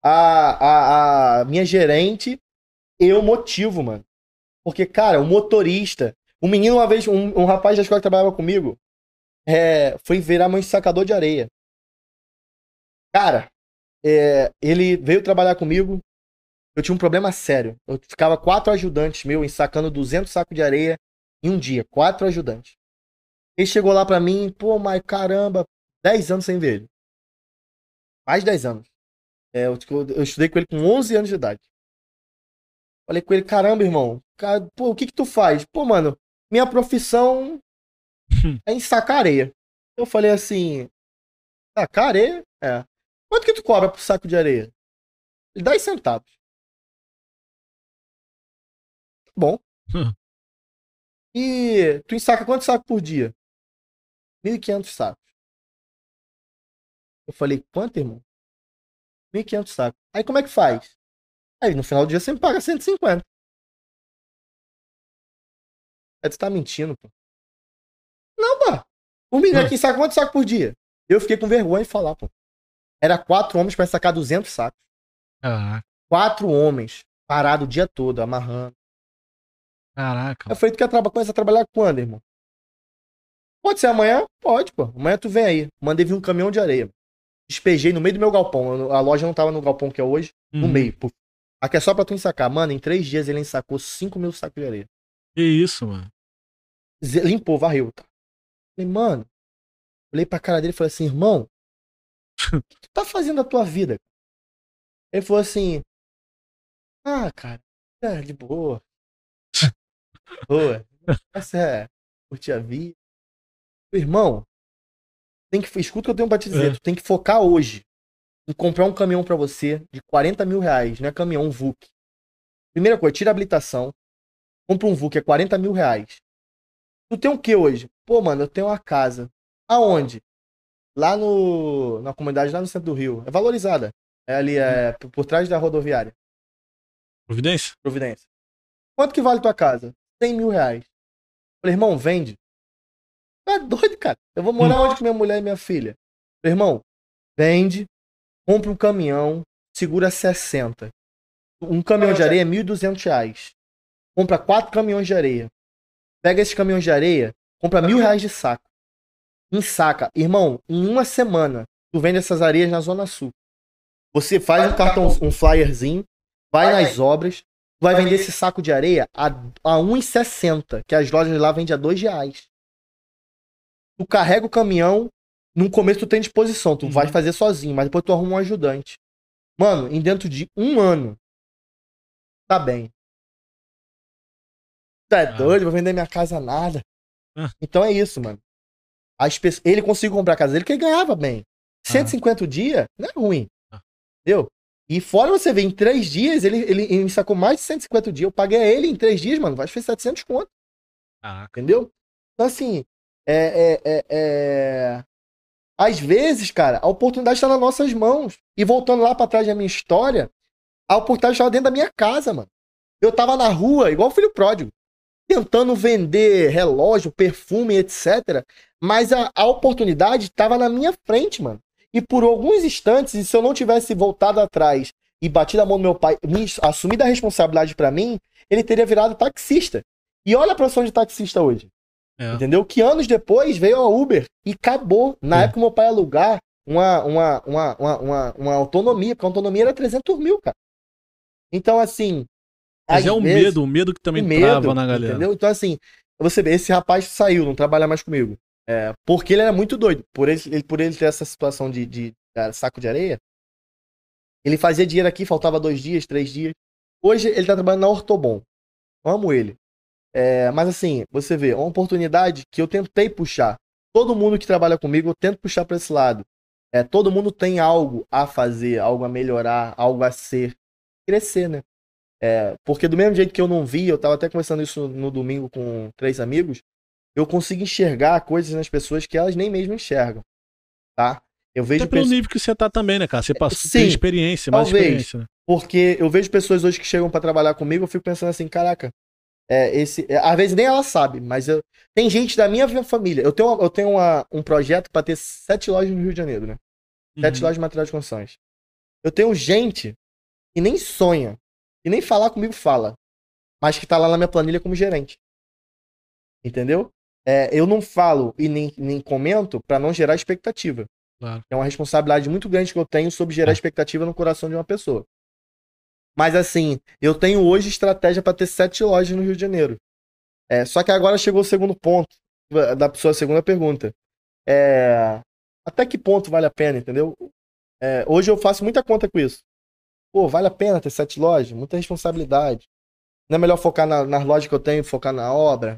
a, a, a minha gerente, eu motivo, mano. Porque, cara, o motorista, um menino uma vez, um, um rapaz da escola que trabalhava comigo, é, foi virar de sacador de areia. Cara, é, ele veio trabalhar comigo, eu tinha um problema sério. Eu ficava quatro ajudantes meus ensacando 200 sacos de areia em um dia, quatro ajudantes. Ele chegou lá pra mim, pô, mas caramba, 10 anos sem ver ele. Mais de 10 anos. É, eu, eu estudei com ele com 11 anos de idade. Falei com ele, caramba, irmão, cara, pô, o que que tu faz? Pô, mano, minha profissão é ensacar areia. Eu falei assim, sacar areia? É. Quanto que tu cobra pro saco de areia? Ele 10 centavos. Bom. Hum. E tu ensaca quantos sacos por dia? 1.500 sacos. Eu falei, quanto, irmão? 1.500 sacos. Aí como é que faz? Aí no final do dia você me paga 150. Aí tu tá mentindo, pô. Não, pô. O menino aqui saca quantos sacos por dia? Eu fiquei com vergonha de falar, pô. Era quatro homens pra sacar 200 sacos. Caraca. Quatro homens parado o dia todo, amarrando. Caraca. Eu falei, tu quer traba- começar a trabalhar quando, irmão? Pode ser amanhã? Pode, pô. Amanhã tu vem aí. Mandei vir um caminhão de areia. Despejei no meio do meu galpão. A loja não tava no galpão que é hoje, no Uhum. meio. Pô. Aqui é só pra tu ensacar. Mano, em três dias ele ensacou 5 mil sacos de areia. Que isso, mano. Limpou, varreu. Tá? Falei, mano. Olhei pra cara dele e falei assim, irmão. O que tu tá fazendo da tua vida? Ele falou assim. Ah, cara. É, de boa. boa. Essa é curtir a vida. Irmão, tem que, escuta o que eu tenho pra te dizer. É. Tu tem que focar hoje em comprar um caminhão pra você de 40 mil reais. Não é caminhão, um VUC. Primeira coisa, tira a habilitação. Compra um VUC, é 40 mil reais. Tu tem o que hoje? Pô, mano, eu tenho uma casa. Aonde? Lá no. Na comunidade, lá no centro do Rio. É valorizada. É ali, é por, por trás da rodoviária. Providência? Providência. Quanto que vale tua casa? 100 mil reais. Falei, irmão, vende. Tá doido, cara. Eu vou morar onde com minha mulher e minha filha? Falei, irmão, vende, compra um caminhão, segura 60. Um caminhão de areia é 1.200 reais. Compra quatro caminhões de areia. Pega esses caminhões de areia, compra mil reais de saco. Em saca. Irmão, em uma semana, tu vende essas areias na Zona Sul. Você faz um cartão, um flyerzinho, vai nas obras, vai vender esse saco de areia a, a 1,60, que as lojas lá vendem a 2 reais. Tu carrega o caminhão, no começo tu tem disposição, tu Uhum. vai fazer sozinho, mas depois tu arruma um ajudante. Mano, em dentro de um ano, tá bem. Tá Ah. doido, vou vender minha casa nada. Ah. Então é isso, mano. As pessoas, ele conseguiu comprar a casa dele porque ele ganhava bem. 150 dias não é ruim. Ah. Entendeu? E fora você ver, em três dias, ele, ele, ele me sacou mais de 150 dias. Eu paguei a ele em três dias, mano. Vai fez 700 conto, entendeu? Então, assim, é, é, é, é... Às vezes, cara, a oportunidade está nas nossas mãos. E voltando lá pra trás da minha história, a oportunidade estava dentro da minha casa, mano. Eu tava na rua, igual o filho pródigo, tentando vender relógio, perfume, etc. Mas a, a oportunidade estava na minha frente, mano. E por alguns instantes, e se eu não tivesse voltado atrás e batido a mão do meu pai, me assumido a responsabilidade pra mim, ele teria virado taxista. E olha a profissão de taxista hoje. É. Entendeu? Que anos depois veio a Uber e acabou. Na É. época, meu pai alugar uma, uma, uma, uma, uma, uma autonomia, porque a autonomia era 300 mil, cara. Então, assim. Mas é o vezes- medo, o medo que também medo, trava na galera. Entendeu? Então, assim, você vê, esse rapaz saiu, não trabalha mais comigo. É, porque ele era muito doido. Por ele, ele- por ele ter essa situação de, de, de saco de areia, ele fazia dinheiro aqui, faltava dois dias, três dias. Hoje ele tá trabalhando na Ortobon. Amo ele. É, mas assim, você vê, é uma oportunidade que eu tentei puxar. Todo mundo que trabalha comigo, eu tento puxar para esse lado. É, todo mundo tem algo a fazer, algo a melhorar, algo a ser. Crescer, né? É, porque do mesmo jeito que eu não vi, eu tava até conversando isso no domingo com três amigos, eu consigo enxergar coisas nas pessoas que elas nem mesmo enxergam. Tá? Eu vejo Até pelo pessoas- nível que você tá também, né, cara? Você passou, Sim, tem experiência, mais talvez. experiência, né? Porque eu vejo pessoas hoje que chegam pra trabalhar comigo, eu fico pensando assim, caraca, é, esse, é, às vezes nem ela sabe, mas eu, tem gente da minha família. Eu tenho, eu tenho uma- um projeto pra ter sete lojas no Rio de Janeiro, né? Sete Uhum. lojas de material de construções. Eu tenho gente que nem sonha, e nem falar comigo fala, mas que tá lá na minha planilha como gerente. Entendeu? É, eu não falo e nem, nem comento pra não gerar expectativa. Claro. É uma responsabilidade muito grande que eu tenho sobre gerar É. expectativa no coração de uma pessoa. Mas assim, eu tenho hoje estratégia para ter sete lojas no Rio de Janeiro. É, só que agora chegou o segundo ponto da sua segunda pergunta. É, até que ponto vale a pena, entendeu? É, hoje eu faço muita conta com isso. Pô, vale a pena ter sete lojas? Muita responsabilidade. Não é melhor focar na- nas lojas que eu tenho, focar na obra?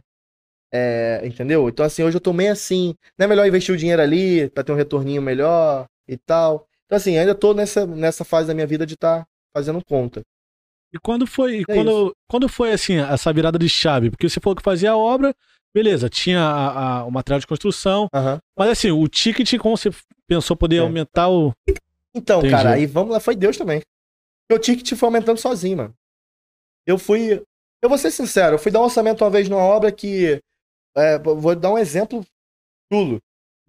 É, entendeu? Então, assim, hoje eu tô meio assim. Não é melhor investir o dinheiro ali pra ter um retorninho melhor e tal. Então, assim, ainda tô nessa, nessa fase da minha vida de estar fazendo conta. E quando foi, É quando, quando foi assim, essa virada de chave? Porque você falou que fazia a obra, beleza, tinha a- a- o material de construção, Aham. mas assim, o ticket, como você pensou poder É. aumentar o. Então, Entendi. cara, aí vamos lá, foi Deus também. Meu ticket foi aumentando sozinho, mano. Eu fui. Eu vou ser sincero, eu fui dar um orçamento uma vez numa obra que. é, vou dar um exemplo chulo.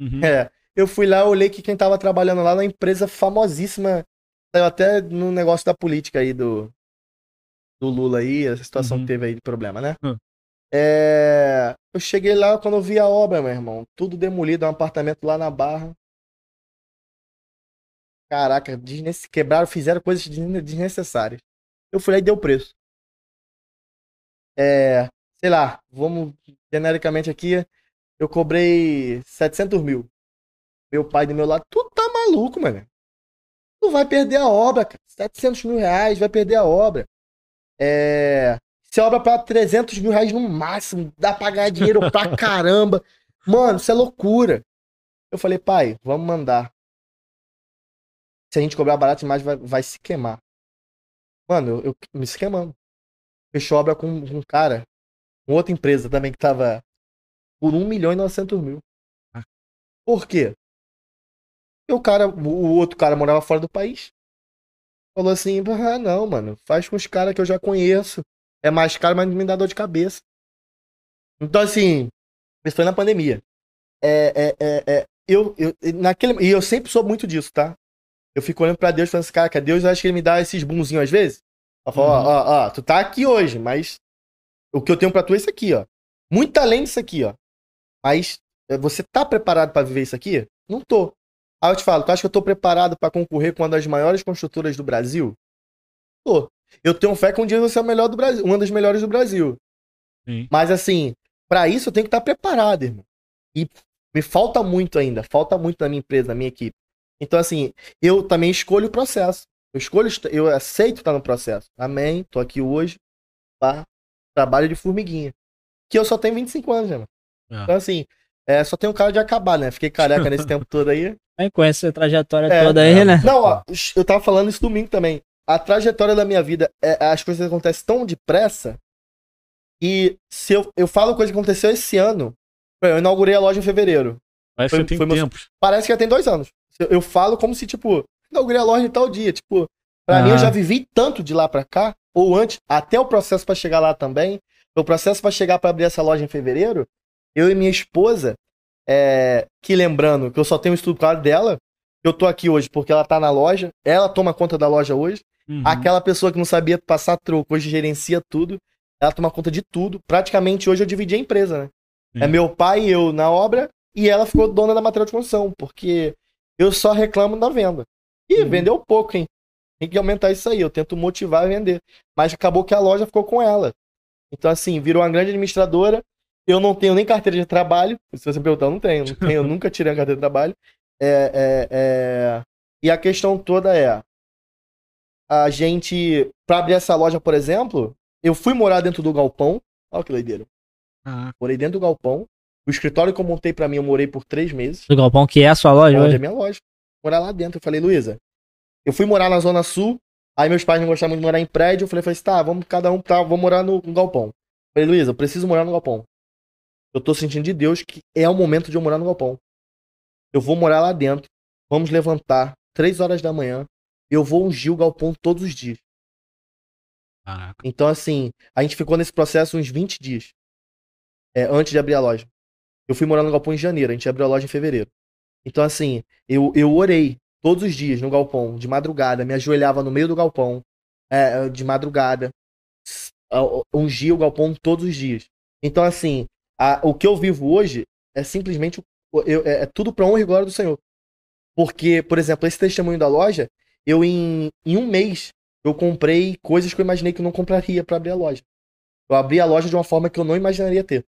Uhum. É, eu fui lá, olhei que quem tava trabalhando lá na empresa famosíssima, saiu até no negócio da política aí do, do Lula aí, essa situação Uhum. que teve aí de problema, né? Hum. É, eu cheguei lá quando eu vi a obra, meu irmão, tudo demolido, um apartamento lá na Barra. Caraca, desnece- quebraram, fizeram coisas desne- desnecessárias. Eu fui lá e dei o preço. É, sei lá, vamos genericamente aqui, eu cobrei 700 mil. Meu pai do meu lado, tu tá maluco, mano. Tu vai perder a obra, cara. 700 mil reais, vai perder a obra. É... Se a obra pra 300 mil reais no máximo, dá pra ganhar dinheiro pra caramba. Mano, isso é loucura. Eu falei, pai, vamos mandar. Se a gente cobrar barato demais, vai, vai se queimar. Mano, eu, eu me se queimando. Fechou a obra com com um cara, com outra empresa também que tava por 1 milhão e 900 mil. Ah. Por quê? Porque o cara, o outro cara morava fora do país. Falou assim, ah, não, mano, faz com os caras que eu já conheço. é mais caro, mas me dá dor de cabeça. Então, assim, isso foi na pandemia. É, é, é, é, eu, eu, naquele, e eu sempre sou muito disso, tá? Eu fico olhando pra Deus falando assim, cara, que Deus eu acho que ele me dá esses boomzinhos às vezes. Eu falo, ó, Uhum. ó, ó, tu tá aqui hoje, mas o que eu tenho pra tu é isso aqui, ó. Muito além disso aqui, ó. Mas é, você tá preparado pra viver isso aqui? Não tô. Aí eu te falo, tu acha que eu tô preparado pra concorrer com uma das maiores construtoras do Brasil? Tô. Eu tenho fé que um dia você é o melhor do Brasil, uma das melhores do Brasil. Sim. Mas assim, pra isso eu tenho que estar preparado, irmão. E me falta muito ainda, falta muito na minha empresa, na minha equipe. Então assim, eu também escolho o processo. Eu escolho, eu aceito estar no processo. Amém, tô aqui hoje, pá, trabalho de formiguinha. Que eu só tenho 25 anos, né, mano? É. Então assim, é, só tenho cara de acabar, né? Fiquei careca nesse tempo todo aí. Aí com essa trajetória É, toda aí, é. né? Não, ó, eu tava falando isso domingo também. A trajetória da minha vida, é, as coisas acontecem tão depressa e se eu, eu falo coisa que aconteceu esse ano, eu inaugurei a loja em fevereiro. Parece Foi- que tem foi meu-. Parece que já tem dois anos. Eu, falo como se, tipo, inaugurei a loja em tal dia. Tipo, pra Ah. mim eu já vivi tanto de lá pra cá, ou antes, até o processo pra chegar lá também. O processo pra chegar pra abrir essa loja em fevereiro, eu e minha esposa, é, que lembrando que eu só tenho o estudo claro dela, eu tô aqui hoje porque ela tá na loja, ela toma conta da loja hoje. Uhum. Aquela pessoa que não sabia passar troco, hoje gerencia tudo. Ela toma conta de tudo. Praticamente hoje eu dividi a empresa, né? Sim. É meu pai e eu na obra e ela ficou dona da material de construção, porque eu só reclamo da venda. E Uhum. vendeu pouco, hein? Tem que aumentar isso aí. Eu tento motivar a vender. Mas acabou que a loja ficou com ela. Então, assim, virou uma grande administradora. Eu não tenho nem carteira de trabalho. Se você perguntar, eu não tenho. Não tenho eu nunca tirei a carteira de trabalho. É, é, é... E a questão toda é: a gente, pra abrir essa loja, por exemplo, eu fui morar dentro do galpão. Olha que doideira. Ah, Morei dentro do galpão. O escritório que eu montei pra mim, eu morei por três meses. Do Galpão, que é a sua loja Onde é minha loja. Morar lá dentro. Eu falei, Luísa, eu fui morar na Zona Sul. Aí meus pais não gostavam de morar em prédio. Eu falei, falei assim, tá, vamos cada um, tá, vamos morar no, no galpão. Eu falei, Luísa, eu preciso morar no galpão. Eu tô sentindo de Deus que é o momento de eu morar no galpão. Eu vou morar lá dentro. Vamos levantar três horas da manhã. Eu vou ungir o galpão todos os dias. caraca. Então, assim, a gente ficou nesse processo uns 20 dias. é, antes de abrir a loja. Eu fui morar no galpão em janeiro, a gente abriu a loja em fevereiro. Então, assim, eu, eu orei todos os dias no galpão, de madrugada, me ajoelhava no meio do galpão, é, de madrugada, ungia o galpão todos os dias. Então, assim, a- o que eu vivo hoje é simplesmente eu- é, é tudo pra honra e glória do Senhor. Porque, por exemplo, esse testemunho da loja, eu em, em um mês, eu comprei coisas que eu imaginei que eu não compraria pra abrir a loja. Eu abri a loja de uma forma que eu não imaginaria ter.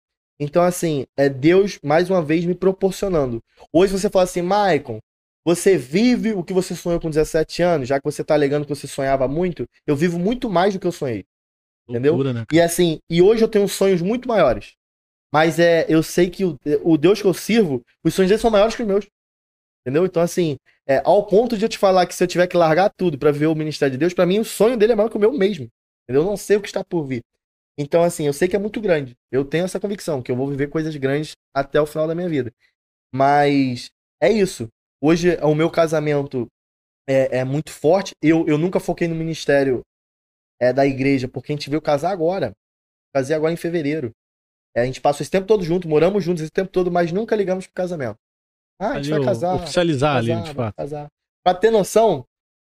Então, assim, é Deus, mais uma vez, me proporcionando. Hoje você fala assim, Maicon, você vive o que você sonhou com 17 anos, já que você tá alegando que você sonhava muito, eu vivo muito mais do que eu sonhei. Entendeu? Loucura, né? E assim, e hoje eu tenho sonhos muito maiores. Mas é, eu sei que o, o Deus que eu sirvo, os sonhos dele são maiores que os meus. Entendeu? Então, assim, é, ao ponto de eu te falar que se eu tiver que largar tudo pra ver o ministério de Deus, pra mim o sonho dele é maior que o meu mesmo. Entendeu? Eu não sei o que está por vir. Então, assim, eu sei que é muito grande. Eu tenho essa convicção que eu vou viver coisas grandes até o final da minha vida. Mas é isso. Hoje o meu casamento é, é muito forte. Eu, eu nunca foquei no ministério é, da igreja, porque a gente veio casar agora. Casei agora em fevereiro. É, a gente passou esse tempo todo junto, moramos juntos esse tempo todo, mas nunca ligamos pro casamento. Ah, a gente Ali, vai casar. Oficializar ali, casar, de vai fato. casar. Pra ter noção,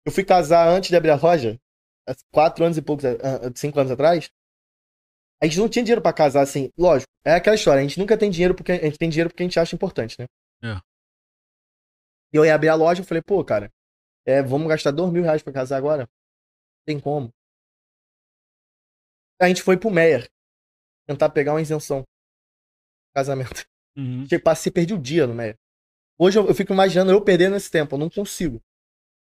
eu fui casar antes de abrir a loja, quatro anos e poucos, cinco anos atrás. A gente não tinha dinheiro pra casar assim. Lógico, é aquela história. A gente nunca tem dinheiro porque a gente tem dinheiro porque a gente acha importante, né? É. E eu ia abrir a loja eu falei, pô, cara, é, vamos gastar dois mil reais pra casar agora? Tem como. A gente foi pro Meyer tentar pegar uma isenção. Casamento. Uhum. Cheguei, passei, perdi o dia no Meyer. Hoje eu, eu fico imaginando eu perdendo esse tempo. Eu não consigo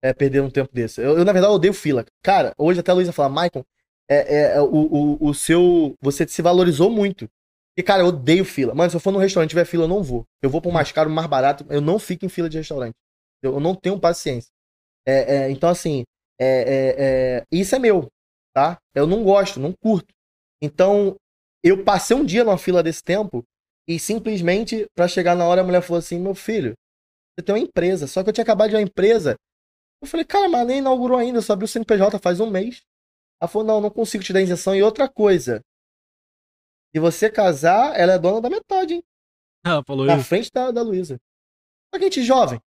é, perder um tempo desse. Eu, eu, na verdade, odeio fila. Cara, hoje até a Luísa fala, Michael, é, é, é, o, o, o seu. Você se valorizou muito. E, cara, eu odeio fila. Mano, se eu for num restaurante e tiver fila, eu não vou. Eu vou pro mais caro, mais barato. Eu não fico em fila de restaurante. Eu, eu não tenho paciência. É, é, então, assim, é, é, é, isso é meu, tá? Eu não gosto, não curto. Então, eu passei um dia numa fila desse tempo e simplesmente, pra chegar na hora, a mulher falou assim: meu filho, você tem uma empresa. Só que eu tinha acabado de uma empresa. Eu falei, cara, mas nem inaugurou ainda, só abri o CNPJ faz um mês. Ela falou, não, não consigo te dar isenção. E outra coisa, se você casar, ela é dona da metade, hein? Ela falou Na isso. frente da, da Luísa. Só que a gente jovem.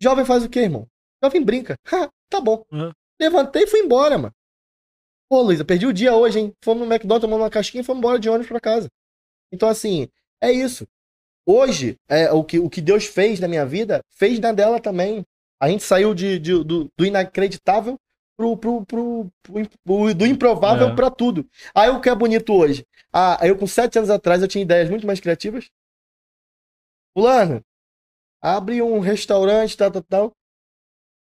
Jovem faz o quê, irmão? Jovem brinca. Ha, tá bom. Uhum. Levantei e fui embora, mano. Pô, Luísa, perdi o dia hoje, hein? Fomos no McDonald's, tomamos uma casquinha e fomos embora de ônibus pra casa. Então, assim, é isso. Hoje, é, o, que, o que Deus fez na minha vida, fez na dela também. A gente saiu de, de- do, do inacreditável pro, pro, pro, pro- do improvável É. pra tudo. Aí o que é bonito hoje? Ah, eu com sete anos atrás eu tinha ideias muito mais criativas. Fulano, abre um restaurante, tal, tal, tal.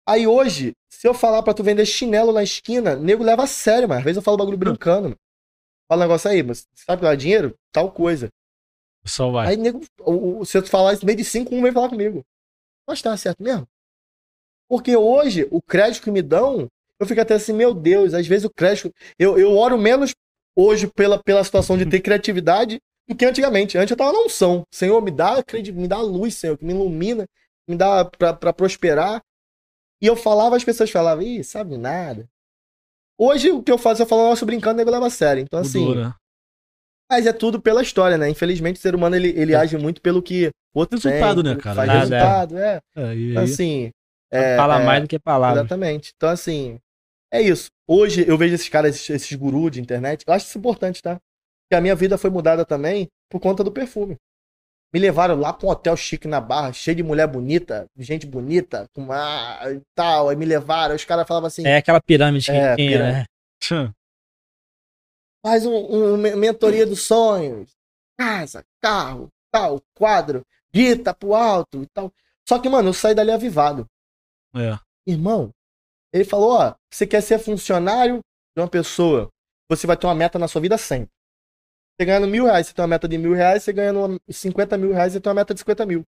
Aí hoje, se eu falar pra tu vender chinelo na esquina, nego leva a sério, mas às vezes eu falo bagulho brincando. Mano. Fala um negócio aí, mas sabe que dá dinheiro? Tal coisa. Só vai. Aí, nego, se eu falar isso meio de cinco, um vem falar comigo. Mas tá certo mesmo. Porque hoje, o crédito que me dão, eu fico até assim, meu Deus, às vezes o crédito. Eu, eu oro menos hoje pela, pela situação de ter criatividade do que antigamente. Antes eu tava na unção. Senhor, me dá me dá luz, Senhor, que me ilumina, me dá pra, pra prosperar. E eu falava, as pessoas falavam, ih, sabe nada. Hoje o que eu faço, eu falo, nossa, brincando, nego leva a sério. Então, assim. Mudou, né? Mas é tudo pela história, né? Infelizmente, o ser humano ele, ele age muito pelo que o outro Resultado, tem, né, cara? Faz Nada, é. resultado, é. É, Então, assim. É, Fala é, mais do que palavras. Exatamente. Então, assim, é isso. Hoje eu vejo esses caras, esses, esses gurus de internet. Eu acho isso importante, tá? Porque a minha vida foi mudada também por conta do perfume. Me levaram lá pra um hotel chique na barra, cheio de mulher bonita, gente bonita, com uma e tal. Aí me levaram, os caras falavam assim: É aquela pirâmide que É, tinha, né? Faz um, um me- mentoria dos sonhos, casa, carro, tal, quadro, grita pro alto e tal. Só que, mano, eu saí dali avivado. É. Irmão, ele falou, ó, você quer ser funcionário de uma pessoa, você vai ter uma meta na sua vida sempre. Você ganhando mil reais, você tem uma meta de mil reais, você ganhando uma- 50 mil reais, você tem uma meta de 50 mil.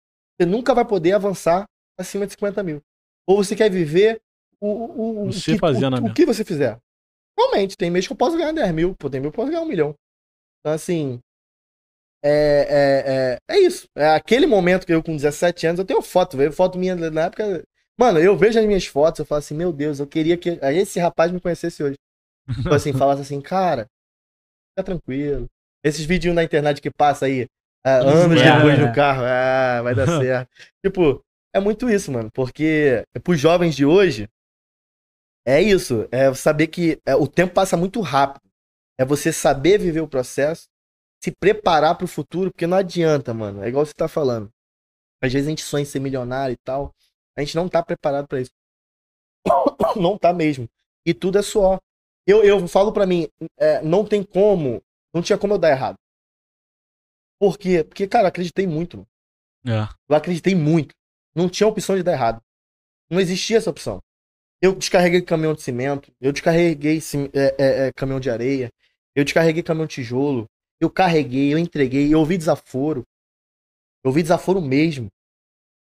Você nunca vai poder avançar acima de 50 mil. Ou você quer viver o, o, o, Você que, o, o que você fizer. Realmente, tem mês que eu posso ganhar 10 mil, pô, tem que eu posso ganhar um milhão. Então, assim, é, é, é, é isso. É aquele momento que eu com 17 anos, eu tenho foto, veio foto minha na época. Mano, eu vejo as minhas fotos, eu falo assim, meu Deus, eu queria que esse rapaz me conhecesse hoje. Tipo assim, falasse assim, cara, fica tranquilo. Esses vídeos na internet que passa aí, ah, anos É, depois é. no carro, ah, vai dar certo. tipo, é muito isso, mano, porque pros jovens de hoje, é isso, é saber que é, o tempo passa muito rápido. É você saber viver o processo, se preparar pro futuro, porque não adianta, mano. É igual você tá falando. Às vezes a gente sonha em ser milionário e tal. A gente não tá preparado pra isso. Não tá mesmo. E tudo é suor. Eu, eu falo pra mim, é, não tem como, não tinha como eu dar errado. Por quê? Porque, cara, eu acreditei muito. É. Eu acreditei muito. Não tinha opção de dar errado. Não existia essa opção. Eu descarreguei caminhão de cimento, eu descarreguei é, é, é, caminhão de areia, eu descarreguei caminhão de tijolo, eu carreguei, eu entreguei, eu ouvi desaforo. Eu ouvi desaforo mesmo.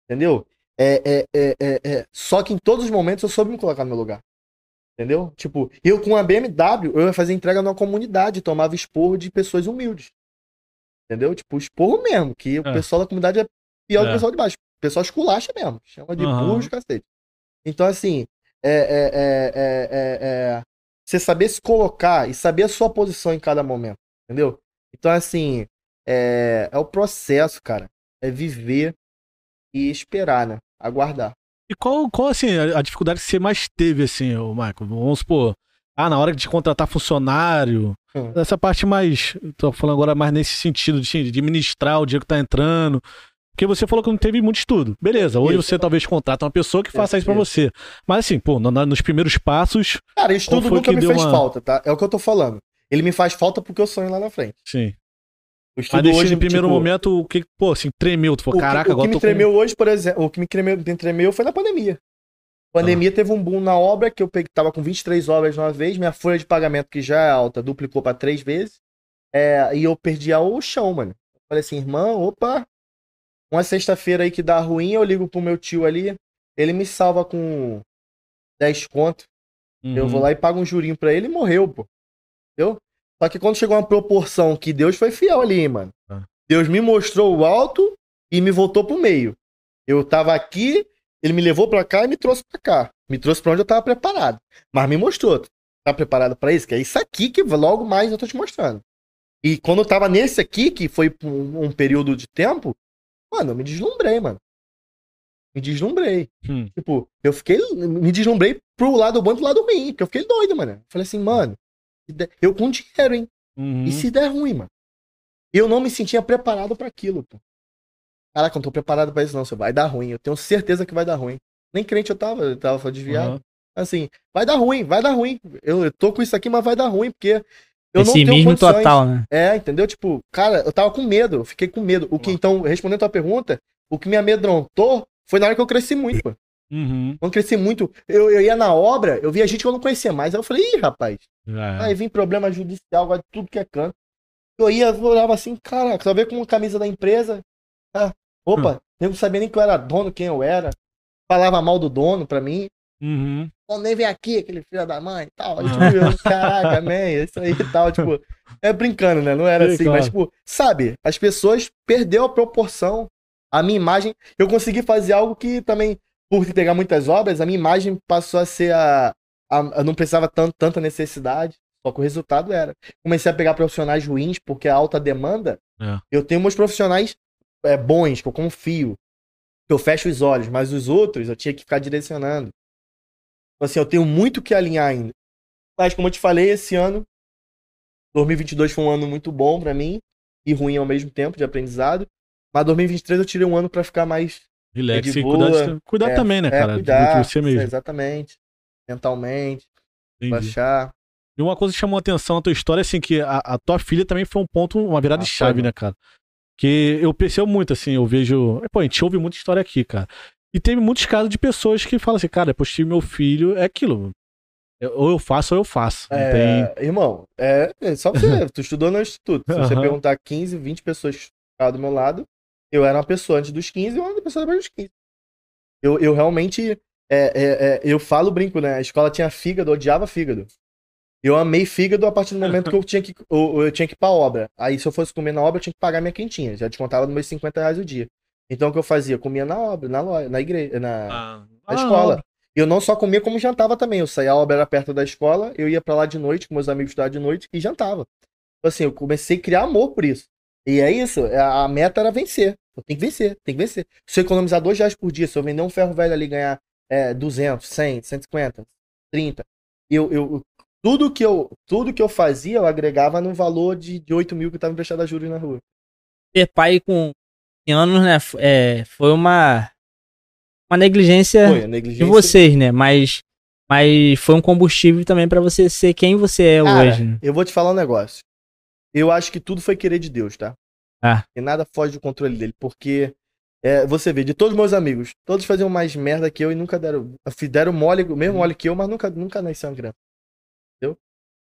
Entendeu? É, é, é, é, é. Só que em todos os momentos eu soube me colocar no meu lugar. Entendeu? Tipo, eu com a BMW, eu ia fazer entrega numa comunidade, tomava esporro de pessoas humildes. Entendeu? Tipo, esporro mesmo, que o É. pessoal da comunidade é pior do pessoal de baixo. O pessoal esculacha mesmo. Chama de Aham. burro de cacete. Então, assim, é, você saber se colocar e saber a sua posição em cada momento. Entendeu? Então, assim, é, é o processo, cara. É viver e esperar, né? Aguardar. E qual, qual assim, a, dificuldade que você mais teve, assim, ô Michael? Vamos supor, ah, na hora de contratar funcionário, Hum. essa parte mais, tô falando agora mais nesse sentido de, de administrar o dinheiro que tá entrando. Porque você falou que não teve muito estudo. Beleza, hoje Isso. você talvez contrata uma pessoa que faça isso Isso. você. Mas assim, pô, nos primeiros passos, Cara, estudo nunca que me fez uma- falta, tá? É o que eu tô falando. Ele me faz falta porque eu sonho lá na frente. sim. O Mas estudo nesse hoje, primeiro tipo, momento, o que, pô, assim, tremeu. Tu o falou, que- caraca, o que, agora me tô tremeu hoje, por exemplo, o que me tremeu, me tremeu foi na pandemia. A pandemia teve um boom na obra, que eu peguei, tava com 23 obras de uma vez, minha folha de pagamento, que já é alta, duplicou pra três vezes. É, e eu perdi o chão, mano. Eu falei assim, irmão, opa, uma sexta-feira aí que dá ruim, eu ligo pro meu tio ali, ele me salva com 10 conto. com... Eu vou lá e pago um jurinho pra ele e morreu, pô. Entendeu? Só que quando chegou uma proporção que Deus foi fiel ali, mano. Ah. Deus me mostrou o alto e me voltou pro meio. Eu tava aqui, ele me levou pra cá e me trouxe pra cá. Me trouxe pra onde eu tava preparado. Mas me mostrou. tá preparado pra isso? Que é isso aqui que logo mais eu tô te mostrando. E quando eu tava nesse aqui, que foi um, período de tempo, mano, eu me deslumbrei, mano. Me deslumbrei. Hum. Tipo, eu fiquei. Me deslumbrei pro lado bom e pro lado ruim. Porque eu fiquei doido, mano. Falei assim, mano, eu com dinheiro, hein? Uhum. E se der ruim, mano? Eu não me sentia preparado pra aquilo, pô. Caraca, eu não tô preparado pra isso, não. Você vai dar ruim. Eu tenho certeza que vai dar ruim. Nem crente eu tava, eu tava desviado. Uhum. Assim, vai dar ruim, vai dar ruim. Eu, eu tô com isso aqui, mas vai dar ruim, porque eu não tenho Pessimismo total, né? É, entendeu? Tipo, cara, eu tava com medo, eu fiquei com medo. O que, Uhum. então, respondendo a tua pergunta, o que me amedrontou foi na hora que eu cresci muito, pô. Uhum. Quando cresci muito, eu, eu ia na obra, eu via gente que eu não conhecia mais. Aí eu falei, ih, rapaz, é. Aí vem problema judicial, agora tudo que é canto. Eu ia, eu olhava assim, caraca, só ver com uma camisa da empresa. Ah, opa, eu não sabia nem que eu era dono, quem eu era. Falava mal do dono pra mim. Uhum. Nem vem aqui, aquele filho da mãe e tal. Tipo, eu, caraca, man, é isso aí e tal. Tipo, é brincando, né? Não era Sim, assim, claro. mas, tipo, sabe, as pessoas perdeu a proporção. A minha imagem. Eu consegui fazer algo que também, por pegar muitas obras, a minha imagem passou a ser a. a eu não precisava tanto, tanta necessidade. Só que o resultado era. Comecei a pegar profissionais ruins, porque a alta demanda. É. Eu tenho meus profissionais é, bons, que eu confio. Que eu fecho os olhos, mas os outros eu tinha que ficar direcionando. Então, assim, eu tenho muito que alinhar ainda. Mas, como eu te falei, esse ano, 2022 foi um ano muito bom pra mim e ruim ao mesmo tempo de aprendizado. Mas 2023 eu tirei um ano pra ficar mais. Relax É e boa. cuidar, cuidar É, também, né, é, cara? cuidar, De você mesmo. exatamente. Mentalmente, Entendi. baixar. E uma coisa que chamou a atenção na tua história, assim, que a, a tua filha também foi um ponto, uma virada Ah, de chave, né, cara? Que eu percebo muito, assim, eu vejo. Pô, a gente ouve muita história aqui, cara. E teve muitos casos de pessoas que falam assim, cara, depois tive meu filho, é aquilo. Ou eu faço ou eu faço. Não tem. É, Irmão, é, é só você. tu estudou no instituto. Se você perguntar 15, 20 pessoas que do meu lado, eu era uma pessoa antes dos 15 e uma pessoa depois dos 15. Eu, eu realmente. é, é, é, eu falo, brinco, né? A escola tinha fígado, eu odiava fígado. Eu amei fígado a partir do momento que eu tinha que, eu, eu tinha que ir pra obra. Aí, se eu fosse comer na obra, eu tinha que pagar minha quentinha. Já descontava nos meus 50 reais o dia. Então, o que eu fazia? Eu comia na obra, na loja, na igreja, na, Ah, na escola. Eu não só comia como jantava também. Eu saía, a obra era perto da escola, eu ia pra lá de noite, com meus amigos estudar de noite e jantava. Então, assim, eu comecei a criar amor por isso. E é isso, a a meta era vencer. Eu tenho que vencer, tem que vencer. Se eu economizar dois reais por dia, se eu vender um ferro velho ali e ganhar é, 200, 100, 150, 30, eu, eu, tudo, que eu, tudo que eu fazia, eu agregava no valor de, de 8 mil que estava emprestado a juros na rua. Ter pai com anos, né? É, foi uma, uma negligência Foi, a de negligência. vocês, né? Mas, mas foi um combustível também pra você ser quem você é Cara, hoje. Né? Eu vou te falar um negócio. Eu acho que tudo foi querer de Deus, tá? Ah. E nada foge do controle dele, porque é, você vê, de todos os meus amigos, todos faziam mais merda que eu e nunca deram. Deram mole, o mesmo mole que eu, mas nunca, nunca nasceram criança. Entendeu?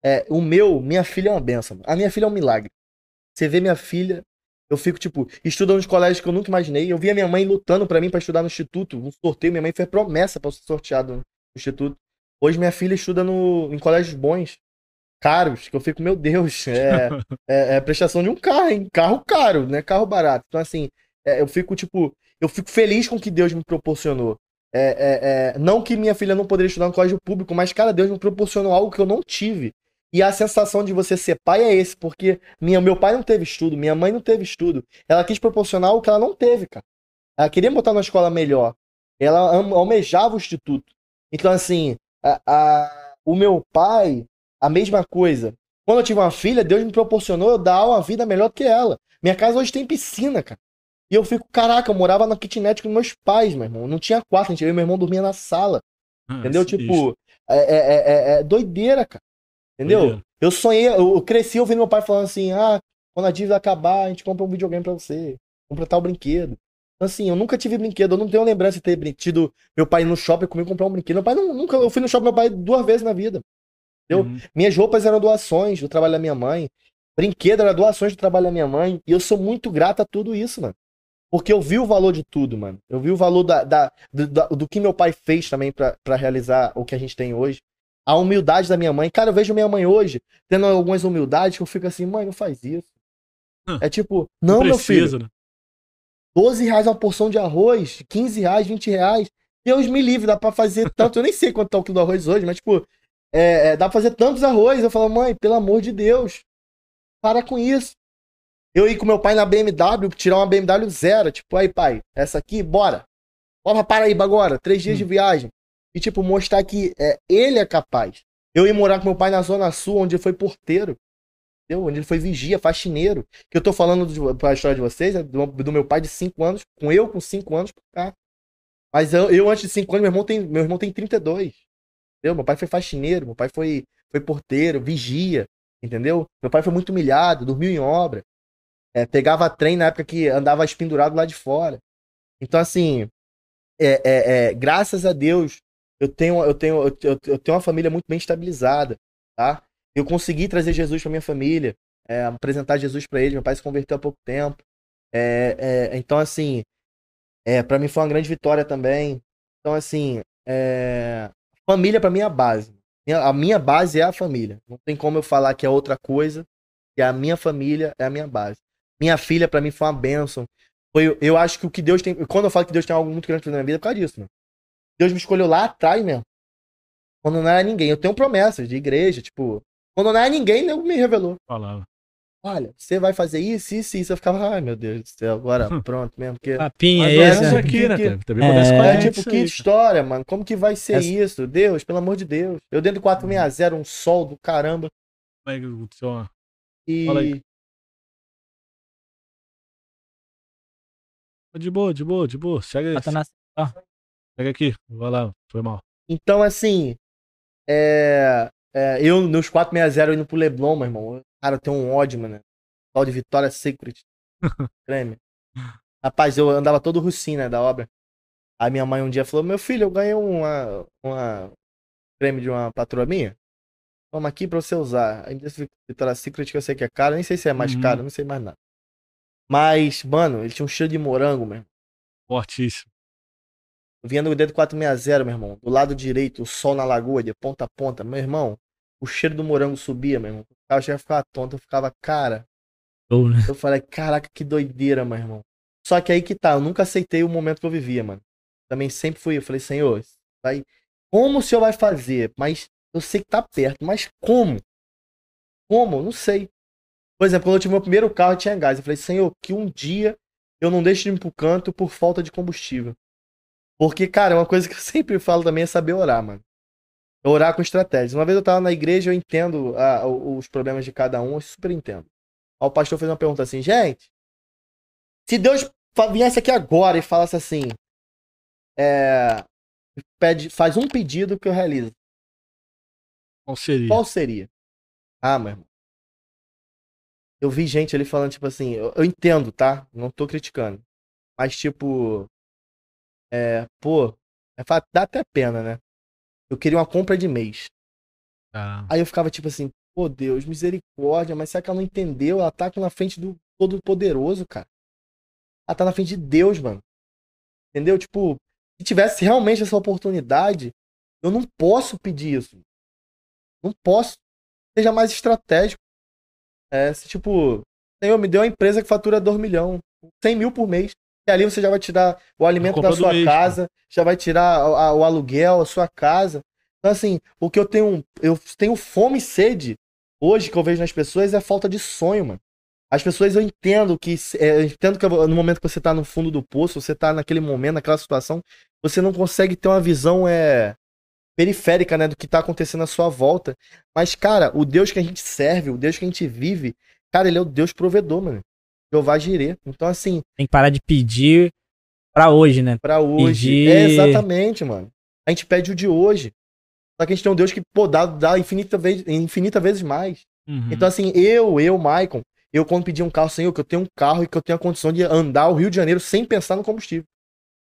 É, o meu, minha filha é uma benção. A minha filha é um milagre. Você vê minha filha, eu fico, tipo, estudando nos colégios que eu nunca imaginei. Eu via minha mãe lutando pra mim pra estudar no instituto, um sorteio. Minha mãe fez promessa pra eu ser sorteado no instituto. Hoje minha filha estuda no, em colégios bons, caros, que eu fico, meu Deus, é, é, é prestação de um carro, hein? Carro caro, né? Carro barato. Então, assim, é, eu fico, tipo, eu fico feliz com o que Deus me proporcionou. É, é, é, não que minha filha não poderia estudar no colégio público, mas, cara, Deus me proporcionou algo que eu não tive. E a sensação de você ser pai é esse, porque minha, meu pai não teve estudo, minha mãe não teve estudo. Ela quis proporcionar o que ela não teve, cara. Ela queria botar numa escola melhor. Ela almejava o instituto. Então, assim, a- a- o meu pai, a mesma coisa. Quando eu tive uma filha, Deus me proporcionou eu dar uma vida melhor do que ela. Minha casa hoje tem piscina, cara. E eu fico, caraca, eu morava na kitnet com meus pais, meu irmão. Não tinha quarto, a gente, eu e meu irmão dormia na sala. Entendeu? Ah, sinistro. Tipo, é, é- é- é- é doideira, cara. Entendeu? Doideira. Eu sonhei, eu cresci ouvindo meu pai falando assim: ah, quando a dívida acabar, a gente compra um videogame pra você. Compra tal brinquedo. Então, assim, eu nunca tive brinquedo, eu não tenho lembrança de ter tido meu pai no shopping comigo comprar um brinquedo. Meu pai não- nunca. Eu fui no shopping meu pai duas vezes na vida. Entendeu? Uhum. Minhas roupas eram doações do trabalho da minha mãe. Brinquedo era doações do trabalho da minha mãe. E eu sou muito grato a tudo isso, mano. Porque eu vi o valor de tudo, mano. Eu vi o valor da, da- do, da- do que meu pai fez também pra pra realizar o que a gente tem hoje. A humildade da minha mãe. Cara, eu vejo minha mãe hoje tendo algumas humildades que eu fico assim, mãe, não faz isso. Hum. É tipo, não, meu filho, precisa, né? 12 reais uma porção de arroz, 15 reais, 20 reais. Deus me livre, dá pra fazer tanto. Eu nem sei quanto tá o quilo do arroz hoje, mas, tipo, é, é, dá pra fazer tantos arroz. Eu falo, mãe, pelo amor de Deus, para com isso. Eu ir com meu pai na BMW, tirar uma BMW zero. Tipo, aí, pai, essa aqui, bora. Bora pra Paraíba agora, três dias Hum. de viagem. E, tipo, mostrar que é, ele é capaz. Eu ia morar com meu pai na Zona Sul, onde ele foi porteiro. Entendeu? Onde ele foi vigia, faxineiro. Que eu tô falando de, pra história de vocês, é do, do meu pai de 5 anos, com eu com 5 anos pra cá. Mas eu, eu antes de 5 anos, meu irmão tem, meu irmão tem 32. Entendeu? Meu pai foi faxineiro, meu pai foi, foi porteiro, vigia. Entendeu? Meu pai foi muito humilhado, dormiu em obra. É, pegava trem na época que andava espendurado lá de fora. Então, assim, é, é, é, graças a Deus, eu tenho, eu, tenho, eu, eu- tenho uma família muito bem estabilizada, tá? Eu consegui trazer Jesus para minha família, é, apresentar Jesus para eles. Meu pai se converteu há pouco tempo. É, então, assim, é, para mim foi uma grande vitória também. Então, assim, é, família para mim é a base. A minha base é a família. Não tem como eu falar que é outra coisa. Que a minha família é a minha base. Minha filha, para mim, foi uma bênção. Foi, eu acho que o que Deus tem. Quando eu falo que Deus tem algo muito grande na minha vida, é por causa disso, mano. Deus me escolheu lá atrás mesmo. Quando não era ninguém. Eu tenho promessas de igreja, tipo. Quando não era ninguém, Deus me revelou. Falava. Olha, você vai fazer isso, isso, isso. Eu ficava, ai meu Deus do céu, agora pronto mesmo. Porque... Papinha Mas é esse, isso né? aqui, né, Que-? Também É, É tipo, que aí, história, mano. Como que vai ser Essa- isso? Deus, pelo amor de Deus. Eu dentro do 460, um sol do caramba. cara. Como é que aconteceu E. Fala aí. De boa, de boa, de boa. Segue, Bota na- segue aqui. Vai lá, foi mal. Então, assim. É. é, eu, nos 460 indo pro Leblon, meu irmão. Cara, eu tenho um ódio, mano. Tal de Vitória Secret. Creme. Rapaz, eu andava todo russinho, né, da obra. Aí minha mãe um dia falou: Meu filho, eu ganhei uma, uma creme de uma patroa minha. Toma aqui pra você usar. Aí desse Vitória Secret que eu sei que é caro. Nem sei se é mais Uhum. caro, não sei mais nada. Mas, mano, ele tinha um cheiro de morango, meu. Fortíssimo. Vinha no dedo 460, meu irmão. Do lado direito, o sol na lagoa, de ponta a ponta. Meu irmão, o cheiro do morango subia, meu irmão. Eu chegava a ficar tonto. Eu ficava, cara. Show, né? Eu falei, caraca, que doideira, meu irmão. Só que aí que tá, eu nunca aceitei o momento que eu vivia, mano. Também sempre fui, eu falei, senhor, vai. Como o senhor vai fazer? Mas eu sei que tá perto, mas como? Como? Não sei. Por exemplo, quando eu tive meu primeiro carro, eu tinha gás. Eu falei, senhor, que um dia eu não deixe de ir pro canto por falta de combustível. Porque, cara, uma coisa que eu sempre falo também é saber orar, mano. Orar com estratégias. Uma vez eu tava na igreja, eu entendo ah, os problemas de cada um, eu super entendo. Aí o pastor fez uma pergunta assim, gente, se Deus viesse aqui agora e falasse assim, é, pede, faz um pedido que eu realizo, Qual seria? qual seria? Ah, meu irmão. Eu vi gente ali falando, tipo assim, eu, eu entendo, tá? Não tô criticando. Mas, tipo, é, pô, é dá até pena, né? Eu queria uma compra de mês. Ah, Aí eu ficava tipo assim, pô Deus, misericórdia, mas será que ela não entendeu? Ela tá na frente do Todo-Poderoso, cara. Ela tá na frente de Deus, mano. Entendeu? Tipo, se tivesse realmente essa oportunidade, eu não posso pedir isso. Não posso. Seja mais estratégico. É, se tipo, Senhor, me deu uma empresa que fatura 2 milhões, 100 mil por mês. E ali você já vai tirar o alimento da sua casa, já vai tirar a- a- o aluguel, a sua casa. Então, assim, o que eu tenho. Eu tenho fome e sede hoje que eu vejo nas pessoas é falta de sonho, mano. As pessoas eu entendo que. é, eu entendo que no momento que você tá no fundo do poço, você tá naquele momento, naquela situação, você não consegue ter uma visão é, periférica, né, do que tá acontecendo à sua volta. Mas, cara, o Deus que a gente serve, o Deus que a gente vive, cara, ele é o Deus provedor, mano. Jeová Jirê. Então, assim, Tem que parar de pedir pra hoje, né? pra hoje. Pedir- É exatamente, mano. A gente pede o de hoje. Só que a gente tem um Deus que, pô, dá, dá infinita, vez, infinita vezes mais. uhum. Então, assim, eu, eu, Maicon, eu quando pedi um carro, Senhor, que eu tenho um carro e que eu tenho a condição de andar o Rio de Janeiro sem pensar no combustível.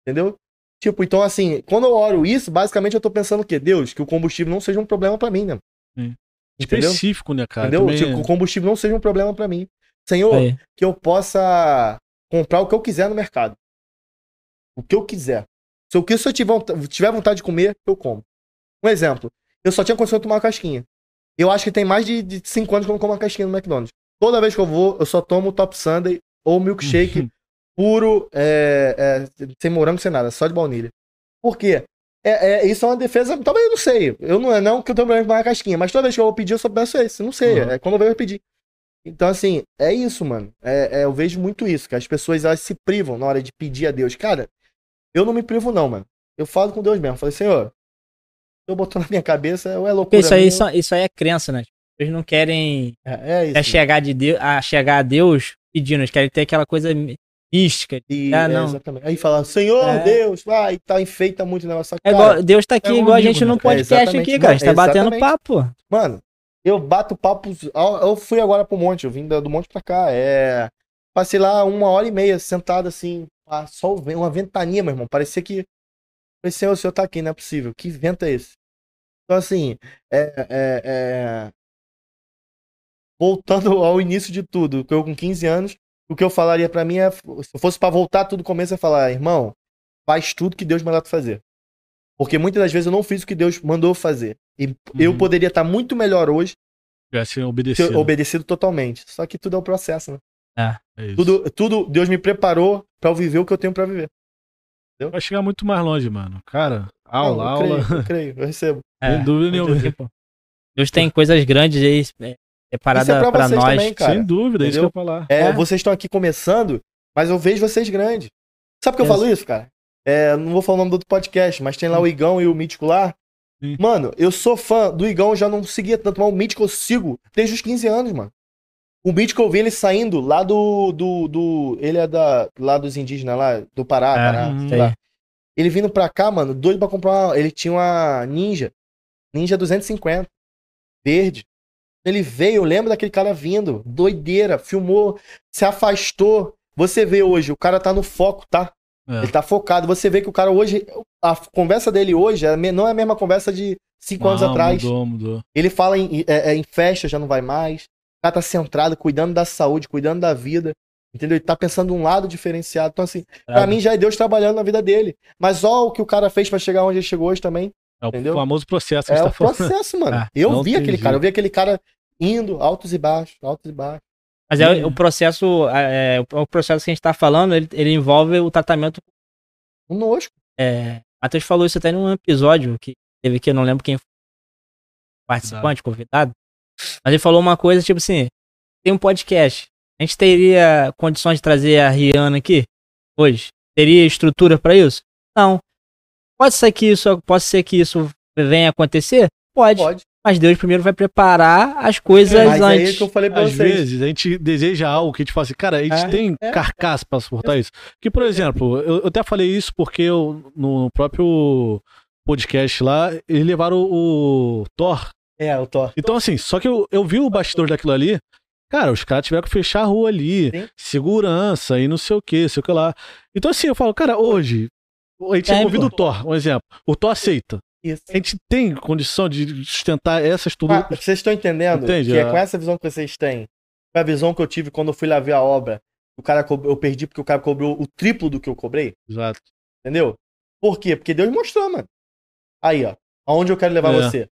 Entendeu? Tipo, então, assim, quando eu oro isso, basicamente eu tô pensando o quê? Deus, que o combustível não seja um problema pra mim, né? Entendeu? Específico, né, cara? Entendeu? Também Tipo, é- que o combustível não seja um problema pra mim. Senhor, Aí. que eu possa comprar o que eu quiser no mercado. O que eu quiser. Se eu, se eu tiver, vonta- tiver vontade de comer, eu como. Um exemplo. Eu só tinha condição de tomar uma casquinha. Eu acho que tem mais de 5 anos que eu não como uma casquinha no McDonald's. Toda vez que eu vou, eu só tomo Top Sunday ou milkshake puro, é, é, sem morango, sem nada, só de baunilha. Por quê? É, é, isso é uma defesa. Talvez eu não sei. Eu não é não que eu tenho problema com a casquinha, mas toda vez que eu vou pedir, eu só peço esse. Não sei. Uhum. É quando eu venho pedir. Então, assim, é isso, mano. É, é, eu vejo muito isso, que as pessoas elas se privam na hora de pedir a Deus. Cara, eu não me privo, não, mano. Eu falo com Deus mesmo. Falei, Senhor, eu botou na minha cabeça, ou é loucura. Porque isso aí, isso, isso aí é crença, né? Eles não querem é, é isso. é chegar, de Deus, a chegar a Deus pedindo, eles querem ter aquela coisa mística. E, Ah, é, não. exatamente. Aí fala, Senhor É. Deus, vai, tal, enfeita muito o negócio. É Cara, igual, Deus tá aqui é igual a amigo, gente né? no É, podcast aqui, cara. A gente tá batendo papo. Mano, eu bato papo. Eu fui agora pro monte, eu vim do monte pra cá. É. Passei lá uma hora e meia sentado assim, só uma ventania, meu irmão. Parecia que. Senhor, o senhor tá aqui, não é possível. Que vento é esse? Então, assim, é, é, é, voltando ao início de tudo, eu com 15 anos, o que eu falaria pra mim é: se eu fosse pra voltar tudo do começo, é falar, irmão, faz tudo que Deus mandar tu fazer. Porque muitas das vezes eu não fiz o que Deus mandou fazer. E eu Uhum. poderia estar muito melhor hoje Tivesse obedecido. obedecido totalmente. Só que tudo é o processo, né? É isso. Tudo, tudo Deus me preparou pra eu viver o que eu tenho pra viver. Vai chegar muito mais longe, mano. Cara, Não, aula, eu aula. Creio, eu creio, eu recebo. É, Sem dúvida nenhuma. tipo, Deus tem coisas grandes aí é, separadas Isso é pra pra vocês nós. também, cara. Sem dúvida, é isso que eu entendeu? ia falar. É, É. vocês estão aqui começando, mas eu vejo vocês grandes. Sabe por que eu É. falo isso, cara? É, não vou falar o nome do outro podcast, mas tem lá o Igão e o Mítico lá. Sim. Mano, eu sou fã do Igão, eu já não seguia tanto, mas o Mítico eu sigo desde os 15 anos, mano. O Mítico eu vi ele saindo lá do. do, do ele é da, lá dos indígenas, lá do Pará, É, Pará, hum, sei lá. Ele vindo pra cá, mano, doido pra comprar uma. Ele tinha uma Ninja. Ninja 250. Verde. Ele veio, eu lembro daquele cara vindo. Doideira. Filmou, se afastou. Você vê hoje, o cara tá no foco, tá? É. Ele tá focado. Você vê que o cara hoje. A conversa dele hoje é não é a mesma conversa de cinco anos Ah, atrás. Mudou, mudou. Ele fala em, é, é, em festa, já não vai mais. O cara tá centrado, cuidando da saúde, cuidando da vida. Entendeu? Ele tá pensando um lado diferenciado. Então, assim, pra mim já é Deus trabalhando na vida dele. Mas ó o que o cara fez pra chegar onde ele chegou hoje também. É o Entendeu? famoso processo que É a o gente tá falando. processo, mano. Ah, eu não vi aquele jeito. cara, eu vi aquele cara indo, altos e baixos, altos e baixos. Mas é, o processo, é, o- o processo que a gente tá falando, ele, ele envolve o tratamento. Conosco. É, Matheus falou isso até num episódio que teve aqui, eu não lembro quem foi participante, convidado. Mas ele falou uma coisa, tipo assim, tem um podcast. A gente teria condições de trazer a Rihanna aqui hoje? Teria estrutura pra isso? Não. Pode ser que isso, pode ser que isso venha a acontecer? Pode. Pode. Mas Deus primeiro vai preparar as coisas Mas é antes. isso que eu falei pra Às vocês. vezes a gente deseja algo que a gente fala assim, cara, a gente É, tem é. carcaça pra suportar isso. Que, por exemplo, eu, eu até falei isso porque eu, no próprio podcast lá, eles levaram o, o Thor. É, o Thor. Então, assim, só que eu, eu vi o bastidor daquilo ali. Cara, os caras tiveram que fechar a rua ali, Sim. segurança e não sei o que, sei o que lá. Então, assim, eu falo, cara, hoje, a gente tinha É, convido o. Thor, um exemplo. O Thor aceita. Isso. A gente tem condição de sustentar essas tudo. Ah, vocês estão entendendo Entende? que é É. com essa visão que vocês têm, com a visão que eu tive quando eu fui lá ver a obra, o cara co- eu perdi porque o cara cobrou o triplo do que eu cobrei, Exato. entendeu? Por quê? Porque Deus mostrou, mano. Aí, ó, aonde eu quero levar É. você.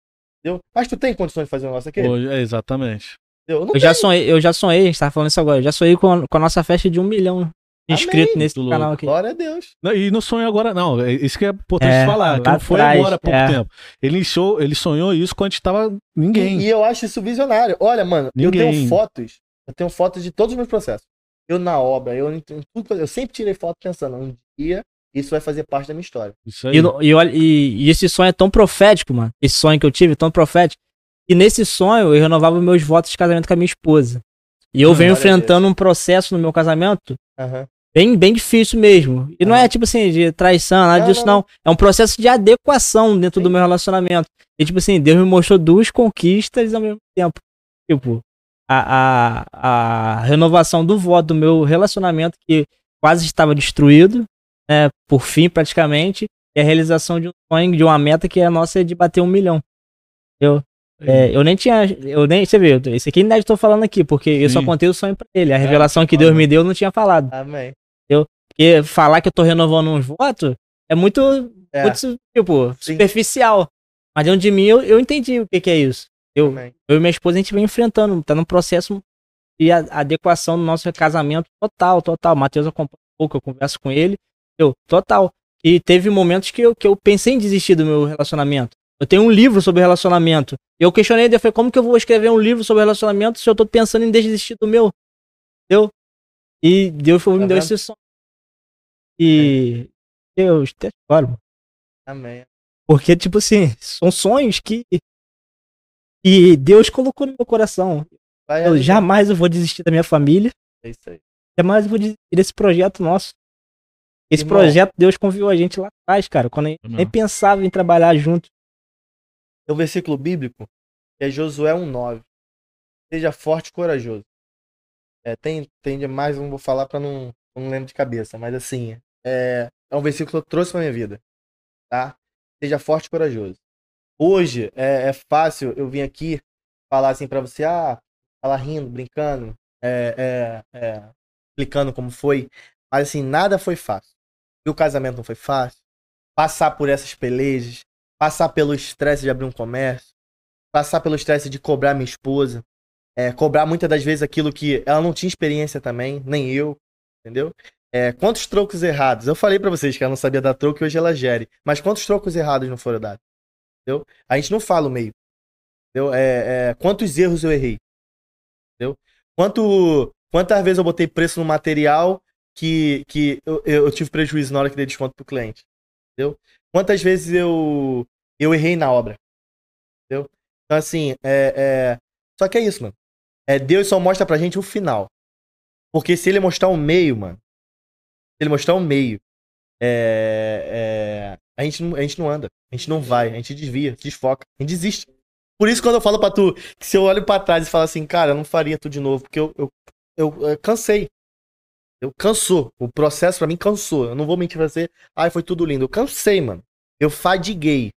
Entendeu? Mas tu tem condições de fazer um negócio aqui? Hoje, é, exatamente. Eu Eu já sonhei, eu já sonhei, a gente tava falando isso agora, eu já sonhei com a, com a nossa festa de um milhão Amém. nesse canal aqui. Glória a Deus. Não, E não sonhou agora, não. É Isso que é importante É, falar. Que não foi atrás, agora há pouco é. tempo. Ele, ele sonhou isso quando a gente tava ninguém. E, e eu acho isso visionário. Olha, mano, eu Ninguém. tenho fotos. Eu tenho fotos de todos os meus processos. Eu na obra, eu, eu- eu sempre tirei foto pensando, um dia isso vai fazer parte da minha história. Isso aí. E, e, e- e esse sonho é tão profético, mano. Esse sonho que eu tive, é tão profético. E nesse sonho eu renovava meus votos de casamento com a minha esposa. E eu Hum, venho enfrentando um processo no meu casamento Aham. Bem, bem difícil mesmo. E não Aham. é tipo assim, de traição, nada Não, disso não, não. É um processo de adequação dentro do Sim. meu relacionamento. E tipo assim, Deus me mostrou duas conquistas ao mesmo tempo. Tipo, a, a, a renovação do voto do meu relacionamento que quase estava destruído, né, por fim praticamente, e a realização de um sonho, de uma meta que é a nossa é de bater um milhão. É, eu nem tinha, eu nem, você vê, esse aqui ainda estou falando aqui, porque eu só Sim. contei o sonho pra ele. A revelação que ah, Deus não. me deu eu não tinha falado. Amém. Porque falar que eu tô renovando uns votos é muito, É. muito tipo, Sim. superficial. Mas dentro de mim eu, eu entendi o que, que é isso. Eu, eu e minha esposa a gente vem enfrentando, tá num processo de a- adequação do nosso casamento total, total. O Matheus acompanha um pouco, eu converso com ele. Eu, total. E teve momentos que eu, que eu pensei em desistir do meu relacionamento. Eu tenho um livro sobre relacionamento. E eu questionei, eu falei, como que eu vou escrever um livro sobre relacionamento se eu tô pensando em desistir do meu? Entendeu? E Deus foi, me Tá deu vendo? esse som. E Deus, choro, mano. Amém. Porque, tipo assim, são sonhos que. E Deus colocou no meu coração. Vai Eu jamais eu vou desistir da minha família. É isso aí. Jamais eu vou desistir desse projeto nosso. Esse Irmão. projeto Deus conviou a gente lá atrás, cara. Quando a gente nem Irmão. pensava em trabalhar junto. Tem um versículo bíblico que é Josué 1,9. Seja forte e corajoso. É, tem, tem demais, não vou falar pra não, eu não lembro de cabeça, mas assim, é, é um versículo que eu trouxe pra minha vida. Tá? Seja forte e corajoso. Hoje é, é fácil eu vir aqui falar assim pra você, ah, falar rindo, brincando, é, é, é, explicando como foi. Mas assim, nada foi fácil. E o casamento não foi fácil. Passar por essas pelejas, passar pelo estresse de abrir um comércio, passar pelo estresse de cobrar minha esposa, é, cobrar muitas das vezes aquilo que ela não tinha experiência também, nem eu, entendeu? É, quantos trocos errados? Eu falei pra vocês que ela não sabia dar troco e hoje ela gere, mas quantos trocos errados não foram dados? Entendeu? A gente não fala o meio. Entendeu? É, é, quantos erros eu errei? Entendeu? Quanto, quantas vezes eu botei preço no material que, que eu, eu tive prejuízo na hora que dei desconto pro cliente? Entendeu? Quantas vezes eu, eu errei na obra? Entendeu? Então, assim, é, é... só que é isso, mano. É, Deus só mostra pra gente o final. Porque se ele mostrar o meio, mano, se ele mostrar o meio, é, é, a, gente não, a gente não anda, a gente não vai, a gente desvia, desfoca, a gente desiste. Por isso, quando eu falo pra tu, que se eu olho pra trás e falo assim, cara, eu não faria tudo de novo, porque eu, eu, eu, eh, cansei. Eu cansou. O processo pra mim cansou. Eu não vou mentir pra você, ai, foi tudo lindo. Eu cansei, mano. Eu fadiguei.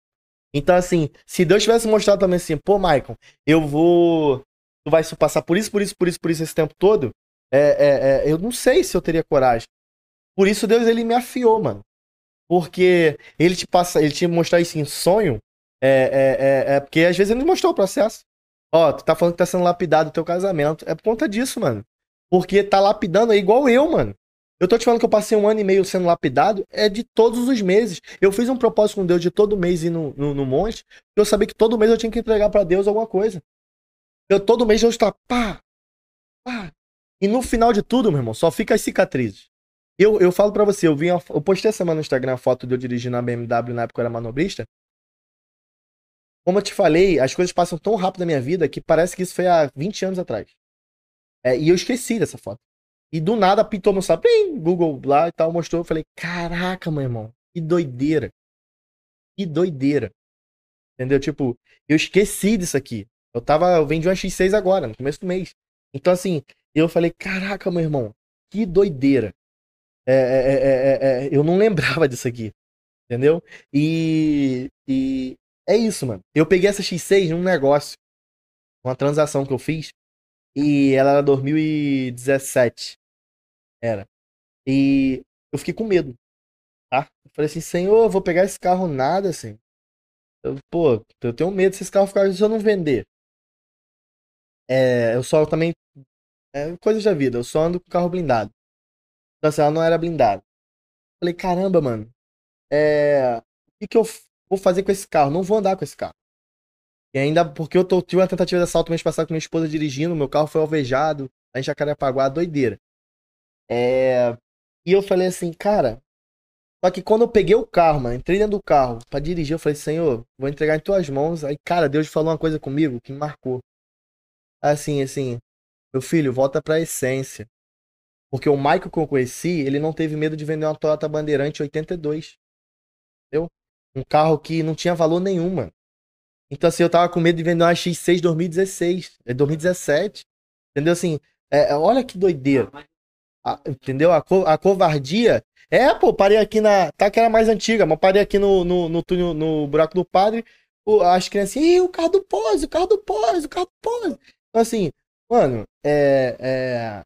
Então, assim, se Deus tivesse mostrado também assim, pô, Michael, eu vou. Tu vai passar por isso, por isso, por isso, por isso esse tempo todo. É, é, é, eu não sei se eu teria coragem. Por isso, Deus, ele me afiou, mano. Porque ele te passa, ele te mostrar isso em sonho. É, é, é, é porque às vezes ele não mostrou o processo. Ó, tu tá falando que tá sendo lapidado o teu casamento. É por conta disso, mano. Porque tá lapidando é igual eu, mano. Eu tô te falando que eu passei um ano e meio sendo lapidado, é de todos os meses. Eu fiz um propósito com Deus de todo mês ir no, no, no monte, porque eu sabia que todo mês eu tinha que entregar pra Deus alguma coisa. Eu todo mês eu estava pá, pá. E no final de tudo, meu irmão, só fica as cicatrizes. Eu, eu falo pra você, eu vi, uma- eu postei essa semana no Instagram a foto de eu dirigindo a BMW na época que eu era manobrista. Como eu te falei, as coisas passam tão rápido na minha vida que parece que isso foi há 20 anos atrás. É, e eu esqueci dessa foto. E do nada pintou meu sapo, Google lá e tal, mostrou. Eu falei, caraca, meu irmão, que doideira. Que doideira. Entendeu? Tipo, eu esqueci disso aqui. Eu tava, eu vendi uma X6 agora, no começo do mês. Então, assim, eu falei, caraca, meu irmão, que doideira. É, é, é, é, é, eu não lembrava disso aqui. Entendeu? E, e é isso, mano. Eu peguei essa X6 num negócio. Uma transação que eu fiz. E ela era 2017. Era. E eu fiquei com medo. Tá? Eu falei assim, senhor, eu vou pegar esse carro nada, assim. Eu, pô, eu tenho medo se esse carro ficar se eu não vender. É, eu só também. É, coisas da vida, eu só ando com carro blindado. Então assim, ela não era blindada. Falei, caramba, mano. É. O que, que eu vou fazer com esse carro? Não vou andar com esse carro. E ainda porque eu tô, tive uma tentativa de assalto mês passado com minha esposa dirigindo, meu carro foi alvejado, a gente Jacarepaguá, doideira. É. E eu falei assim, cara. Só que quando eu peguei o carro, mano, entrei dentro do carro pra dirigir, eu falei, Senhor, vou entregar em tuas mãos. Aí, cara, Deus falou uma coisa comigo que me marcou. Assim, assim, meu filho, volta pra essência. Porque o Michael que eu conheci, ele não teve medo de vender uma Toyota Bandeirante 82. Entendeu? Um carro que não tinha valor nenhum, mano. Então, assim, eu tava com medo de vender uma X6 2016, é 2017. Entendeu? Assim, é, é, olha que doideira. A- entendeu? A, co- a covardia. É, pô, parei aqui na. Tá que era mais antiga, mas parei aqui no, no, no túnel, no buraco do padre. o- As crianças, Ih, o carro do pose, o carro do pose, o carro do pose. Então, assim, mano, é, é,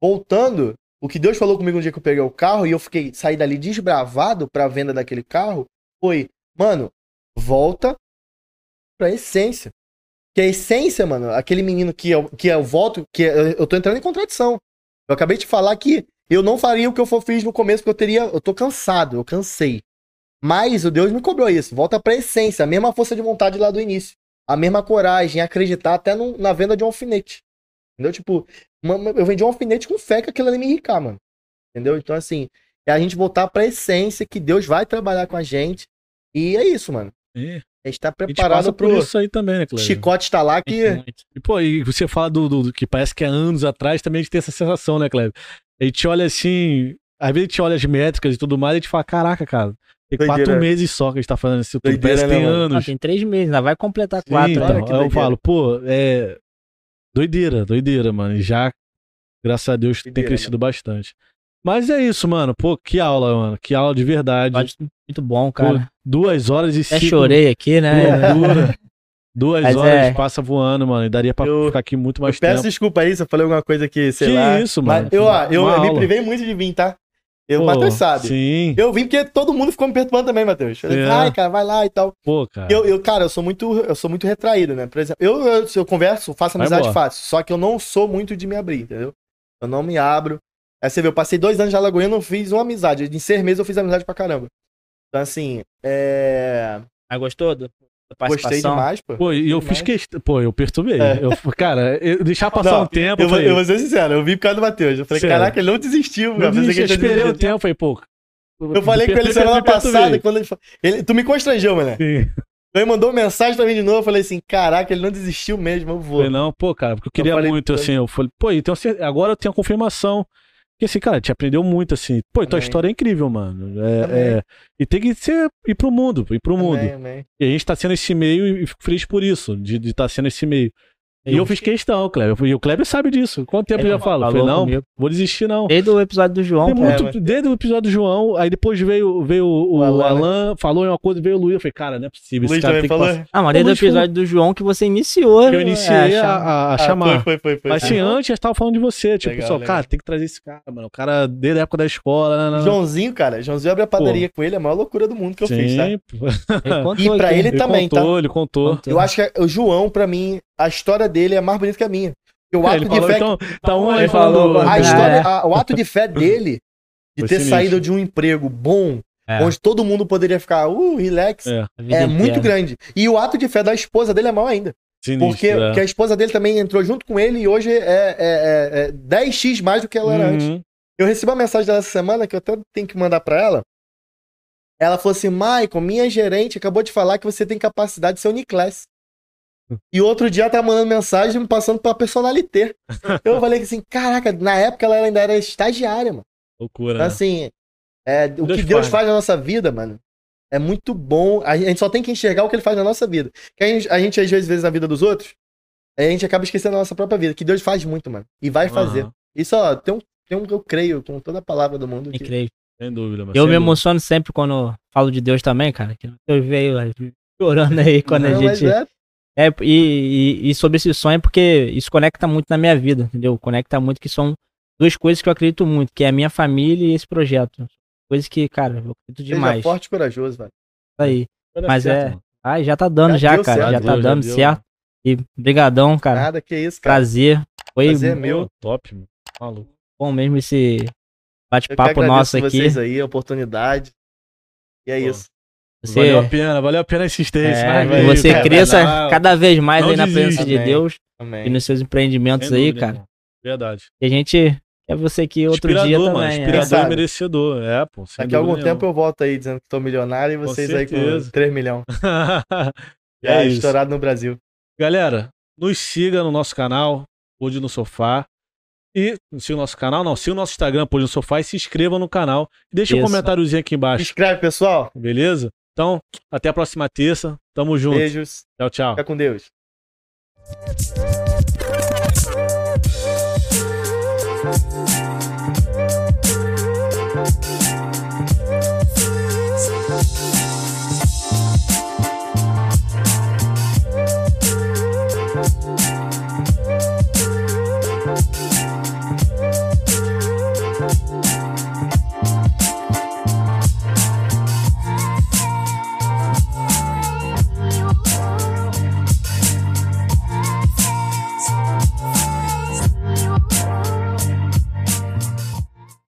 voltando, o que Deus falou comigo no dia que eu peguei o carro e eu fiquei, saí dali desbravado pra venda daquele carro, foi, mano, volta pra essência. Que a essência, mano, aquele menino que eu, que eu volto, que eu, eu tô entrando em contradição. Eu acabei de falar que eu não faria o que eu fiz no começo, porque eu teria, eu tô cansado, eu cansei. Mas o Deus me cobrou isso. Volta pra essência, a mesma força de vontade lá do início. A mesma coragem, acreditar até no- na venda de um alfinete. Entendeu? Tipo, uma- eu vendi um alfinete com fé que aquilo ali me enricar, mano. Entendeu? Então, assim, é a gente voltar pra essência que Deus vai trabalhar com a gente. E é isso, mano. É, A gente tá preparado por pro isso aí também, né, Cleber? chicote estar lá que. Muito. E, pô, e você fala do, do- do que parece que é anos atrás, também a gente tem essa sensação, né, Kleber? A gente olha assim, às vezes a gente olha as métricas e tudo mais, e a gente fala, caraca, cara, tem Doideira. quatro meses só que a gente tá fazendo isso tudo, Doideira, parece que tem né, mano? Ah, anos. tem três meses, ainda vai completar Sim, quatro. então, olha aí. eu falo, pô, é doideira, doideira, mano, e já, graças a Deus, tem Doideira, crescido bastante. Mas é isso, mano, pô, que aula, mano, que aula de verdade. Muito bom, Pô, cara. duas horas e Até cinco... chorei aqui, né? Dura. Duas Mas horas é. passa voando, mano, e daria pra Eu- ficar aqui muito Eu mais peço tempo. desculpa aí se eu falei alguma coisa que, sei Que lá. isso, mano. Mas eu, ó, eu, eu me privei muito de vir, tá? Eu, o Pô, Matheus sabe. Sim, Eu vim porque todo mundo ficou me perturbando também, Matheus. Falei, É. ai, cara, vai lá e tal. pô, cara. Eu, eu, cara, eu sou muito, eu sou muito retraído, né? Por exemplo, eu, eu, se eu converso, faço amizade fácil. Só que eu não sou muito de me abrir, entendeu? Eu não me abro. Aí você vê, eu passei dois anos de Alagoinha e não fiz uma amizade. Em seis meses eu fiz amizade pra caramba. Então, assim, é. Mas gostou do, Gostei demais, pô. Pô, e eu Demais. fiz questão. Pô, eu perturbei. É. Eu, cara, eu deixar passar Não, um tempo. Eu, Eu, vou- falei, eu vou ser sincero, eu vi por causa do Matheus. Eu falei, Sério? caraca, ele não desistiu, eu. Pensei que eu esperei o tempo, falei, pô. Eu falei com ele semana passada, quando ele, ele. Tu me constrangeu, mano. Sim. Ele mandou mensagem pra mim de novo, eu falei assim, caraca, ele não desistiu mesmo, eu vou. Falei, não, pô, cara, porque eu queria falei muito, assim. Eu falei, pô, então agora eu tenho a confirmação. Porque assim, cara, te aprendeu muito, assim. Pô, e tua Amém. história é incrível, mano. É, é- e tem que ser, ir pro mundo, ir pro mundo. Amém, amém. E a gente tá sendo esse meio e fico feliz por isso, de estar tá sendo esse meio. E eu, Eu- fiz questão, Kleber. E o Kleber sabe disso. Quanto tempo Ele eu já falo? Eu falou falei, não, comigo. vou desistir, não. Desde o episódio do João, Tem pô. muito, É, mas- desde o episódio do João, aí depois veio, veio o, O Alan, né? Falou uma coisa, veio o Luiz. Eu falei, cara, não é possível. Luiz esse cara também tem que falou? passar. Ah, mas desde o episódio do João que você iniciou. Eu é, iniciei a, chama- a- a Ah, chamar. Foi, foi, foi. Mas assim, antes eu tava falando de você. Tipo, Legal, só, legal. cara, tem que trazer esse cara, mano. O cara desde a época da escola. Né, né, né. Joãozinho, cara, Joãozinho abre a padaria com ele, é a maior loucura do mundo que eu fiz, tá? Sim, pô. Ele contou E pra ele ele também, contou, tá? ele contou. Contou. Eu acho que o João, pra mim, a história dele é mais bonita que a minha. Porque o É, ato ele de falou, fé. então, tá um Ele falou, a É. história, a- o ato de fé dele, de Foi ter sinistro. saído de um emprego bom, É, onde todo mundo poderia ficar, uh, relax, É, é muito grande. E o ato de fé da esposa dele é maior ainda. sinistro, Porque, é. porque a esposa dele também entrou junto com ele e hoje é, é, é- é 10x mais do que ela era antes. Uhum. Eu recebi uma mensagem dela essa semana que eu até tenho que mandar pra ela. Ela falou assim: Michael, minha gerente acabou de falar que você tem capacidade de ser Uniclass. E outro dia ela tá mandando mensagem me passando pra personalité. Eu falei assim: caraca, na época ela ainda era estagiária, mano. Loucura, Então, né? assim, é, o Deus que Deus faz. faz na nossa vida, mano, é muito bom. A gente só tem que enxergar o que ele faz na nossa vida. Que a gente, a gente às vezes, vê na vida dos outros, a gente acaba esquecendo da nossa própria vida. Que Deus faz muito, mano. E vai fazer. Isso, ó, tem um, tem um que eu creio com toda a palavra do mundo. que- Incrível. Sem dúvida, mano. Eu sem me dúvida. emociono sempre quando falo de Deus também, cara. Que Deus veio chorando aí quando Não, a mas gente. é, É, e, e, e sobre esse sonho, porque isso conecta muito na minha vida, entendeu? Conecta muito que são duas coisas que eu acredito muito, que é a minha família e esse projeto. Coisas que, cara, eu acredito seja demais. Isso forte e corajoso, velho. aí. Mas certo, é- mano. Ai, já tá dando Já já, cara. certo. Já Já tá já dando deu. certo. E brigadão, cara. Nada que isso, cara. Prazer. Foi Prazer é meu. Top, mano. Maluco. bom mesmo esse bate-papo nosso aqui. vocês aí, a oportunidade. E é Pô. isso. Você, Valeu a pena, valeu a pena a insistência. é, Vai, que você cara, cresça não, cada vez mais aí na presença de Amém. Deus e Amém. nos seus empreendimentos sem aí, dúvida, cara. Verdade. E a gente quer você aqui outro inspirador, dia mano. também. é. Inspirador e sabe? merecedor. É, pô. Daqui a algum tempo eu volto aí dizendo que tô milionário e Com vocês aí com certeza. 3 milhões. É, é isso. estourado no Brasil. Galera, nos siga no nosso canal, Pode no Sofá. E siga o nosso canal, não, siga o nosso Instagram, Pode no Sofá, e se inscreva no canal. Deixa um Isso. comentáriozinho aqui Se embaixo, inscreve, pessoal. beleza? Então, até a próxima terça. Tamo junto. Beijos. Tchau, tchau. Fica com Deus.